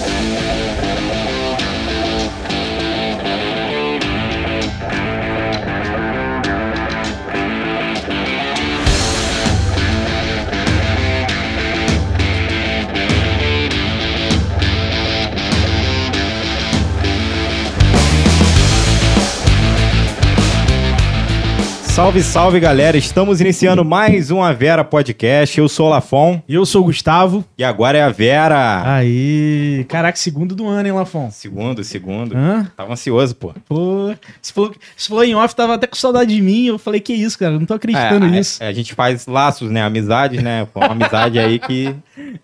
Thank you. Salve, salve galera! Estamos iniciando mais um A Vera Podcast. Eu sou o Lafon. Eu sou o Gustavo. E agora é a Vera. Aí, caraca, segundo do ano, hein, Lafon? Segundo, segundo. Hã? Tava ansioso, pô. Pô, você falou, você falou em off, tava até com saudade de mim. Eu falei, que isso, cara? Não tô acreditando É, nisso. A, a gente faz laços, né? Amizades, né? Uma amizade aí que.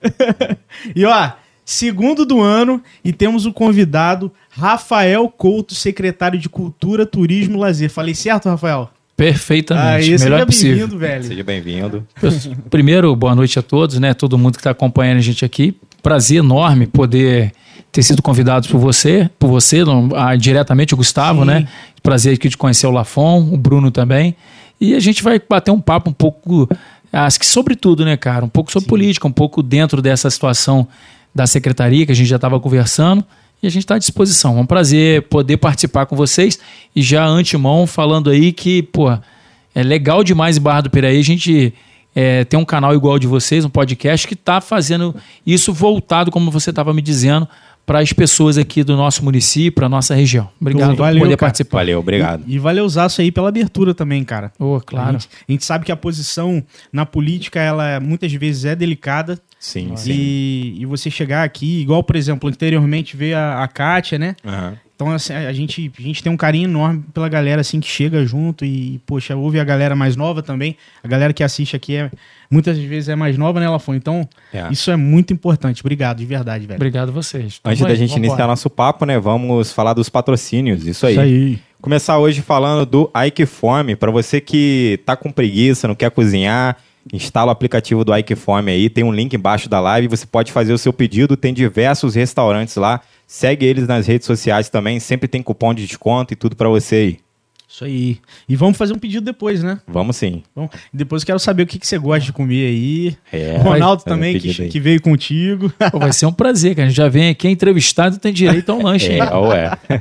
E ó, segundo do ano, e temos o convidado Rafael Couto, secretário de Cultura, Turismo e Lazer. Falei certo, Rafael? Perfeitamente. Aí, melhor seja possível. bem-vindo, velho. Seja bem-vindo. Primeiro, boa noite a todos, né? Todo mundo que está acompanhando a gente aqui. Prazer enorme poder ter sido convidado por você, por você, não, ah, diretamente o Gustavo, Sim. né? Prazer aqui de conhecer o Lafon, o Bruno também. E a gente vai bater um papo um pouco, acho que sobre tudo, né, cara? Um pouco sobre política, um pouco dentro dessa situação da secretaria que a gente já estava conversando. E a gente está à disposição. É um prazer poder participar com vocês. E já antemão falando aí que, pô, é legal demais em Barra do Piraí. A gente é, tem um canal igual de vocês, um podcast, que está fazendo isso voltado, como você estava me dizendo, para as pessoas aqui do nosso município, para nossa região. Obrigado valeu, por poder cara. participar. Valeu, obrigado. E valeu usaço aí pela abertura também, cara. A claro. gente, a gente sabe que a posição na política, ela muitas vezes é delicada. Sim, sim. E, e você chegar aqui, igual, por exemplo, anteriormente veio a, a Kátia, né? Aham. Então, assim, a gente, a gente tem um carinho enorme pela galera, assim, que chega junto e, poxa, ouve a galera mais nova também. A galera que assiste aqui é, muitas vezes é mais nova, né, Lafon? Então, É. isso é muito importante. Obrigado, de verdade, velho. Obrigado a vocês. Antes da gente vambora. iniciar nosso papo, né? Vamos falar dos patrocínios. Isso aí. Isso aí. Começar hoje falando do Ike Fome. Para você que tá com preguiça, não quer cozinhar, instala o aplicativo do Ike Fome aí. Tem um link embaixo da live. Você pode fazer o seu pedido. Tem diversos restaurantes lá. Segue eles nas redes sociais também. Sempre tem cupom de desconto e tudo para você aí. Isso aí. E vamos fazer um pedido depois, né? Vamos sim. Bom, depois eu quero saber o que, que você gosta de comer aí. É, Ronaldo também, que, aí. que veio contigo. Pô, vai ser um prazer, cara. A gente já vem aqui é entrevistado e tem direito a um lanche. hein? É, ou é.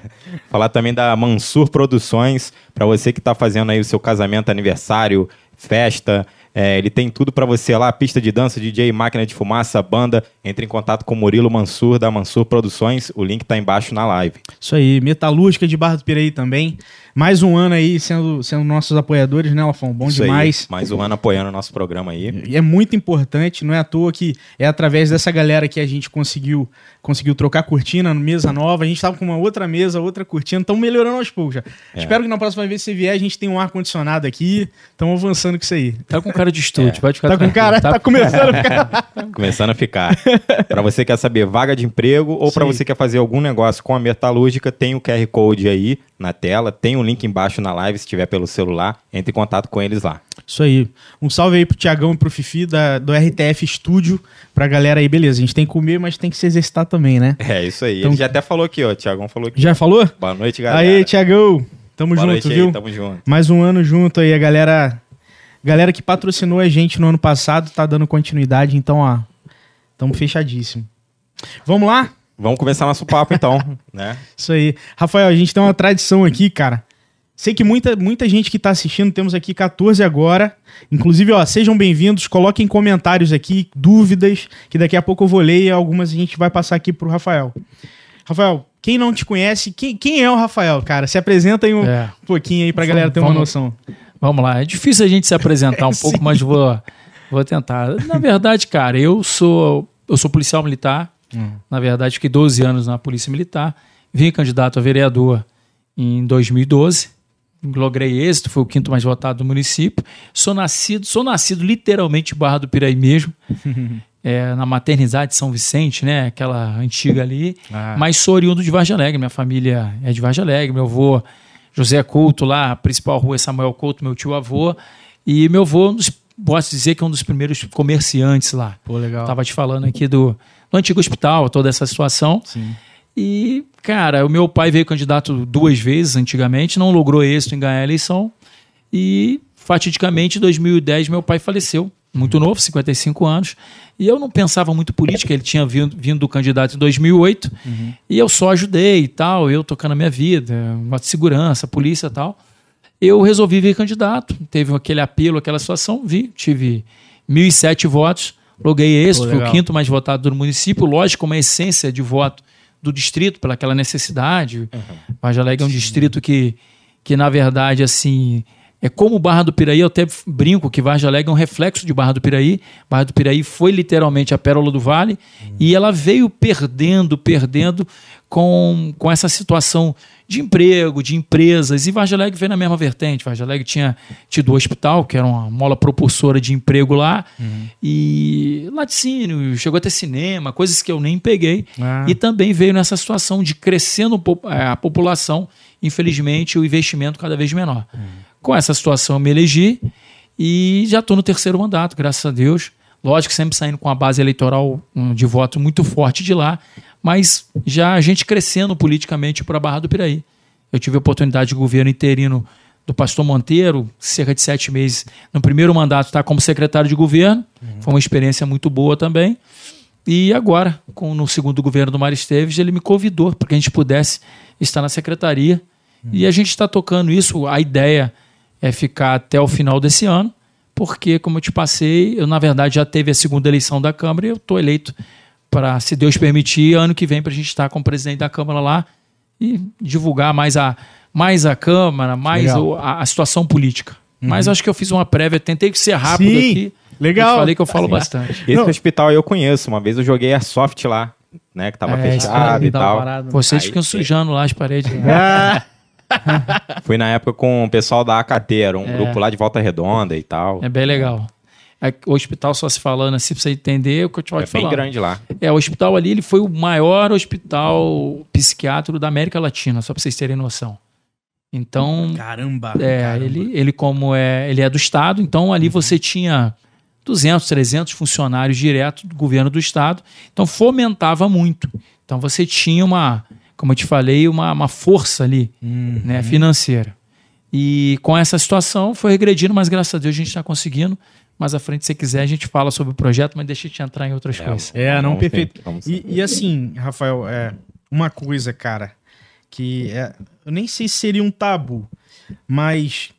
Falar também da Mansur Produções, para você que tá fazendo aí o seu casamento, aniversário, festa. É, ele tem tudo para você lá, pista de dança, DJ, máquina de fumaça, banda. Entre em contato com o Murilo Mansur, da Mansur Produções. O link tá embaixo na live. Isso aí. Metalúrgica de Barra do Piraí também. Mais um ano aí sendo, sendo nossos apoiadores, né, Lafon? Bom Isso aí. demais. Mais um ano apoiando o nosso programa aí. E é muito importante, não é à toa que é através dessa galera que a gente conseguiu conseguiu trocar cortina, mesa nova. A gente tava com uma outra mesa, outra cortina, estão melhorando aos poucos já. É. Espero que na próxima vez que você vier, a gente tenha um ar-condicionado aqui. Estamos avançando com isso aí. Tá com cara de estúdio, pode ficar Tá com cara, tá, começando a ficar. Começando a ficar. para você que quer saber vaga de emprego ou para você que quer fazer algum negócio com a metalúrgica, tem o QR Code aí na tela, tem um link embaixo na live se tiver pelo celular. Entre em contato com eles lá. Isso aí. Um salve aí pro Tiagão e pro Fifi da, do RTF Estúdio. Pra galera aí, beleza. A gente tem que comer, mas tem que se exercitar também, né? É isso aí. Então- Ele já até falou aqui, ó. O Tiagão falou aqui. Já falou? Boa noite, galera. Aí, Tiagão. Tamo Boa junto, viu? tamo junto. Mais um ano junto aí, a galera. Galera que patrocinou a gente no ano passado tá dando continuidade, então, ó. Tamo fechadíssimo. Vamos lá? Vamos começar nosso papo então, né? Isso aí. Rafael, a gente tem uma tradição aqui, cara. Sei que muita, muita gente que tá assistindo, temos aqui 14 agora. Inclusive, ó, sejam bem-vindos, coloquem comentários aqui, dúvidas, que daqui a pouco eu vou ler e algumas a gente vai passar aqui pro Rafael. Rafael, quem não te conhece, quem, quem é o Rafael, cara? Se apresenta aí um É. pouquinho aí pra galera ter uma Vamos- noção. Vamos lá, é difícil a gente se apresentar um pouco, mas vou, vou tentar. Na verdade, cara, eu sou, eu sou policial militar. Na verdade, fiquei 12 anos na Polícia Militar. Vim candidato a vereador em 2012. Logrei êxito, fui o quinto mais votado do município. Sou nascido, sou nascido literalmente em Barra do Piraí mesmo. É, na maternidade de São Vicente, né? Aquela antiga ali. Ah. Mas sou oriundo de Vargem Alegre. Minha família é de Vargem Alegre. Meu avô José Couto, lá, a principal rua é Samuel Couto, meu tio avô. E meu avô, dos, posso dizer que é um dos primeiros comerciantes lá. Pô, legal. Tava te falando aqui do antigo hospital, toda essa situação. Sim. E, cara, o meu pai veio candidato duas vezes antigamente, não logrou êxito em ganhar a eleição. E, fatidicamente, em 2010, meu pai faleceu. muito novo, 55 anos, e eu não pensava muito política, ele tinha vindo, vindo do candidato em 2008, e eu só ajudei e tal, eu tocando a minha vida, uma segurança, polícia e tal. Eu resolvi vir candidato, teve aquele apelo, aquela situação, vi, tive 1.007 votos, loguei esse, Pô, fui o quinto mais votado do município, lógico, uma essência de voto do distrito, pela aquela necessidade. Vargem Alegre é um distrito que, que, na verdade, assim, é como Barra do Piraí, eu até brinco que Vargem Alegre é um reflexo de Barra do Piraí. Barra do Piraí foi literalmente a pérola do vale e ela veio perdendo, perdendo com, com essa situação de emprego, de empresas. E Vargem Alegre veio na mesma vertente. Vargem Alegre tinha tido o hospital, que era uma mola propulsora de emprego lá, e laticínio, chegou a ter cinema, coisas que eu nem peguei. Ah. E também veio nessa situação de crescendo a população, infelizmente, o investimento cada vez menor. Com essa situação, eu me elegi e já estou no terceiro mandato, graças a Deus. Lógico, sempre saindo com a base eleitoral hum, de voto muito forte de lá, mas já a gente crescendo politicamente para a Barra do Piraí. Eu tive a oportunidade de governo interino do pastor Monteiro, cerca de sete meses. No primeiro mandato, estar como secretário de governo. Foi uma experiência muito boa também. E agora, com, no segundo governo do Mário Esteves, ele me convidou para que a gente pudesse estar na secretaria. E a gente está tocando isso. A ideia é ficar até o final desse ano, porque, como eu te passei, eu, na verdade, já teve a segunda eleição da Câmara e eu estou eleito para, se Deus permitir, ano que vem, para a gente estar como presidente da Câmara lá e divulgar mais a, mais a Câmara, mais o- a, a situação política. Mas acho que eu fiz uma prévia, tentei ser rápido Sim, aqui. legal. Eu falei que eu falo bastante. Esse Não. hospital eu conheço. Uma vez eu joguei Airsoft lá, né? Que tava É, fechado e tal. Vocês Aí, ficam sujando lá as paredes. Ah, Fui na época com o pessoal da AKT, era um É. grupo lá de Volta Redonda e tal. É bem legal. É, o hospital, só se falando assim, pra você entender o que eu te vou É bem grande lá. É, o hospital ali ele foi o maior hospital psiquiátrico da América Latina, só pra vocês terem noção. Então, caramba. é, caramba. ele, ele como é, ele é do estado, então ali você tinha 200, 300 funcionários direto do governo do estado, então fomentava muito. Então você tinha uma, como eu te falei, uma, uma força ali, Hum, né, financeira. E com essa situação foi regredindo, mas graças a Deus a gente está conseguindo. Mais à frente, se você quiser, a gente fala sobre o projeto, mas deixa eu te entrar em outras coisas. É, não, Vamos perfeito. E, e assim, Rafael, é uma coisa, cara, que é, eu nem sei se seria um tabu, mas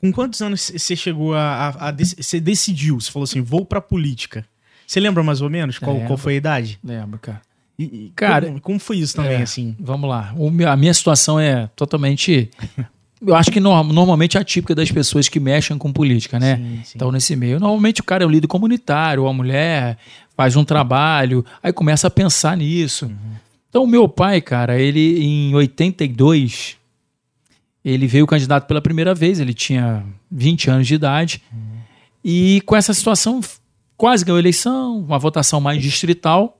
com quantos anos você chegou a, a, a dec- você decidiu? Você falou assim, vou pra política. Você lembra mais ou menos qual, Lembro. qual foi a idade? Lembra, cara? E- e Cara, como, como foi isso também, é. assim? Vamos lá. O a minha situação é totalmente. Eu acho que no- normalmente é atípica das pessoas que mexem com política, né? Sim, sim. Então, nesse meio, normalmente o cara é um líder comunitário, a mulher faz um trabalho, aí começa a pensar nisso. Então, o meu pai, cara, ele em 82, ele veio candidato pela primeira vez, ele tinha 20 anos de idade, e com essa situação quase ganhou a eleição, uma votação mais distrital,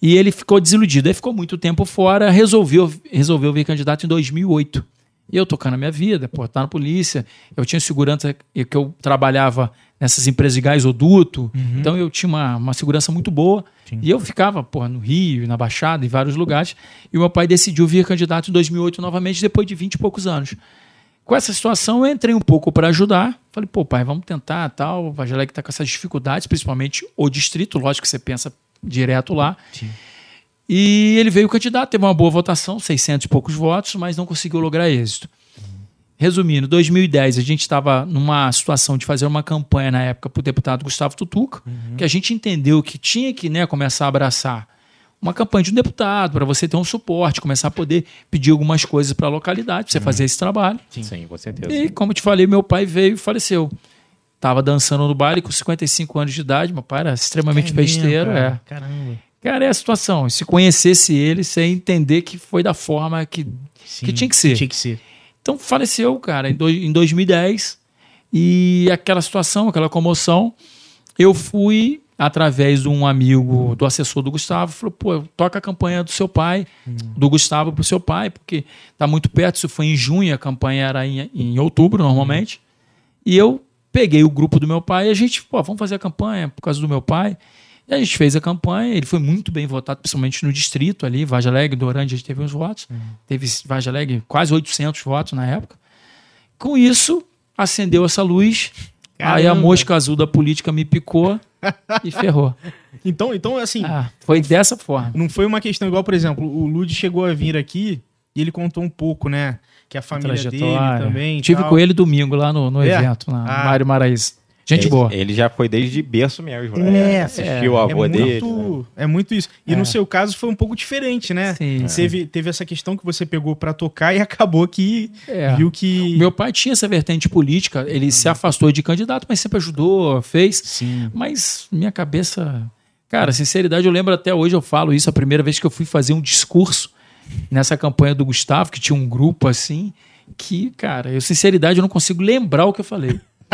e ele ficou desiludido. Aí ficou muito tempo fora, resolveu, resolveu vir candidato em 2008. E eu tocando a minha vida, pô, tá na polícia. Eu tinha segurança, que eu trabalhava nessas empresas de gasoduto, então eu tinha uma, uma segurança muito boa. E eu ficava, pô, no Rio, na Baixada, em vários lugares. E o meu pai decidiu vir candidato em 2008 novamente, depois de 20 e poucos anos. Com essa situação, eu entrei um pouco para ajudar. Falei, pô, pai, vamos tentar, tal. O Vageleg está com essas dificuldades, principalmente o distrito, lógico que você pensa direto lá. Sim. E ele veio candidato, teve uma boa votação, 600 e poucos votos, mas não conseguiu lograr êxito. Resumindo, 2010 a gente estava numa situação de fazer uma campanha na época para o deputado Gustavo Tutuca, que a gente entendeu que tinha que né, começar a abraçar uma campanha de um deputado para você ter um suporte, começar a poder pedir algumas coisas para a localidade, para você fazer esse trabalho. Sim, com certeza. E como te falei, meu pai veio e faleceu. Tava dançando no baile com 55 anos de idade, meu pai era extremamente mesmo, festeiro, cara? é. Caramba. Cara, é a situação. Se conhecesse ele, você ia entender que foi da forma que, Sim, que tinha que ser. Tinha que ser. Então faleceu, cara, em, dois- em 2010. E aquela situação, aquela comoção, eu fui através de um amigo do assessor do Gustavo, falou: pô, toca a campanha do seu pai, do Gustavo pro seu pai, porque tá muito perto. Isso foi em junho, a campanha era em, em outubro, normalmente. E eu peguei o grupo do meu pai e a gente, pô, vamos fazer a campanha por causa do meu pai. E a gente fez a campanha, ele foi muito bem votado, principalmente no distrito ali, Vargem Alegre, Dorante, a gente teve uns votos. Teve Vargem Alegre quase 800 votos na época. Com isso, acendeu essa luz Aí a Caramba. mosca azul da política me picou e ferrou. Então, então assim, Ah, foi dessa forma. não foi uma questão igual, por exemplo, o Lud chegou a vir aqui e ele contou um pouco, né? Que a família dele também. Tive tal. com ele domingo lá no, no É? evento, na Ah. Mário Maraíza. Gente ele, boa. Ele já foi desde berço mesmo, né? É, Assistiu o É avô dele. né? muito, é muito isso. E É. no seu caso foi um pouco diferente, né? Sim, Teve, teve essa questão que você pegou pra tocar e acabou que É. viu que. Meu pai tinha essa vertente política, ele se afastou de candidato, mas sempre ajudou, fez. Sim. Mas minha cabeça. Cara, sinceridade, eu lembro até hoje, eu falo isso, a primeira vez que eu fui fazer um discurso nessa campanha do Gustavo, que tinha um grupo assim, que, cara, eu, sinceridade, eu não consigo lembrar o que eu falei.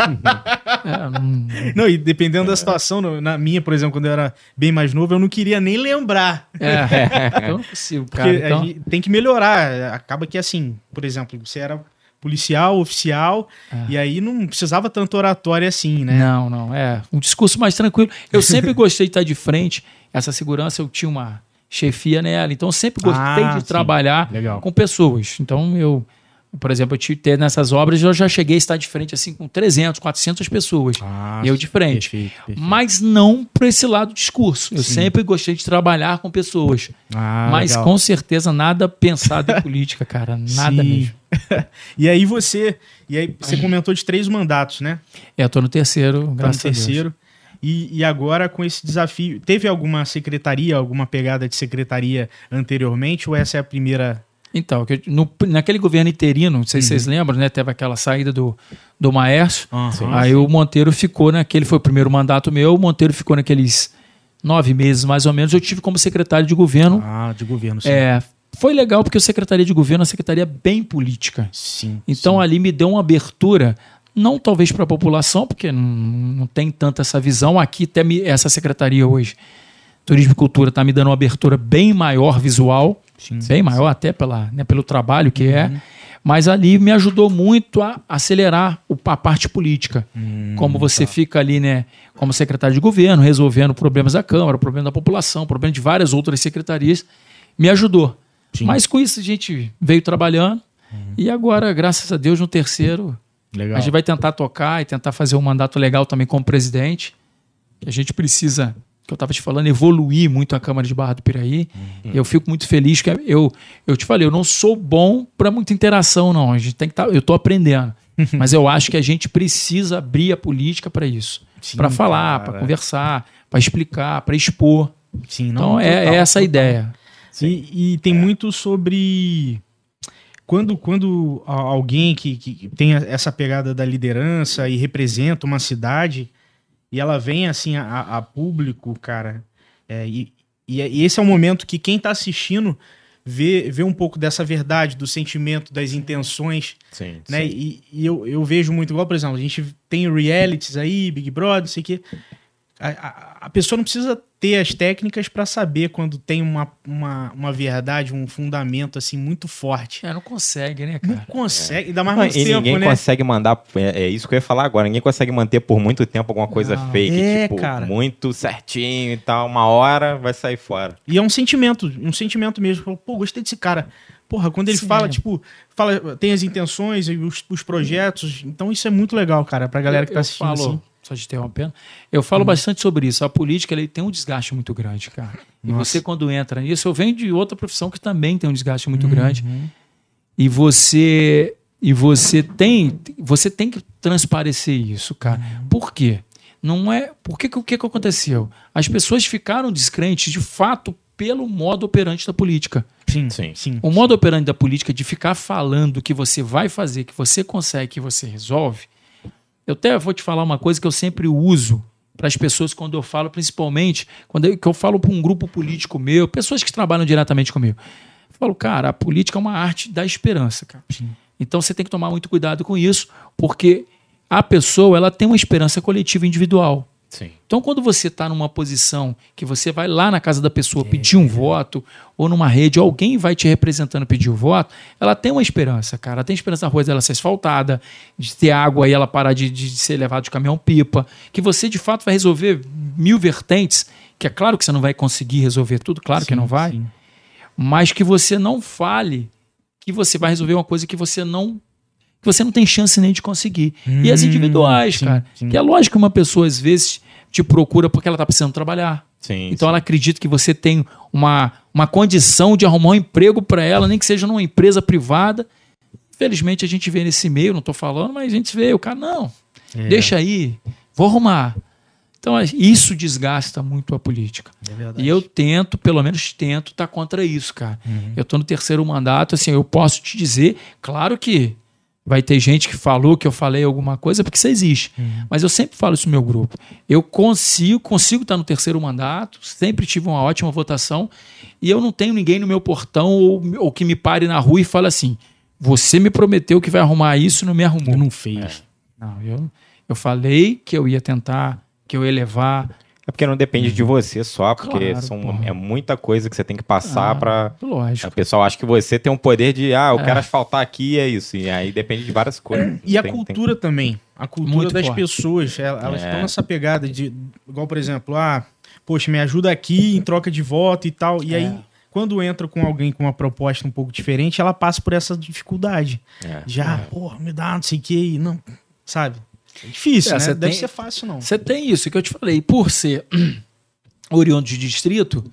É, não- Não, e dependendo da situação, na minha, por exemplo, quando eu era bem mais novo, eu não queria nem lembrar. é, eu não consigo, Porque cara. Então, tem que melhorar. Acaba que assim, por exemplo, você era policial, oficial, e aí não precisava tanto oratória assim, né? Não, não, é um discurso mais tranquilo. Eu sempre gostei de estar de frente. Essa segurança eu tinha uma chefia nela, então eu sempre gostei Ah, de sim. Legal. Legal. com pessoas. Então eu, por exemplo, eu tive ter nessas obras eu já cheguei a estar de frente assim com 300, 400 pessoas. Ah, eu de frente. Perfeito, perfeito. Mas não para esse lado do discurso. Eu Sim. sempre gostei de trabalhar com pessoas. Ah, mas legal. com certeza nada pensado em política, cara. Nada Sim. mesmo. e aí você, e aí você comentou de três mandatos, né? É, eu tô no terceiro, Tá no graças a Deus. terceiro. E, e agora com esse desafio, teve alguma secretaria, alguma pegada de secretaria anteriormente ou essa é a primeira? Então, no- naquele governo interino, não sei se Uhum. vocês lembram, né? Teve aquela saída do, do Maércio. Sim. Aí o Monteiro ficou naquele, foi o primeiro mandato meu, o Monteiro ficou naqueles nove meses mais ou menos. Eu tive como secretário de governo. Ah, de governo, sim. É, foi legal porque o secretaria de governo é uma secretaria bem política. Sim. Então sim. ali me deu uma abertura, não talvez para a população, porque não, não tem tanta essa visão. Aqui até me- essa secretaria hoje, Turismo e Cultura, está me dando uma abertura bem maior visual, Sim. bem maior até pela, né, pelo trabalho que é. Mas ali me ajudou muito a acelerar o- a parte política. Hum, como tá. você fica ali, né, como secretário de governo, resolvendo problemas da Câmara, problema da população, problema de várias outras secretarias, me ajudou. Sim. Mas com isso a gente veio trabalhando e agora, graças a Deus, no terceiro, Legal. a gente vai tentar tocar e tentar fazer um mandato legal também como presidente. A gente precisa, que eu estava te falando, evoluir muito a Câmara de Barra do Piraí. Eu fico muito feliz que eu, eu te falei, eu não sou bom para muita interação, não. A gente tem que tá, eu estou aprendendo. Mas eu acho que a gente precisa abrir a política para isso. Para falar, para conversar, para explicar, para expor. Sim, Então é, total, é essa a ideia. E, e tem muito sobre quando, quando alguém que, que tem essa pegada da liderança e representa uma cidade e ela vem assim a, a público, cara, é, e, e é- esse é o momento que quem tá assistindo vê, vê um pouco dessa verdade, do sentimento, das intenções, Sim, né? sim. E, e eu, eu vejo muito igual, por exemplo, a gente tem realities aí, Big Brother, não sei o quê. A, a, a pessoa não precisa ter as técnicas para saber quando tem uma, uma, uma verdade, um fundamento assim muito forte. É, não consegue, né, Não cara? consegue, ainda mais Não, muito e tempo, ninguém né? consegue mandar. É, é isso que eu ia falar agora. Ninguém consegue manter por muito tempo alguma coisa Não. fake. É, tipo, cara. muito certinho e tal. Uma hora vai sair fora. E é um sentimento, um sentimento mesmo. Pô, gostei desse cara. Porra, quando ele Sim. fala, tipo, fala, tem as intenções e os, os projetos. Então isso é muito legal, cara, pra galera que tá Eu assistindo falo, assim. Só te interrompendo. Eu falo bastante sobre isso. A política ele tem um desgaste muito grande, cara. E Nossa. você, quando entra nisso, eu venho de outra profissão que também tem um desgaste muito Uhum. grande. E você. E você tem, você tem que transparecer isso, cara. Uhum. Por quê? Não é. Por que, que- o que, que aconteceu? As pessoas ficaram descrentes, de fato, pelo modo operante da política. Sim, Sim. sim. O modo operante da política de ficar falando que você vai fazer, que você consegue, que você resolve. Eu até vou te falar uma coisa que eu sempre uso para as pessoas quando eu falo, principalmente quando eu, que eu falo para um grupo político meu, pessoas que trabalham diretamente comigo. Eu falo, cara, a política é uma arte da esperança, cara. Então você tem que tomar muito cuidado com isso, porque a pessoa ela tem uma esperança coletiva individual. Sim. Então, quando você está numa posição que você vai lá na casa da pessoa pedir um voto, ou numa rede, alguém vai te representando pedir o voto, ela tem uma esperança, cara. Ela tem esperança na rua dela ser asfaltada, de ter água e ela parar de, de ser levada de caminhão-pipa, que você de fato vai resolver mil vertentes, que é claro que você não vai conseguir resolver tudo, claro que Sim, não vai, sim. mas que você não fale que você vai resolver uma coisa que você não que você não tem chance nem de conseguir. e as Hum, individuais, sim, cara. sim. Que é lógico que uma pessoa, às vezes, te procura porque ela tá precisando trabalhar. Sim. Então ela acredita que você tem uma, uma condição de arrumar um emprego para ela, nem que seja numa empresa privada. Infelizmente a gente vê nesse meio, não estou falando, mas a gente vê o cara, não, É. deixa aí, vou arrumar. Então isso desgasta muito a política. É. E eu tento, pelo menos tento, estar contra isso, cara. Uhum. Eu estou no terceiro mandato, assim, eu posso te dizer, claro que vai ter gente que falou que eu falei alguma coisa, porque isso existe. Uhum. Mas eu sempre falo isso no meu grupo. Eu consigo, consigo estar no terceiro mandato, sempre tive uma ótima votação, e eu não tenho ninguém no meu portão ou, ou que me pare na rua e fale assim: você me prometeu que vai arrumar isso não me arrumou. Não fez. Não, eu, eu falei que eu ia tentar, que eu ia levar. É porque não depende de você só, porque Claro, são, porra. é muita coisa que você tem que passar Ah, pra. Lógico. O pessoal acha que você tem um poder de, ah, eu É. quero asfaltar aqui, é isso. E aí depende de várias coisas. E a Tem- tem- cultura também. A cultura Muito das forte. pessoas, el- elas É. estão nessa pegada de. Igual, por exemplo, ah, poxa, me ajuda aqui em troca de voto e tal. E aí, É. quando entra com alguém com uma proposta um pouco diferente, ela passa por essa dificuldade. É. Já, porra, me dá, não sei o que, não. Sabe? É difícil, É, né? Deve tem- ser fácil, não. Você tem isso que eu te falei. Por ser oriundo de distrito,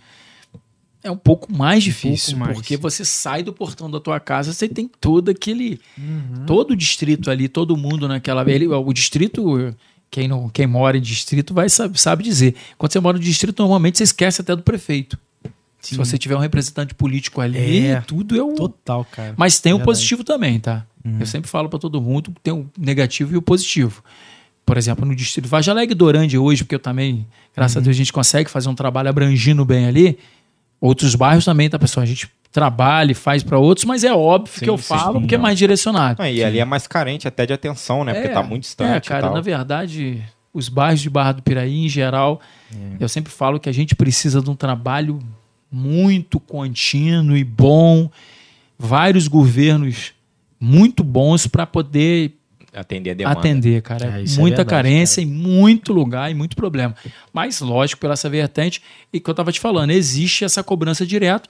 é um pouco mais difícil. pouco mais. Porque você sai do portão da tua casa, você tem todo aquele. Uhum. Todo o distrito ali, todo mundo naquela. Ele, o distrito. Quem, não, quem mora em distrito vai sabe, sabe dizer. Quando você mora no distrito, normalmente você esquece até do prefeito. Se Sim. você tiver um representante político ali, É. tudo é o. Total, cara. Mas tem o positivo também, tá? Eu sempre falo para todo mundo que tem o negativo e o positivo. Por exemplo, no distrito Vargem Alegre Dorande hoje, porque eu também, graças a Deus, a gente consegue fazer um trabalho abrangindo bem ali. Outros bairros também, tá, pessoal? A gente trabalha e faz para outros, mas é óbvio Sim, que eu sim, falo sim, porque é não. mais direcionado. Ah, e ali é mais carente até de atenção, né? Porque É, tá muito distante É, cara, e tal. na verdade, os bairros de Barra do Piraí, em geral, eu sempre falo que a gente precisa de um trabalho muito contínuo e bom, vários governos muito bons para poder Atender a demanda. atender, cara. É, é Muita verdade, carência em muito lugar e muito problema. Mas, lógico, pela essa vertente, e que eu estava te falando, existe essa cobrança direto,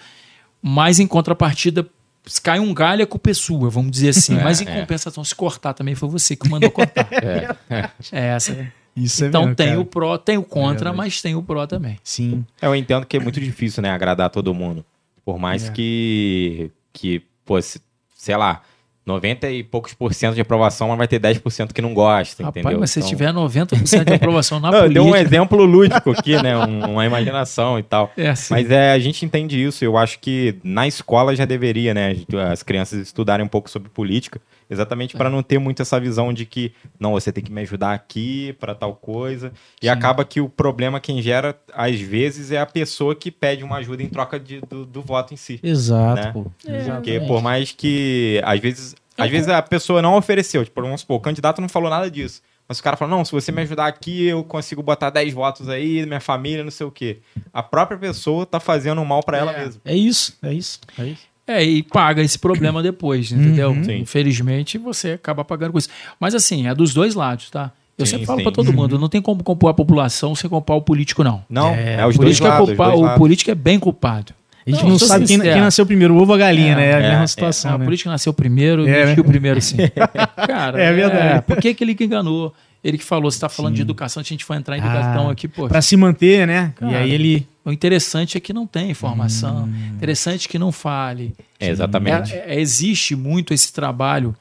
mas em contrapartida, se cai um galho, a culpa é sua, vamos dizer assim. É, mas em é. compensação, se cortar também foi você que mandou cortar. É. É essa. Isso Então mesmo, tem cara. o pró, tem o contra, verdade. mas tem o pró também. Sim. Eu entendo que é muito difícil, né, agradar todo mundo. Por mais É. que, que, pô, se- sei lá, 90 e poucos por cento de aprovação, mas vai ter 10% que não gosta, Rapaz, entendeu? mas se Então- tiver 90% de aprovação na Não, eu dei um política... exemplo lúdico aqui, né? um- uma imaginação e tal. É assim. Mas é, a gente entende isso. Eu acho que na escola já deveria, né? As crianças estudarem um pouco sobre política, exatamente para não ter muito essa visão de que não, você tem que me ajudar aqui para tal coisa. E acaba que o problema quem gera às vezes é a pessoa que pede uma ajuda em troca de- do, do voto em si. Exato, Né? pô. Porque por mais que às vezes, às vezes a pessoa não ofereceu, tipo, vamos supor, o candidato não falou nada disso. Mas o cara fala, não, se você me ajudar aqui, eu consigo botar 10 votos aí, minha família, não sei o quê. A própria pessoa tá fazendo mal para ela mesma. É isso, é isso. É isso. É, e paga esse problema depois, entendeu? Uhum. Sim. Infelizmente, você acaba pagando com isso. Mas assim, é dos dois lados, tá? Eu Sim, sempre falo pra todo mundo, não tem como compor a população sem culpar o político, não. Não, É, é, os o dois político, é lados. os culpar- dois o político é bem culpado. A gente Não, não, sabe quem, quem nasceu primeiro, o ovo ou a galinha, É, né? É a é, mesma é. situação, Ah, né? O político nasceu primeiro É, e né? o primeiro sim. Cara, É verdade. por que, que ele que enganou? Ele que falou, você está falando Sim. de educação, se a gente for entrar em educação Ah, aqui, pô. Pra se manter, né? Cara, e aí ele... O interessante é que não tem informação. Hum. Interessante que não fale. É, exatamente. É- é- existe muito esse trabalho,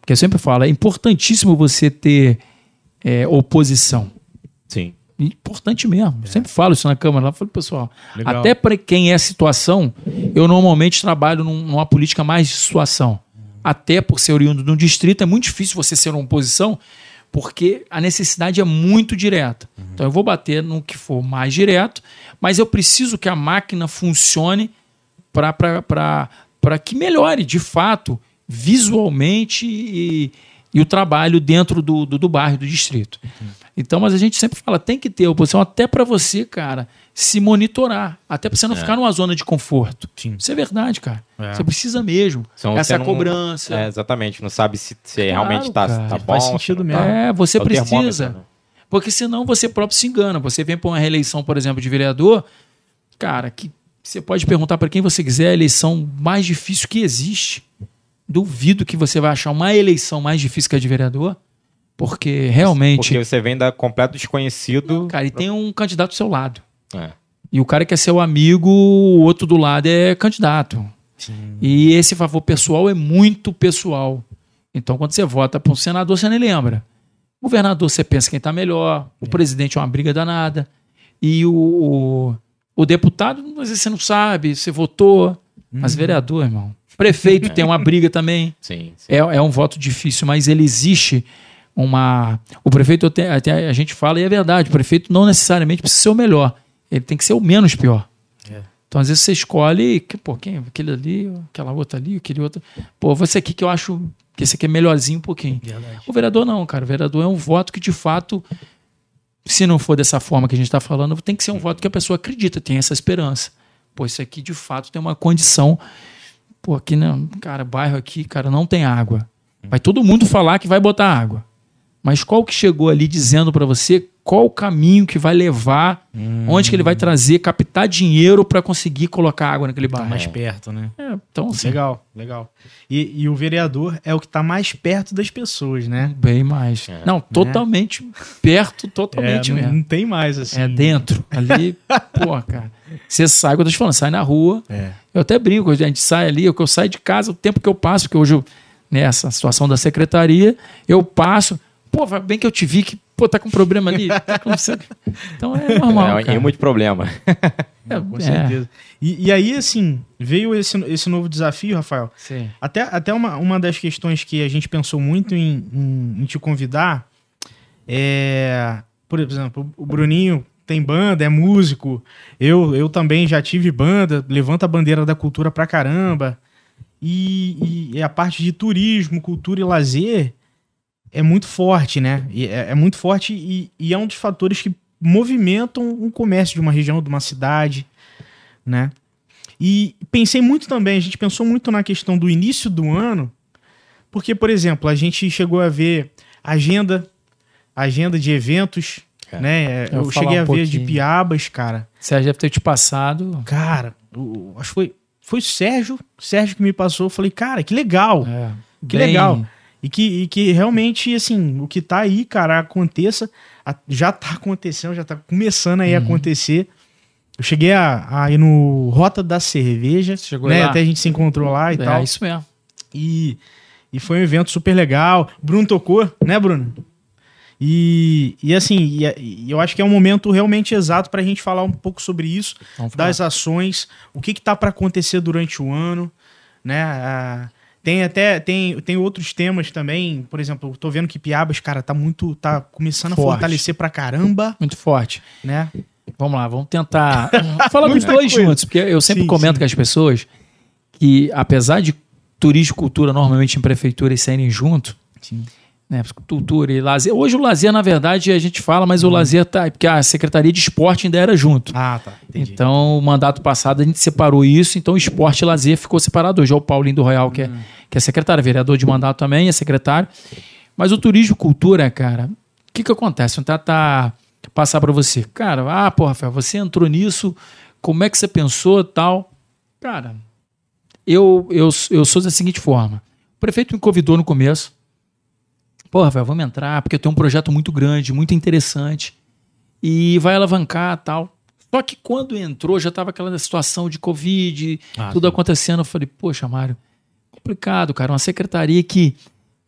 porque eu sempre falo, é importantíssimo você ter é, oposição. Sim. Importante mesmo. Eu sempre falo isso na Câmara. Lá falo, pessoal, Legal. até para quem é situação, eu normalmente trabalho num- numa política mais de situação. Até por ser oriundo de um distrito, é muito difícil você ser uma oposição, porque a necessidade é muito direta. Então eu vou bater no que for mais direto, mas eu preciso que a máquina funcione para que melhore, de fato, visualmente e, e o trabalho dentro do, do, do bairro, do distrito. Então, mas a gente sempre fala, tem que ter oposição até para você, cara, se monitorar. Até para você não ficar numa zona de conforto. Sim. Isso é verdade, cara. É. Você precisa mesmo. Senão Essa é não- cobrança. É, exatamente. Não sabe se, se Claro, realmente tá, cara. tá bom. Faz se sentido não mesmo. tá. É, você É precisa. né? Porque senão você próprio se engana. Você vem para uma reeleição, por exemplo, de vereador, cara, que você pode perguntar para quem você quiser, é a eleição mais difícil que existe. duvido que você vai achar uma eleição mais difícil que a de vereador, porque realmente. Porque você vem da completo desconhecido. Cara, e tem um candidato do seu lado. É. E o cara que é seu amigo, o outro do lado é candidato. E esse favor pessoal é muito pessoal. Então, quando você vota para um senador, você nem lembra. O governador, você pensa quem está melhor. O presidente é uma briga danada. E o, o, o deputado, às vezes você não sabe, você votou. Mas vereador, irmão. Prefeito tem uma briga também. Sim, sim. É, é um voto difícil, mas ele existe uma. O prefeito, até, a gente fala, e é verdade, o prefeito não necessariamente precisa ser o melhor. Ele tem que ser o menos pior. É. Então, às vezes, você escolhe, que, pô, quem? Aquele ali, aquela outra ali, aquele outro. Pô, você aqui que eu acho que esse aqui é melhorzinho um pouquinho. Verdade. O vereador não, cara. O vereador é um voto que, de fato, se não for dessa forma que a gente está falando, tem que ser um voto que a pessoa acredita, tem essa esperança. Pô, isso aqui, de fato, tem uma condição. Pô, aqui, não, cara, bairro aqui, cara, não tem água. Vai todo mundo falar que vai botar água. Mas qual que chegou ali dizendo para você qual o caminho que vai levar, onde que ele vai trazer, captar dinheiro para conseguir colocar água naquele Tá bairro? mais perto, né? É, então, assim, Legal, legal. E, e o vereador é o que tá mais perto das pessoas, né? bem mais. Não, totalmente perto, totalmente é, não, mesmo. não tem mais assim. É dentro. Ali, pô, cara. Você sai, quando eu tô te falando, sai na rua. É. Eu até brinco, a gente sai ali, eu, que eu saio de casa, o tempo que eu passo, porque hoje, eu, nessa situação da secretaria, eu passo. Pô, bem que eu te vi que, pô, tá com problema ali. Tá com... Então é normal. é, é muito problema. É, Com é. certeza. E, e aí, assim, veio esse, esse novo desafio, Rafael. Sim. Até, até uma, uma das questões que a gente pensou muito em, em- em te convidar é, por exemplo, o Bruninho tem banda, é músico. Eu, eu também já tive banda, levanta a bandeira da cultura pra caramba. E, e a parte de turismo, cultura e lazer é muito forte, né? É, é muito forte e, e é um dos fatores que movimentam o comércio de uma região, de uma cidade, né? E pensei muito também, a gente pensou muito na questão do início do ano, porque, por exemplo, a gente chegou a ver agenda, agenda de eventos, É. né? Eu Eu, cheguei um a ver de pouquinho. Piabas, cara. Sérgio deve ter te passado. Cara, o- acho que foi, foi o Sérgio, Sérgio que me passou. Eu falei, cara, que legal. É, Que bem- legal. E que, e que realmente, assim, o que tá aí, cara, aconteça. a- já tá acontecendo, já tá começando Uhum. aí a acontecer. Eu cheguei a, a ir no Rota da Cerveja, Você chegou né? lá? Até a gente se encontrou lá e É, tal. isso mesmo. E, e foi um evento super legal. Bruno tocou, né, Bruno? E, e assim, e, e eu acho que é um momento realmente exato pra gente falar um pouco sobre isso, das ações, o que que tá para acontecer durante o ano, né? Ah, tem até tem, tem outros temas também, por exemplo, eu tô vendo que Piabas, cara, tá muito tá começando a Forte. fortalecer pra caramba, Muito forte. né? Vamos lá, vamos tentar falar dos dois coisa. juntos, porque eu sempre Sim, comento sim. com as pessoas que, apesar de turismo e cultura normalmente em prefeituras saírem junto, Sim. Né, cultura e lazer. Hoje o lazer, na verdade, a gente fala, mas o lazer tá. Porque a Secretaria de Esporte ainda era junto. Ah, tá, entendi. Então, o mandato passado a gente separou isso, então esporte e lazer ficou separado. Hoje é o Paulinho do Royal, que, é, que é secretário, vereador de mandato também, é secretário. Mas o turismo e cultura, cara, o que que acontece? Vou tentar passar para você. Cara, ah, pô, Rafael, você entrou nisso, como é que você pensou tal? Cara, eu, eu, eu sou da seguinte forma. O prefeito me convidou no começo. Pô, Rafael, vamos entrar, porque eu tenho um projeto muito grande, muito interessante. E vai alavancar tal. Só que quando entrou, já estava aquela situação de Covid, Ah, tudo acontecendo. Eu falei, poxa, Mário, complicado, cara. Uma secretaria que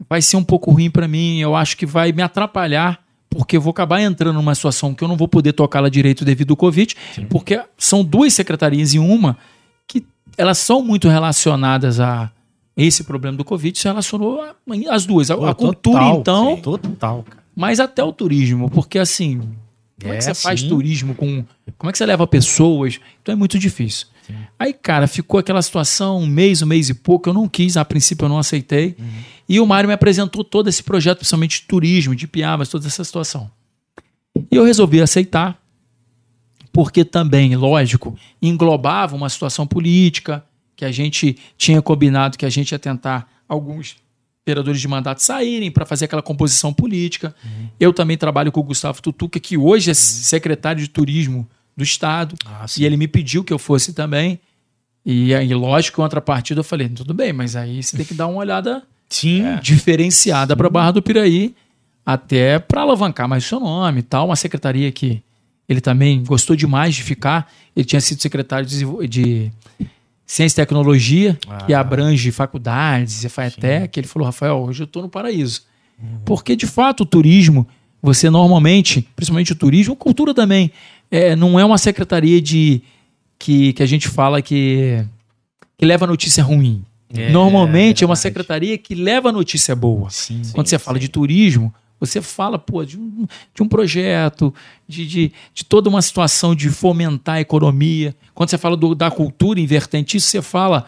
vai ser um pouco ruim para mim. Eu acho que vai me atrapalhar, porque eu vou acabar entrando numa situação que eu não vou poder tocá-la direito devido ao Covid, porque são duas secretarias em uma que elas são muito relacionadas a esse problema do Covid. Se relacionou as duas. A, Pô, a cultura, total, então, sim, Total, cara. mas até o turismo, porque assim, como é, É, que você faz sim. turismo com. Como é que você leva pessoas? Então é muito difícil. Aí, cara, ficou aquela situação, um mês, um mês e pouco, eu não quis, a princípio eu não aceitei. E o Mário me apresentou todo esse projeto, principalmente de turismo, de piabas, toda essa situação. E eu resolvi aceitar, porque também, lógico, englobava uma situação política, que a gente tinha combinado que a gente ia tentar alguns vereadores de mandato saírem para fazer aquela composição política. Eu também trabalho com o Gustavo Tutuca, que hoje é secretário de turismo do Estado, Ah, e ele me pediu que eu fosse também. E aí, lógico, contrapartida, eu falei, tudo bem, mas aí você tem que dar uma olhada Sim. diferenciada para Barra do Piraí, até para alavancar mais o seu nome e tal. Uma secretaria que ele também gostou demais de ficar. Ele tinha sido secretário de, de Ciência e Tecnologia, que abrange faculdades, Cefaetec. Ele falou, Rafael, hoje eu estou no paraíso. Porque, de fato, o turismo, você normalmente, principalmente o turismo, cultura também, é, não é uma secretaria de que, que a gente fala que, que leva notícia ruim. É, Normalmente é uma verdade. secretaria que leva notícia boa. Sim. Quando você fala de turismo, você fala pô, de, um, de um projeto, de, de, de toda uma situação de fomentar a economia. Quando você fala do- da cultura em vertente, isso você fala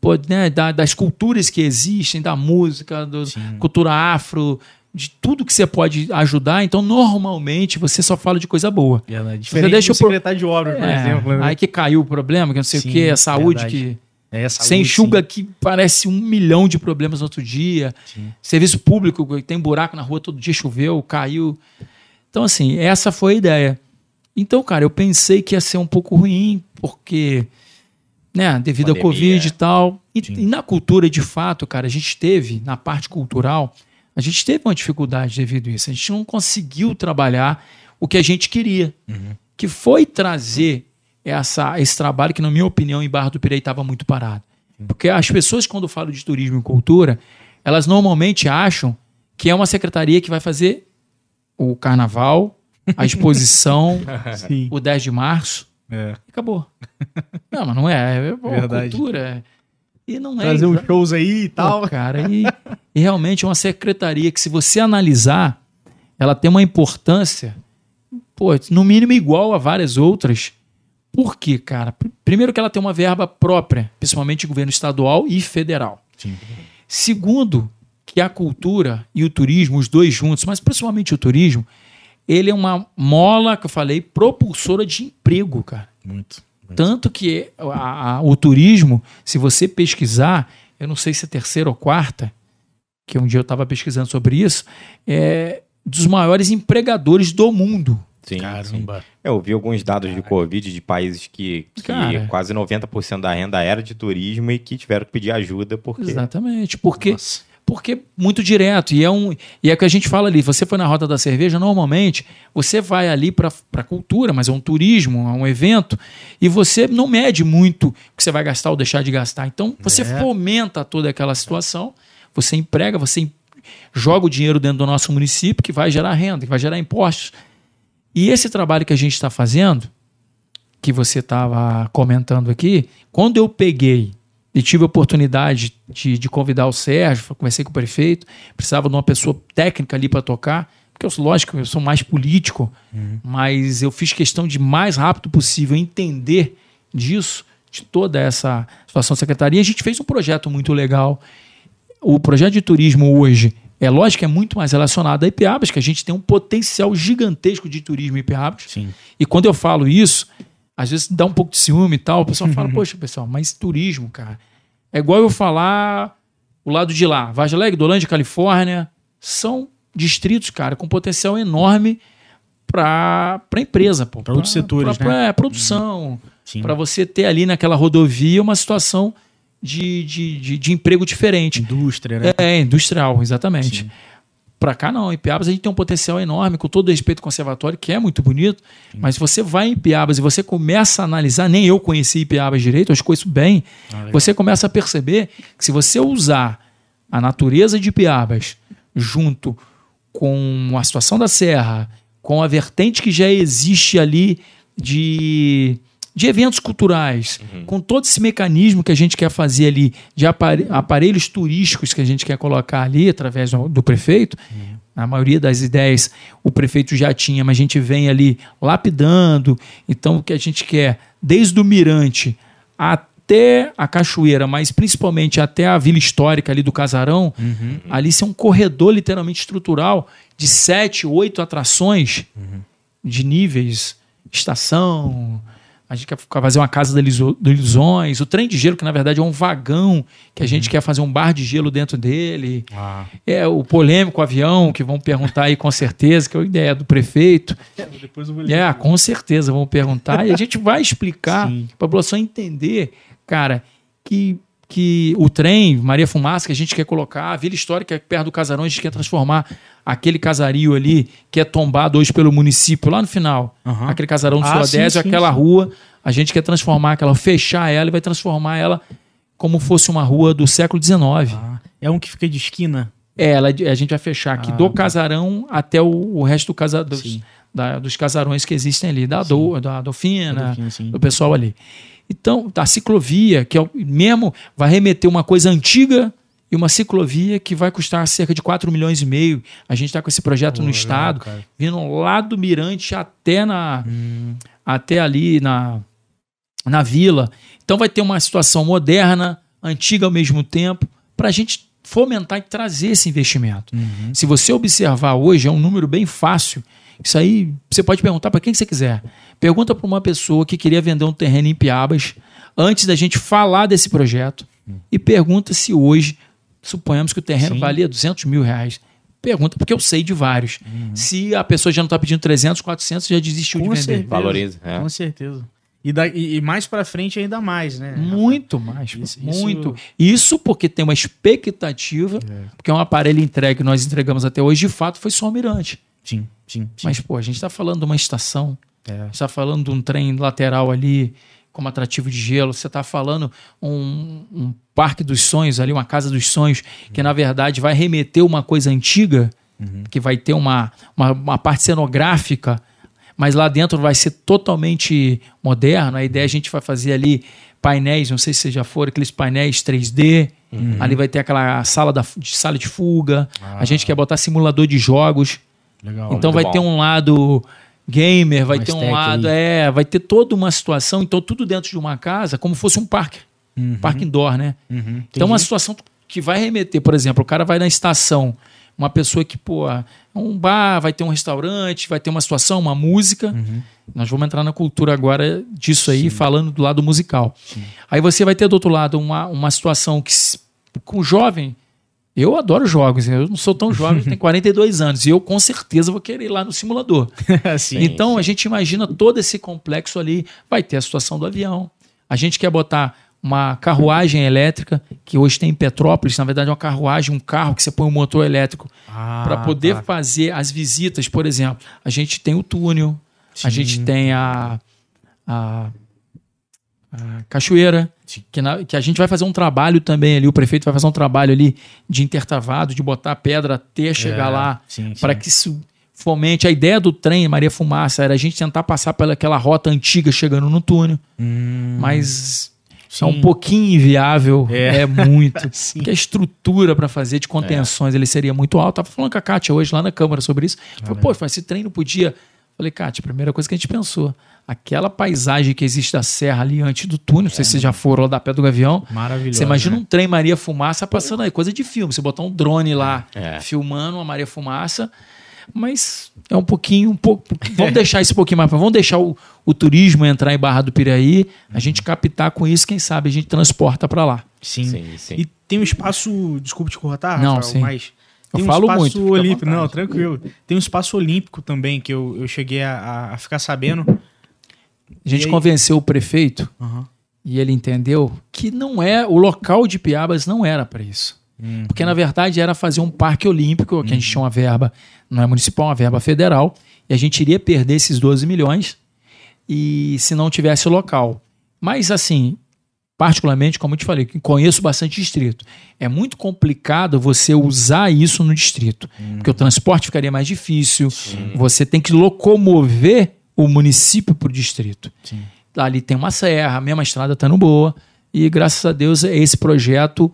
pô, né, da- das culturas que existem, da música, da cultura afro, de tudo que você pode ajudar. Então, normalmente, você só fala de coisa boa. Verdade. Diferente deixa do eu pro- secretário de obras, por É, exemplo. né? Aí que caiu o problema, que não sei Sim, o que, a saúde verdade. que. É, Você saúde, enxuga que parece um milhão de problemas no outro dia. Sim. Serviço público, tem buraco na rua, todo dia choveu, caiu. Então, assim, essa foi a ideia. Então, cara, eu pensei que ia ser um pouco ruim, porque, né, devido à Pandemia. Covid e tal. E, Sim. e na cultura, de fato, cara, a gente teve, na parte cultural, a gente teve uma dificuldade devido a isso. A gente não conseguiu trabalhar o que a gente queria, que foi trazer essa, esse trabalho que, na minha opinião, em Barra do Pirei estava muito parado. Porque as pessoas, quando falam de turismo e cultura, elas normalmente acham que é uma secretaria que vai fazer o carnaval, a exposição, Sim. o 10 de março, É. e acabou. Não, mas não é. É pô, cultura. é- E não é. Trazer uns exa- shows aí e tal. Pô, cara, e, e realmente é uma secretaria que, se você analisar, ela tem uma importância, pô, no mínimo igual a várias outras. Por quê, cara? Pr- Primeiro que ela tem uma verba própria, principalmente governo estadual e federal. Sim. Segundo, que a cultura e o turismo, os dois juntos, mas principalmente o turismo, ele é uma mola, que eu falei, propulsora de emprego, cara. Muito. Tanto que a- a- o turismo, se você pesquisar, eu não sei se é terceira ou quarta, que um dia eu estava pesquisando sobre isso, é dos maiores empregadores do mundo. Sim, sim. Caramba. Eu vi alguns dados de Covid de países que, que Cara. quase 90% da renda era de turismo e que tiveram que pedir ajuda porque Exatamente. Porque, Nossa. porque muito direto. E é, um, e é o que a gente fala ali. Você foi na roda da cerveja, normalmente você vai ali para a cultura, mas é um turismo, é um evento, e você não mede muito o que você vai gastar ou deixar de gastar. Então você É. fomenta toda aquela situação, você emprega, você joga o dinheiro dentro do nosso município, que vai gerar renda, que vai gerar impostos. E esse trabalho que a gente está fazendo, que você estava comentando aqui, quando eu peguei e tive a oportunidade de, de convidar o Sérgio, conversei com o prefeito, precisava de uma pessoa técnica ali para tocar, porque eu, lógico, eu sou mais político, mas eu fiz questão de mais rápido possível entender disso, de toda essa situação da secretaria. A gente fez um projeto muito legal. O projeto de turismo hoje, é lógico que é muito mais relacionado a Ipiabas, que a gente tem um potencial gigantesco de turismo em Ipiabas. Sim. E quando eu falo isso, às vezes dá um pouco de ciúme e tal. O pessoal fala, poxa, pessoal, mas turismo, cara. É igual eu falar o lado de lá. Vargem Alegre, Dolândia, Califórnia. São distritos, cara, com potencial enorme para a empresa. Pô, Pra outros setores, pra, né? pra- é, produção. Para você ter ali naquela rodovia uma situação de, de, de, de emprego diferente. Indústria, né? É, industrial, exatamente. Sim. Pra cá não, em Piabas a gente tem um potencial enorme, com todo respeito ao conservatório, que é muito bonito, mas se você vai em Piabas e você começa a analisar, nem eu conheci Piabas direito, eu acho que conheço bem, Ah, você começa a perceber que se você usar a natureza de Piabas junto com a situação da serra, com a vertente que já existe ali de, de eventos culturais, com todo esse mecanismo que a gente quer fazer ali, de apare- aparelhos turísticos que a gente quer colocar ali através do, do prefeito, a maioria das ideias o prefeito já tinha, mas a gente vem ali lapidando. Então, o que a gente quer, desde o Mirante até a Cachoeira, mas principalmente até a Vila Histórica ali do Casarão, ali ser um corredor literalmente estrutural de sete, oito atrações de níveis, estação. A gente quer fazer uma casa do Ilusões, o trem de gelo, que na verdade é um vagão, que a gente quer fazer um bar de gelo dentro dele. Ah, É o polêmico avião, que vão perguntar aí com certeza, que é a ideia do prefeito. depois eu vou É, com certeza vão perguntar. E a gente vai explicar para a população entender cara, que, que o trem, Maria Fumaça, que a gente quer colocar, a Vila Histórica é perto do casarão, a gente quer transformar aquele casario ali, que é tombado hoje pelo município, lá no final, Aham. aquele casarão do Ah, aquela sim. rua, a gente quer transformar aquela, fechar ela e vai transformar ela como fosse uma rua do século XIX. Ah, é um que fica de esquina. É, ela, a gente vai fechar aqui Ah, do tá. casarão até o, o resto do casa, dos, da- dos casarões que existem ali, da, do, da Dolfina, do pessoal ali. Então, a ciclovia, que é o mesmo, vai remeter uma coisa antiga e uma ciclovia que vai custar cerca de 4 milhões e meio. A gente está com esse projeto no legal, estado, cara. vindo lá do Mirante até na Hum, até ali na, na vila. Então vai ter uma situação moderna, antiga ao mesmo tempo, para a gente fomentar e trazer esse investimento. uhum. Se você observar hoje, é um número bem fácil. Isso aí você pode perguntar para quem que você quiser. Pergunta para uma pessoa que queria vender um terreno em Piabas antes da gente falar desse projeto e pergunta se hoje, suponhamos que o terreno Sim. valia 200 mil reais. Pergunta porque eu sei de vários. Se a pessoa já não está pedindo 300, 400, já desistiu Com de vender. certeza. Valoriza. é. Com certeza. E, da- e- e mais pra frente ainda mais, né? Muito mais, Isso- muito. Isso porque tem uma expectativa, porque é um aparelho entregue que nós entregamos até hoje, de fato, foi só o Mirante. Sim, sim, sim. Mas, pô, a gente está falando de uma estação, É. a gente está falando de um trem lateral ali, como atrativo de gelo, você está falando um, um parque dos sonhos ali, uma casa dos sonhos, que na verdade vai remeter uma coisa antiga, que vai ter uma, uma, uma parte cenográfica, mas lá dentro vai ser totalmente moderno. A ideia é a gente vai fazer ali painéis, não sei se vocês já foram, aqueles painéis 3D. Ali vai ter aquela sala, da, de sala de fuga. A gente quer botar simulador de jogos. Legal. Então muito vai bom. ter um lado gamer, vai Mais ter um lado, aí. é, vai ter toda uma situação, então tudo dentro de uma casa, como fosse um parque, Uhum, parque indoor, né? uhum. Então uma Entendi. situação que vai remeter, por exemplo, o cara vai na estação, uma pessoa que, pô, é um bar, vai ter um restaurante, vai ter uma situação, uma música. Uhum. Nós vamos entrar na cultura agora disso aí, falando do lado musical. Aí você vai ter do outro lado uma, uma situação que, se- com o jovem, eu adoro jogos, eu não sou tão jovem, tenho 42 anos, e eu com certeza vou querer ir lá no simulador. Sim. então a gente imagina todo esse complexo ali, vai ter a situação do avião. A gente quer botar uma carruagem elétrica, que hoje tem em Petrópolis, na verdade é uma carruagem, um carro que você põe um motor elétrico Ah, para poder tá. fazer as visitas, por exemplo. A gente tem o túnel, a Sim. gente tem a, a, a cachoeira, Sim. que, na- que a gente vai fazer um trabalho também ali, o prefeito vai fazer um trabalho ali de intertavado, de botar a pedra até chegar É, lá, para que isso fomente. A ideia do trem Maria Fumaça era a gente tentar passar pelaquela rota antiga chegando no túnel, Hum, mas sim. é um pouquinho inviável, É. é, muito. Porque a estrutura para fazer de contenções ele seria muito alta. Tava falando com a Kátia hoje lá na Câmara sobre isso. Falei, pô, esse trem não podia. Falei, Kátia, a primeira coisa que a gente pensou, aquela paisagem que existe da serra ali antes do túnel, não sei se vocês já foram lá da Pé do Gavião. Maravilhoso. Você imagina né? um trem Maria Fumaça passando aí, coisa de filme. Você botar um drone lá É. filmando uma Maria Fumaça, mas é um pouquinho, um pouco. Vamos deixar isso um pouquinho mais. pra- Vamos deixar o, o turismo entrar em Barra do Piraí, a gente captar com isso, quem sabe a gente transporta para lá. Sim. Sim, sim. E tem um espaço. Desculpa te cortar, Não, Rafael, sim. mas. Eu Tem um falo espaço muito, olímpico. Não, tranquilo. Tem um espaço olímpico também que eu, eu cheguei a, a- ficar sabendo. A gente aí? convenceu o prefeito Aham. e ele entendeu que não é o local de Piabas não era para isso. Hum. Porque na verdade era fazer um parque olímpico, que a gente tinha uma verba, não é municipal, uma verba federal, e a gente iria perder esses 12 milhões e se não tivesse o local. Mas assim, particularmente, como eu te falei, conheço bastante distrito, é muito complicado você usar isso no distrito, porque o transporte ficaria mais difícil, você tem que locomover o município para o distrito. Sim. Ali tem uma serra, a mesma estrada está no boa, e graças a Deus esse projeto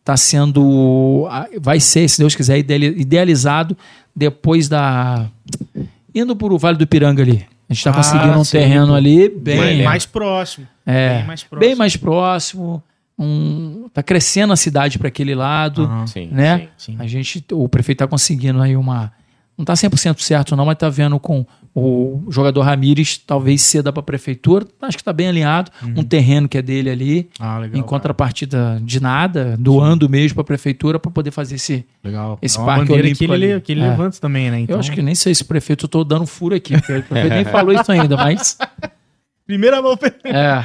está sendo, vai ser, se Deus quiser, ideali- idealizado depois da indo para o Vale do Piranga ali. A gente está Ah, conseguindo um sei, terreno ali bem mais, mais próximo. é, bem mais próximo. bem mais próximo. Um, tá crescendo a cidade para aquele lado, Aham. Sim, né? Sim. A gente, o prefeito tá conseguindo aí uma, não tá 100% certo não, mas tá vendo com o jogador Ramires talvez ceda para a prefeitura. Acho que tá bem alinhado, um terreno que é dele ali, Ah, legal. em contrapartida de nada, doando mesmo para a prefeitura para poder fazer esse. Legal. esse É parque olímpico que ele, ali. que ele É. levanta também, né? Então, Eu acho que nem sei se o prefeito eu tô dando furo aqui, porque o prefeito nem falou isso ainda, mas Primeira mão. É.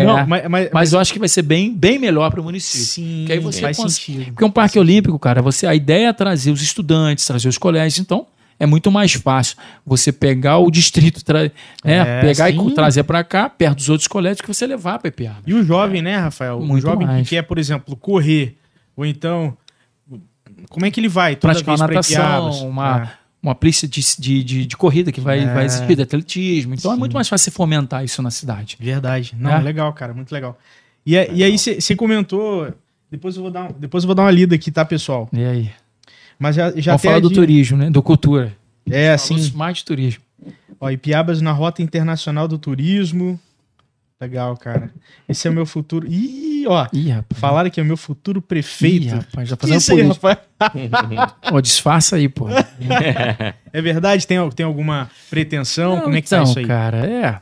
é. Não, mas, mas, mas, eu acho que vai ser bem, bem melhor para o município. Sim, que aí você faz cons- sentido. Porque um parque olímpico, cara, você a ideia é trazer os estudantes, trazer os colégios, então é muito mais fácil você pegar o distrito, tra- né, É, pegar e sim. co- trazer para cá, perto dos outros colégios, que você levar para Piaba. E o jovem, né, Rafael? o Muito jovem que mais. quer, por exemplo, correr, ou então. Como é que ele vai? Toda Praticar uma natação, uma, É. uma pista de, de, de, de corrida que vai, É. vai existir, de atletismo. Então é Sim. muito mais fácil você fomentar isso na cidade. Verdade. Não, É. legal, cara, muito legal. E, a- e aí você comentou. Depois eu, vou dar, depois eu vou dar uma lida aqui, tá, pessoal? E aí? Mas já, já Vamos falar do turismo, né? Do cultura. É, assim. mais de turismo. Ó, Ipiabas na Rota Internacional do Turismo. Legal, cara. Esse é o meu futuro. Ih, ó. Ih, rapaz. Falaram que é o meu futuro Ih, prefeito. rapaz, já fazendo isso aí, rapaz? Ó, disfarça aí, pô. É verdade? Tem, tem alguma pretensão? Não, Como é que então, tá isso aí? cara, é.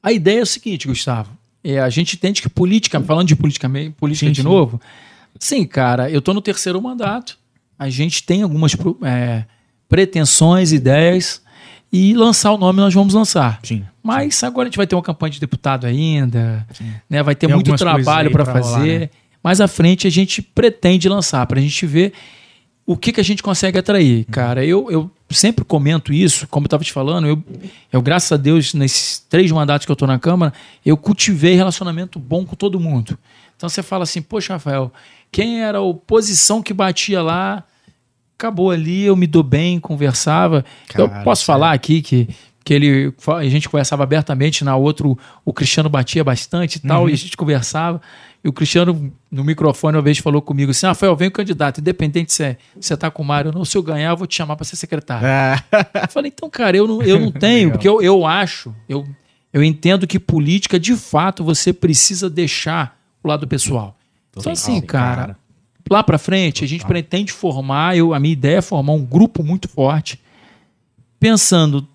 A ideia é o seguinte, Gustavo. É, a gente entende que política, falando de política, política Sim, de sim. novo, sim, cara, eu tô no terceiro mandato. A gente tem algumas é, pretensões, ideias, e lançar o nome nós vamos lançar. Sim. Mas agora a gente vai ter uma campanha de deputado ainda, né? Vai ter Tem muito trabalho para rolar, fazer. né? Mais à frente a gente pretende lançar para a gente ver o que, que a gente consegue atrair, cara. Eu, eu sempre comento isso, como eu estava te falando, eu, eu, graças a Deus, nesses três mandatos que eu estou na Câmara, eu cultivei relacionamento bom com todo mundo. Então você fala assim, poxa, Rafael, quem era a oposição que batia lá, acabou ali, eu me dou bem, conversava. eu Cara, posso sério. falar aqui que, que ele, a gente conversava abertamente, na outra o, Cristiano batia bastante e tal, Uhum. e a gente conversava. E o Cristiano, no microfone, uma vez falou comigo assim: Rafael, vem o candidato, independente se é- você tá com o Mário ou não, se eu ganhar, eu vou te chamar para ser secretário. Ah, Eu falei, então, cara, eu não, eu não tenho, porque eu, eu acho, eu, eu entendo que política, de fato, você precisa deixar o lado pessoal. Então, assim, cara, cara. lá pra frente, a gente pretende formar, eu, a minha ideia é formar um grupo muito forte, pensando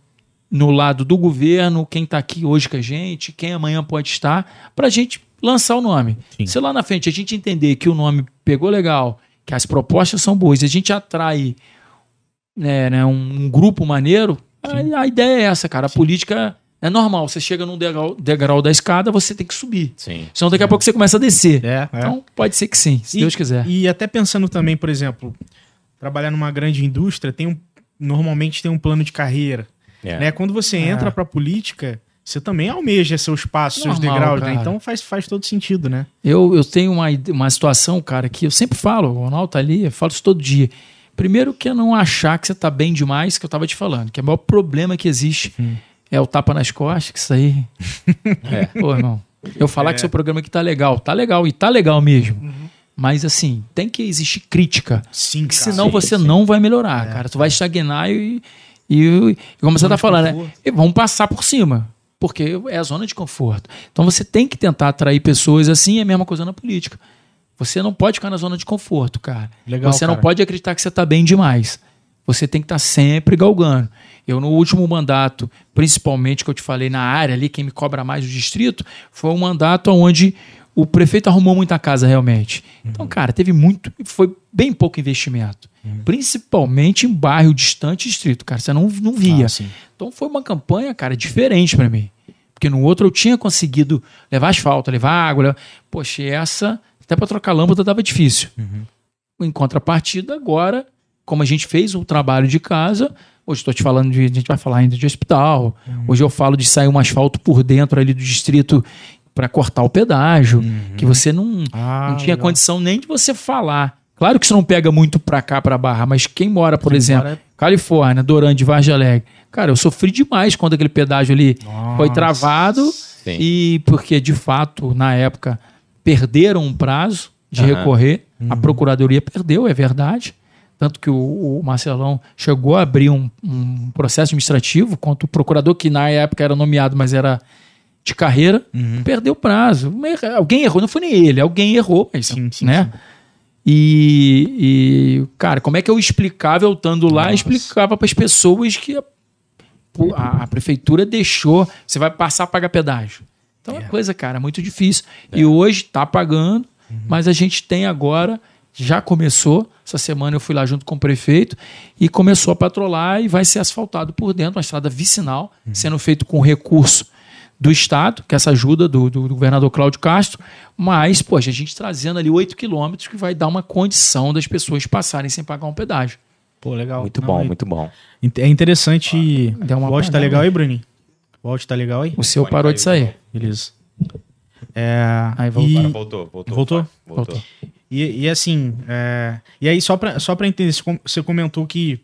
no lado do governo, quem está aqui hoje com a gente, quem amanhã pode estar, para a gente lançar o nome. Sim. Se lá na frente a gente entender que o nome pegou legal, que as propostas são boas, e a gente atrai né, né, um, um grupo maneiro, a, a ideia é essa, cara. A política é normal. Você chega num degrau, degrau da escada, você tem que subir. Sim. Senão daqui a pouco você começa a descer. É, é. Então pode ser que sim, se E- Deus quiser. E até pensando também, por exemplo, trabalhar numa grande indústria tem um, normalmente tem um plano de carreira. É. Né? Quando você entra pra política, você também almeja seu espaço, seus Normal, degraus, né? Então faz, faz todo sentido, né? Eu, eu tenho uma, uma situação, cara, que eu sempre falo, o Ronaldo tá ali, eu falo isso todo dia. Primeiro que é não achar que você tá bem demais, que eu tava te falando, que é o maior problema que existe é o tapa nas costas, que isso aí. é. Pô, irmão. Eu falar É. que seu programa aqui tá legal, tá legal, e tá legal mesmo. Mas assim, tem que existir crítica. Sim, Que cara. senão Sim, você sim. não vai melhorar, cara. Tu vai estagnar e, e, como você tá de falando, né? vão passar por cima, porque é a zona de conforto. Então você tem que tentar atrair pessoas assim, é a mesma coisa na política. Você não pode ficar na zona de conforto, cara. Legal, você não cara. pode acreditar que você está bem demais. Você tem que estar sempre galgando. Eu, no último mandato, principalmente que eu te falei na área ali, quem me cobra mais do distrito, foi um mandato onde o prefeito arrumou muita casa realmente. Uhum. Então, cara, teve muito, foi bem pouco investimento. Principalmente em bairro distante distrito, cara. Você não, não via. Ah. Então foi uma campanha, cara, diferente para mim. Porque no outro eu tinha conseguido levar asfalto, levar água. Levar... Poxa, essa, até para trocar lâmpada tava difícil. Em contrapartida, agora, como a gente fez o trabalho de casa, hoje estou te falando de. A gente vai falar ainda de hospital. Hoje eu falo de sair um asfalto por dentro ali do distrito para cortar o pedágio. Que você não, Ah, não tinha legal. condição nem de você falar. Claro que isso não pega muito para cá, para Barra, mas quem mora, por Quem exemplo, mora- Califórnia, Dorande, Vargem Alegre. Cara, eu sofri demais quando aquele pedágio ali foi Nossa. travado Sim. e porque, de fato, na época, perderam um prazo de Aham. recorrer. Uhum. A Procuradoria perdeu, é verdade. Tanto que o, o Marcelão chegou a abrir um, um processo administrativo contra o procurador, que na época era nomeado, mas era de carreira, Uhum. perdeu o prazo. Mas Alguém errou, não foi nem ele, alguém errou, mas, Sim, sim, né? sim. E, e, cara, como é que eu explicava eu estando lá? Nossa. Explicava para as pessoas que a, a- a prefeitura deixou, você vai passar a pagar pedágio. Então é uma coisa, cara, muito difícil. E hoje está pagando, mas a gente tem agora, já começou. Essa semana eu fui lá junto com o prefeito e começou a patrolar e vai ser asfaltado por dentro, uma estrada vicinal, sendo feito com recurso do Estado, que é essa ajuda do, do, do governador Cláudio Castro, mas, poxa, a gente trazendo ali 8 quilômetros que vai dar uma condição das pessoas passarem sem pagar um pedágio. Pô, legal. Muito Não, bom, é- muito bom. É interessante. Deu uma o áudio tá legal aí, Bruninho? O áudio tá legal aí? O seu parou de sair. Beleza. É, Aí voltou. e, Agora voltou, voltou. Voltou? Voltou. e, e assim, é, e aí só pra, só pra entender, você comentou que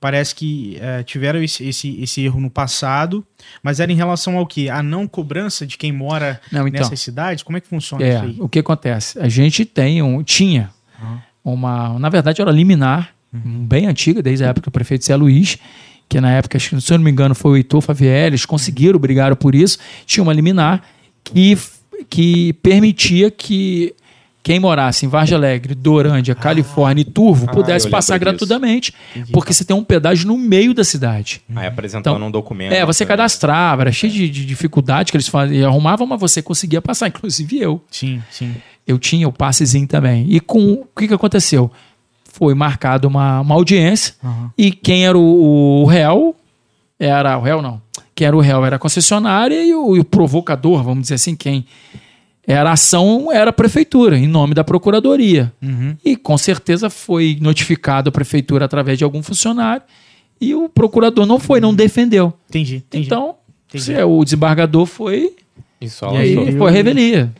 parece que é, tiveram esse, esse, esse erro no passado, mas era em relação ao quê? A não cobrança de quem mora Não, então. nessas cidades? Como é que funciona É, isso aí? o que acontece? A gente tem um, tinha uma, na verdade era liminar, bem antiga, desde a época do prefeito Zé Luiz, que na época, que, se eu não me engano, foi o Heitor Favier, eles conseguiram, brigaram por isso, tinha uma liminar que, que permitia que quem morasse em Vargem Alegre, Dorândia, Califórnia e Turvo Ah, pudesse passar disso. gratuitamente, porque você tem um pedágio no meio da cidade. Aí apresentando Então, um documento. É, você né? cadastrava, era cheio de, de dificuldade que eles faziam, arrumavam, mas você conseguia passar, inclusive eu. Sim, sim. Eu tinha o passezinho também. E com o que, que aconteceu? Foi marcada uma, uma audiência Aham. e quem era o, o réu era o réu não. Quem era o réu era a concessionária e o, e o provocador, vamos dizer assim, quem era a ação era a prefeitura, em nome da procuradoria. Uhum. E com certeza foi notificado a prefeitura através de algum funcionário e o procurador não foi, não defendeu. Entendi, entendi. Então, Entendi. se é, o desembargador foi E só e aí foi revelia.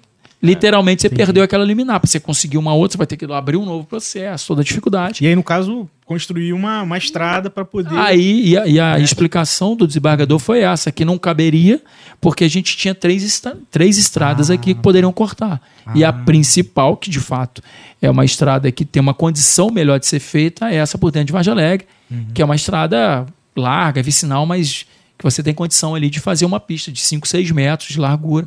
Literalmente você perdeu aquela liminar. Para você conseguir uma outra, você vai ter que abrir um novo processo, toda a dificuldade. E aí, no caso, construir uma, uma estrada para poder. Aí, e a, e a explicação do desembargador foi essa, que não caberia, porque a gente tinha três, estra- três estradas aqui que poderiam cortar. E a principal, que de fato é uma estrada que tem uma condição melhor de ser feita, é essa por dentro de Vargem Alegre, que é uma estrada larga, vicinal, mas que você tem condição ali de fazer uma pista de 5, 6 metros de largura.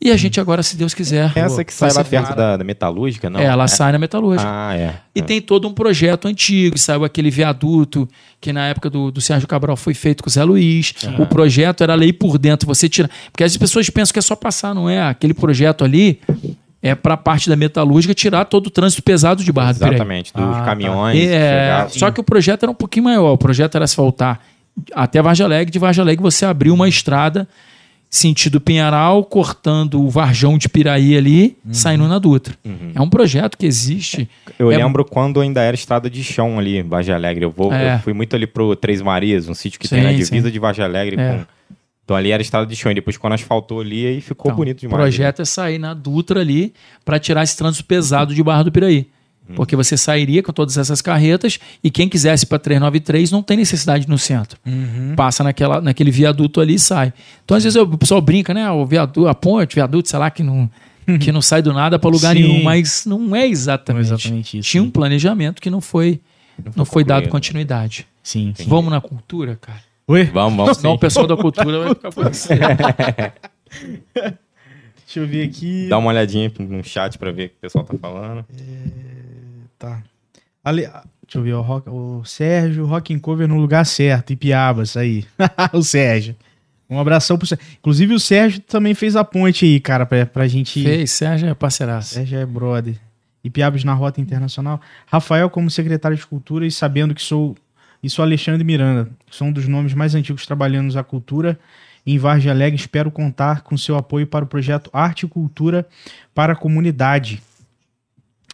E a gente agora, se Deus quiser... Essa que sai lá perto da, da metalúrgica, não? É, ela sai na metalúrgica. Ah, é. E tem todo um projeto antigo, saiu aquele viaduto que na época do, do Sérgio Cabral foi feito com o Zé Luiz. O projeto era lei por dentro, você tira. Porque as pessoas pensam que é só passar, não é? Aquele projeto ali é para a parte da metalúrgica tirar todo o trânsito pesado de Barra do Piraí. Exatamente, dos Ah, tá. caminhões. É, chegar- só que o projeto era um pouquinho maior. O projeto era asfaltar até Vargem Alegre. De Vargem Alegre você abriu uma estrada sentido Pinharal, cortando o Varjão de Piraí ali, saindo na Dutra. É um projeto que existe. Eu É- lembro quando ainda era estrada de chão ali, em Vargem Alegre. Eu, vou, É. eu fui muito ali pro Três Marias, um sítio que Sim, tem na divisa sim. de Vargem Alegre. É. com- Então ali era estrada de chão. E depois quando asfaltou ali, aí ficou Então, bonito O demais. projeto é sair na Dutra ali para tirar esse trânsito pesado de Barra do Piraí. Porque você sairia com todas essas carretas e quem quisesse para 393 não tem necessidade no centro. Uhum. Passa naquela, naquele viaduto ali e sai. Então, às vezes, o pessoal brinca, né? O viaduto, a ponte, viaduto, sei lá, que não, que não sai do nada para lugar Sim. nenhum. Mas não é exatamente. Não é exatamente isso, Tinha um planejamento que não foi, não foi dado continuidade. Sim. sim. Vamos na cultura, cara? Oi? Vamos, vamos Senão o pessoal da cultura vai ficar por isso. Deixa eu ver aqui. Dá uma olhadinha no chat pra ver o que o pessoal tá falando. Tá. Ale- Deixa eu ver, o, Rock- o Sérgio, Rock and Cover no lugar certo, Ipiabas, aí. o Sérgio. Um abração pro Sérgio. Inclusive o Sérgio também fez a ponte aí, cara, pra, pra gente... Fez, Sérgio é parceiraço. Sérgio é brother. Ipiabas na Rota Internacional. Rafael como secretário de Cultura e sabendo que sou... E sou Alexandre Miranda. Sou um dos nomes mais antigos trabalhando na cultura. Em Vargem Alegre, espero contar com seu apoio para o projeto Arte e Cultura para a Comunidade.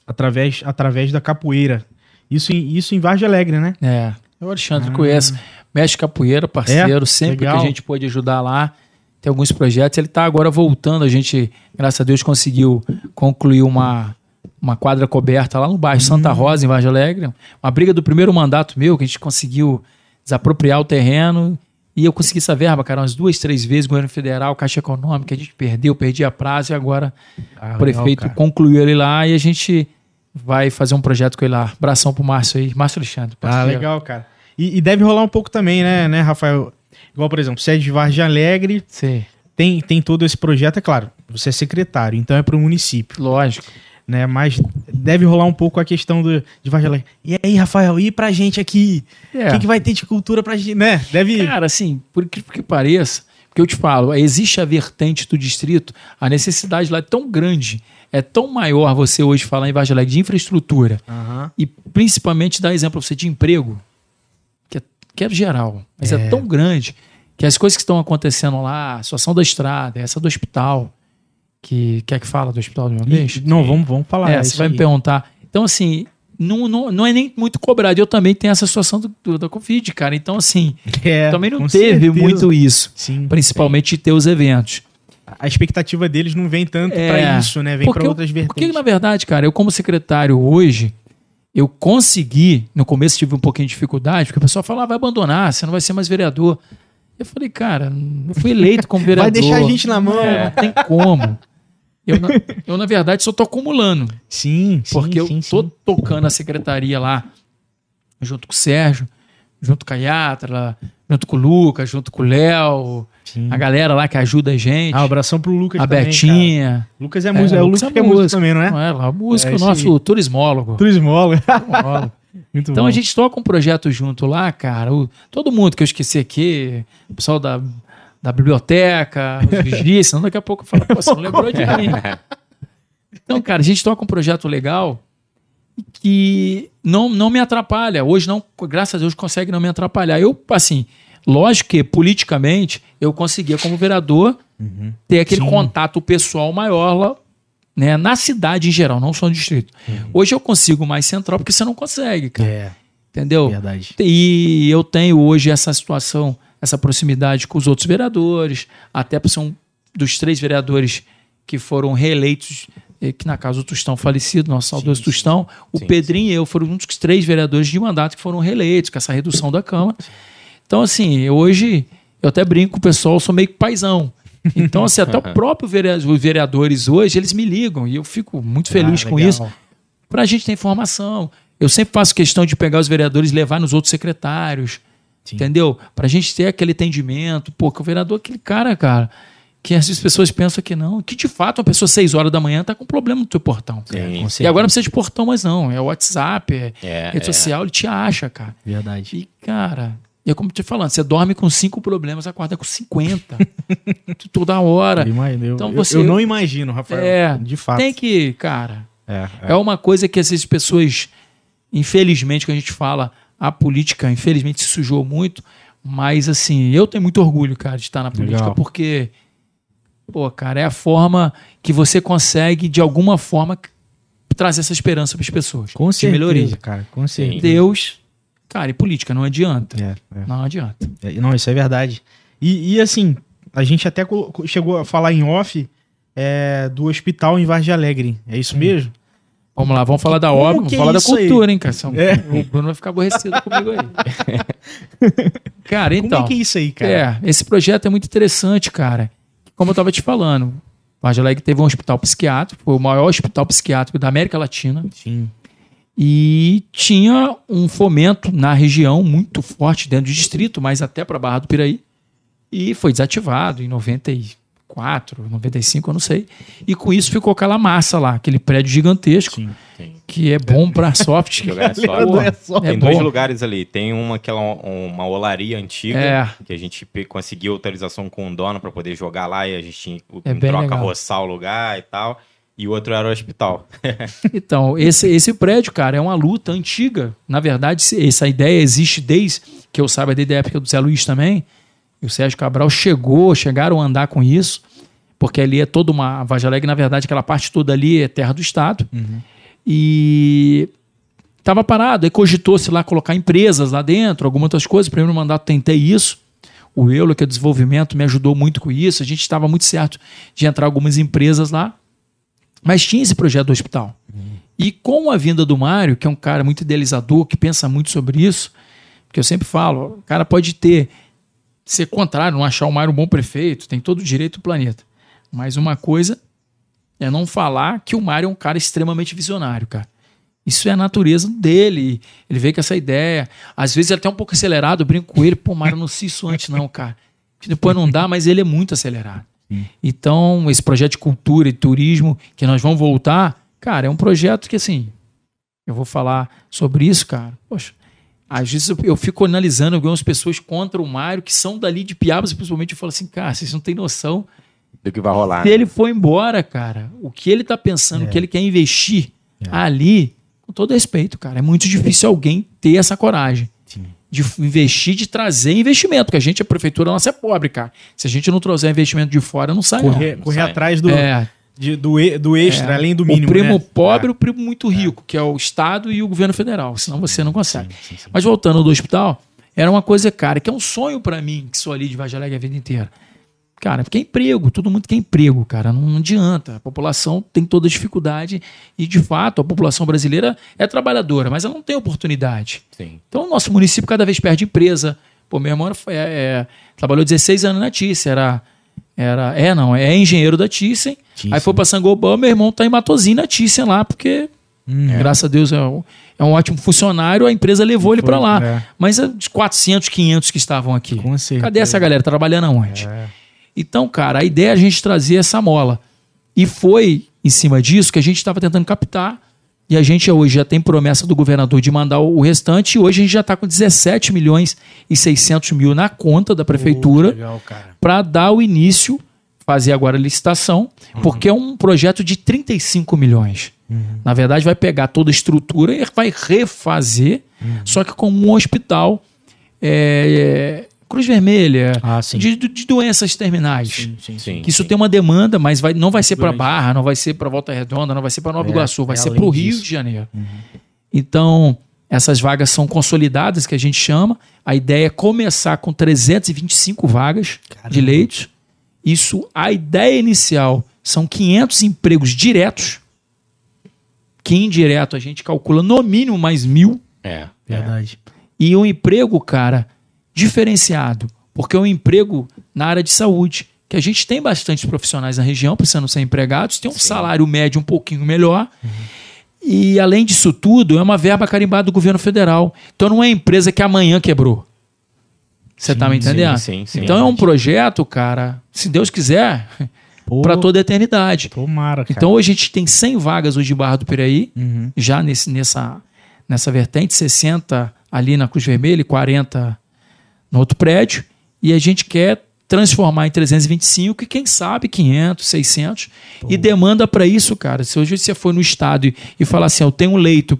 Através, através da capoeira. Isso em, isso em Vargem Alegre, né? É. O Alexandre conhece. Mestre Capoeira, parceiro, É? sempre Legal. que a gente pôde ajudar lá. Tem alguns projetos. Ele está agora voltando. A gente, graças a Deus, conseguiu concluir uma, uma quadra coberta lá no bairro Santa Rosa, em Vargem Alegre. Uma briga do primeiro mandato meu, que a gente conseguiu desapropriar o terreno. E eu consegui essa verba, cara, umas duas, três vezes, governo federal, Caixa Econômica, a gente perdeu, perdi a prazo e agora Ah, o prefeito concluiu ele lá e a gente vai fazer um projeto com ele lá. Abração pro Márcio aí, Márcio Alexandre. Ah, parceiro. legal, cara. E, e deve rolar um pouco também, né, né, Rafael? Igual, por exemplo, Sérgio de Vargem Alegre Sim, tem, tem todo esse projeto, é claro. Você é secretário, então é para o município, lógico. né? Mas deve rolar um pouco a questão do, de Alegre. E aí, Rafael, e pra gente aqui? O É. que, que vai ter de cultura pra gente, né? Deve... Cara, assim, por incrível que pareça, porque eu te falo, existe a vertente do distrito, a necessidade lá é tão grande, é tão maior você hoje falar em Alegre de infraestrutura Aham. e principalmente dar exemplo pra você de emprego, que é, que é geral, mas é. tão grande que as coisas que estão acontecendo lá, a situação da estrada, essa do hospital, que quer que fala do hospital de uma vez? E- não, vamos, vamos falar. é, é você vai me aí. perguntar. Então, assim, não, não, não é nem muito cobrado. Eu também tenho essa situação do, do- da Covid, cara. Então, assim, É, também não teve certeza. muito isso. Sim. Principalmente de ter os eventos. A expectativa deles não vem tanto É, pra isso, né? Vem eu- outras vertentes. Porque, na verdade, cara, eu como secretário hoje, eu consegui, no começo tive um pouquinho de dificuldade, porque o pessoal falava, vai abandonar, você não vai ser mais vereador. Eu falei, cara, eu fui eleito como vereador. Vai deixar a gente na mão. É, não tem como. Eu, na, eu, na verdade, só tô acumulando. Sim, Porque eu sim, tô sim. tocando a secretaria lá, junto com o Sérgio, junto com a Yatra, junto com o Lucas, junto com o Léo, a galera lá que ajuda a gente, Ah, abração pro Lucas a também, Betinha. cara. Lucas é músico, é, o Lucas que é músico também, não é? Não é, lá, músico, É, isso nosso turismólogo. Turismólogo. Turismólogo. Muito Então bom. a gente toca um projeto junto lá, cara. o- todo mundo que eu esqueci aqui, o pessoal da, da biblioteca, os vigias, senão daqui a pouco eu falo, pô, você não lembrou de mim. Então, cara, a gente toca um projeto legal que não, não me atrapalha. Hoje não, graças a Deus, consegue não me atrapalhar. Eu, assim, lógico que politicamente eu conseguia, como vereador, ter aquele Sim. contato pessoal maior lá, né, na cidade em geral, não só no distrito. Hoje eu consigo mais central porque você não consegue, cara. É, Entendeu? verdade. E eu tenho hoje essa situação, essa proximidade com os outros vereadores, até por ser um dos três vereadores que foram reeleitos, eh, que na casa do Tostão falecido, nosso saudoso sim. Tostão, o Sim, Pedrinho e eu foram um dos três vereadores de mandato que foram reeleitos, com essa redução da Câmara. Então, assim, hoje eu até brinco com o pessoal, eu sou meio que paizão. Então, assim, até o próprio vereador, os vereadores hoje, eles me ligam e eu fico muito feliz Ah, com isso para a gente ter informação. Eu sempre faço questão de pegar os vereadores e levar nos outros secretários, Sim. entendeu? Para a gente ter aquele entendimento. Pô, que o vereador é aquele cara, cara, que às vezes as pessoas pensam que não, que de fato uma pessoa às 6 horas da manhã tá com problema no teu portão. Sim. com E agora não precisa de portão mais não, é WhatsApp, é, É, rede é. social, ele te acha, cara. Verdade. E, cara, e é como eu tô te falando, você dorme com cinco problemas, acorda com 50. toda hora. Eu eu, Então eu- você- eu não imagino, Rafael. É, de fato. Tem que, cara, É, é. é uma coisa que essas pessoas, infelizmente, que a gente fala, a política, infelizmente, se sujou muito. Mas, assim, eu tenho muito orgulho, cara, de estar na política, Legal. porque, pô, cara, é a forma que você consegue, de alguma forma, trazer essa esperança para as pessoas. Com de certeza, melhoria. cara. Com certeza. Deus, cara, e política, não adianta. É, é. Não adianta. É, Não, isso é verdade. E, e, assim, a gente até chegou a falar em off é, do hospital em Vargem Alegre. É isso mesmo? Vamos lá, vamos falar da obra, vamos é falar da isso aí? cultura, hein, cara? É. O Bruno vai ficar aborrecido comigo aí. Cara, então. Como é que é isso aí, cara? É, esse projeto é muito interessante, cara. Como eu estava te falando, Vargem Alegre teve um hospital psiquiátrico, foi o maior hospital psiquiátrico da América Latina, Sim. e tinha um fomento na região muito forte dentro do distrito, mas até para Barra do Piraí, e foi desativado em 94, 95, eu não sei. E com isso ficou aquela massa lá, aquele prédio gigantesco, Sim. Sim. que é bom para soft. É é só. É Tem dois bom. lugares ali. Tem uma que é uma, olaria antiga, É. que a gente conseguiu autorização com o dono para poder jogar lá e a gente É em bem troca roçar o lugar e tal. E o outro era o hospital. Então, esse, esse prédio, cara, é uma luta antiga. Na verdade, essa ideia existe desde que eu saiba, desde a época do Zé Luiz também. E o Sérgio Cabral chegou, chegaram a andar com isso, porque ali é toda uma. A Vargem Alegre, na verdade, aquela parte toda ali é terra do Estado. E estava parado. Aí cogitou-se lá colocar empresas lá dentro, algumas outras coisas. Primeiro mandato tentei isso. O Euler, que é desenvolvimento, me ajudou muito com isso. A gente estava muito certo de entrar algumas empresas lá. Mas tinha esse projeto do hospital. E com a vinda do Mário, que é um cara muito idealizador, que pensa muito sobre isso, porque eu sempre falo, o cara pode ter, ser contrário, não achar o Mário um bom prefeito, tem todo o direito do planeta. Mas uma coisa é não falar que o Mário é um cara extremamente visionário, cara. Isso é a natureza dele. Ele veio com essa ideia. Às vezes é até um pouco acelerado, eu brinco com ele, pô, Mário, não sei isso antes, não, cara. Que depois não dá, mas ele é muito acelerado. Então, esse projeto de cultura e turismo que nós vamos voltar, cara, é um projeto que assim, eu vou falar sobre isso, cara. Poxa, às vezes eu, eu fico analisando algumas pessoas contra o Mário que são dali de Piabas, principalmente, eu falo assim, cara, vocês não têm noção. Do que vai rolar. Se ele for embora, cara, o que ele tá pensando, o que ele quer investir ali, com todo respeito, cara, é muito difícil alguém ter essa coragem. Sim. de investir, de trazer investimento, porque a gente, a prefeitura nossa é pobre, cara. Se a gente não trouxer investimento de fora, não sai Correr, não. correr sai. atrás do, É, de- do, do extra, além do mínimo. o primo né? pobre e o primo muito rico, que é o Estado e o governo federal. Senão você não consegue. Mas voltando do hospital, era uma coisa, cara, que é um sonho pra mim, que sou ali de Vargem Alegre a vida inteira. Cara, porque é emprego, todo mundo quer emprego, cara. Não, não adianta. A população tem toda dificuldade e, de fato, a população brasileira é trabalhadora, mas ela não tem oportunidade. Sim. Então, o nosso município cada vez perde empresa. Pô, meu irmão é, é, trabalhou 16 anos na Thyssen, era, era. É, não, é engenheiro da Thyssen. Thyssen. Aí foi pra Sangobão, meu irmão tá em Matozinho na Thyssen lá, porque, graças a Deus, é um, é um ótimo funcionário, a empresa levou ele pra lá. é. Mas é os 400, 500 que estavam aqui. Cadê essa galera? Trabalhando aonde? É. Então, cara, a ideia é a gente trazer essa mola. E foi em cima disso que a gente estava tentando captar. E a gente hoje já tem promessa do governador de mandar o restante. E hoje a gente já está com 17 milhões e 600 mil na conta da prefeitura para dar o início, fazer agora a licitação, porque é um projeto de 35 milhões. Na verdade, vai pegar toda a estrutura e vai refazer, só que com um hospital é, Cruz Vermelha, Ah, sim. de, de doenças terminais. Sim, sim, Sim. Que isso tem uma demanda, mas vai, não vai ser para. Barra, não vai ser para Volta Redonda, não vai ser para Nova É, Iguaçu, vai é ser para o Rio disso. de Janeiro. Então, essas vagas são consolidadas, que a gente chama. A ideia é começar com 325 vagas de leitos. Isso, a ideia inicial são 500 empregos diretos, que indireto a gente calcula no mínimo mais mil. É. Verdade. E um emprego, cara, diferenciado. Porque é um emprego na área de saúde. Que a gente tem bastante profissionais na região precisando ser empregados, tem um salário médio um pouquinho melhor. E além disso tudo, é uma verba carimbada do governo federal. Então não é empresa que amanhã quebrou. Você tá me entendendo? sim, sim. então é um projeto, cara, se Deus quiser, para toda a eternidade. Tomara, cara. Então hoje a gente tem 100 vagas hoje de Barra do Piraí, Uhum. já nesse, nessa, nessa vertente, 60 ali na Cruz Vermelha e 40 no outro prédio, e a gente quer transformar em 325 e quem sabe 500, 600, e demanda para isso, cara. Se hoje você for no estado e, e falar assim, eu tenho um leito,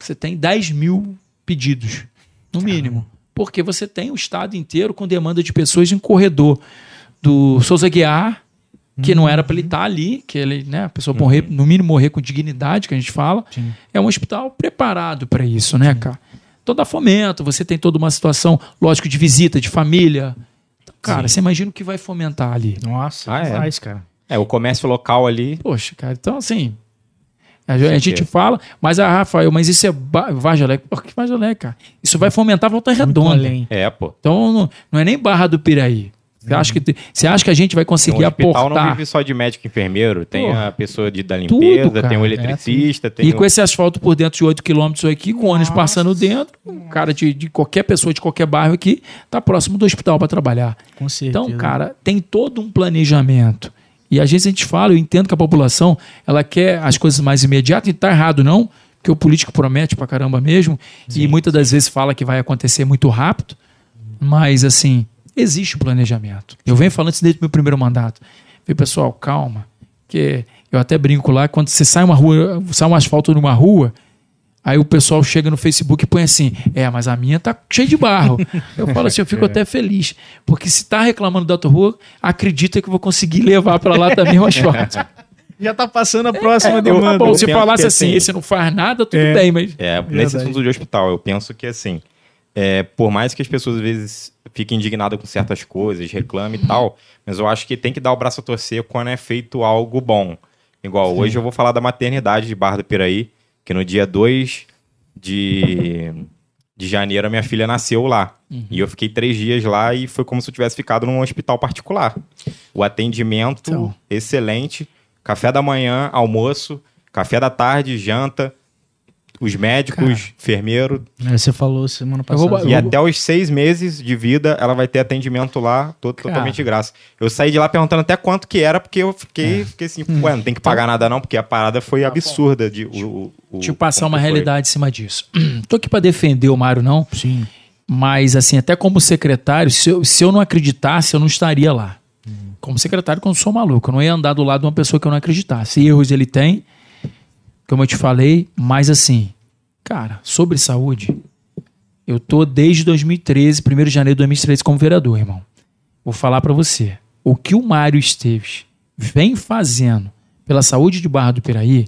você tem 10 mil pedidos, no mínimo, porque você tem o estado inteiro com demanda de pessoas em corredor do Souza Guiar, que não era para ele estar ali, que ele, né, a pessoa morrer, no mínimo morrer com dignidade, que a gente fala. Sim. É um hospital preparado para isso, né, cara? Dá fomento, você tem toda uma situação, lógico, de visita, de família. Então, cara, você imagina o que vai fomentar ali. Nossa, Ah, é. demais, cara. É, o comércio local ali. Poxa, cara, então assim. A, a gente fala, mas a Rafael, mas isso é Alegre. Por que Alegre, cara? Isso vai fomentar a volta redonda. É, pô. Então não, não é nem Barra do Piraí. Você acha, que, você acha que a gente vai O conseguir Um hospital não aportar? vive só de médico e enfermeiro. Tem Porra. a pessoa de, da limpeza, cara. tem o É, eletricista, tem E o... com esse asfalto por dentro de 8 quilômetros aqui, com ônibus passando dentro, um cara de, de qualquer pessoa de qualquer bairro aqui, tá próximo do hospital para trabalhar. Com certeza. Então, cara, tem todo um planejamento. E às vezes a gente fala, eu entendo que a população, ela quer as coisas mais imediatas, e tá errado não, porque o político promete pra caramba mesmo, e muitas das vezes fala que vai acontecer muito rápido, mas assim, existe o planejamento. Eu venho falando isso desde o meu primeiro mandato. Falei, pessoal, calma, que eu até brinco lá, quando você sai uma rua, sai um asfalto numa rua, Aí o pessoal chega no Facebook e põe assim: é, mas a minha tá cheia de barro. Eu falo assim: eu fico até feliz. Porque se tá reclamando da tua rua, acredita que eu vou conseguir levar para lá também o asfalto. Já tá passando a próxima É, demanda. tá bom, se falasse assim, assim- esse não faz nada, tudo É. bem, mas. É, nesse Verdade. assunto de hospital, eu penso que assim, é, por mais que as pessoas às vezes fiquem indignadas com certas coisas, reclamem e tal, mas eu acho que tem que dar o braço a torcer quando é feito algo bom. Igual, hoje eu vou falar da maternidade de Barra do Piraí, que no dia 2 de, de janeiro a minha filha nasceu lá. E eu fiquei três dias lá e foi como se eu tivesse ficado num hospital particular. O atendimento Então. excelente, café da manhã, almoço, café da tarde, janta, os médicos, enfermeiro. É, você falou semana Eu vou passada. E Eu- até os seis meses de vida, ela vai ter atendimento lá, todo, Cara. totalmente de graça. Eu saí de lá perguntando até quanto que era, porque eu fiquei, fiquei assim, ué, não tem que pagar nada não, porque a parada foi absurda. De, o, o- o- Deixa eu passar uma realidade em cima disso. Tô aqui para defender o Mário, não. Sim. Mas, assim, até como secretário, se eu, se eu não acreditasse, eu não estaria lá. Como secretário, quando sou maluco, eu não ia andar do lado de uma pessoa que eu não acreditasse. Erros ele tem, como eu te falei, mas assim, cara, sobre saúde, Eu tô desde 2013, 1 de janeiro de 2013, como vereador, irmão. Vou falar para você. O que o Mário Esteves vem fazendo pela saúde de Barra do Piraí,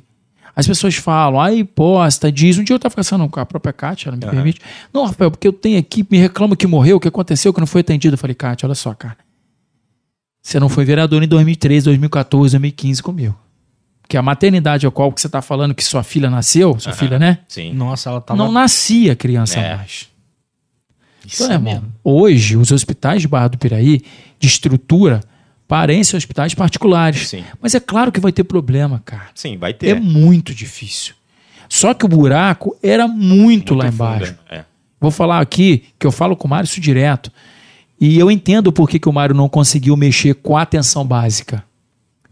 as pessoas falam, ai, posta, diz. Um dia eu estava conversando com a própria Kátia, ela me Aham. permite. Não, Rafael, porque eu tenho aqui, me reclama que morreu, que aconteceu, que não foi atendido. Eu falei, Kátia, olha só, cara. Você não foi vereador em 2013, 2014, 2015 comigo. Que a maternidade a qual que você está falando que sua filha nasceu, sua Aham. filha, né? Sim. Nossa, ela tava. Não nascia criança É. mais. Isso Então, é irmão, mesmo. hoje, os hospitais de Barra do Piraí, de estrutura, parecem hospitais particulares. Sim. Mas é claro que vai ter problema, cara. Sim, vai É, ter. muito difícil. Só que o buraco era muito, lá fundo, embaixo. É. Vou falar aqui, que eu falo com o Mário isso direto. E eu entendo por que, que o Mário não conseguiu mexer com a atenção básica.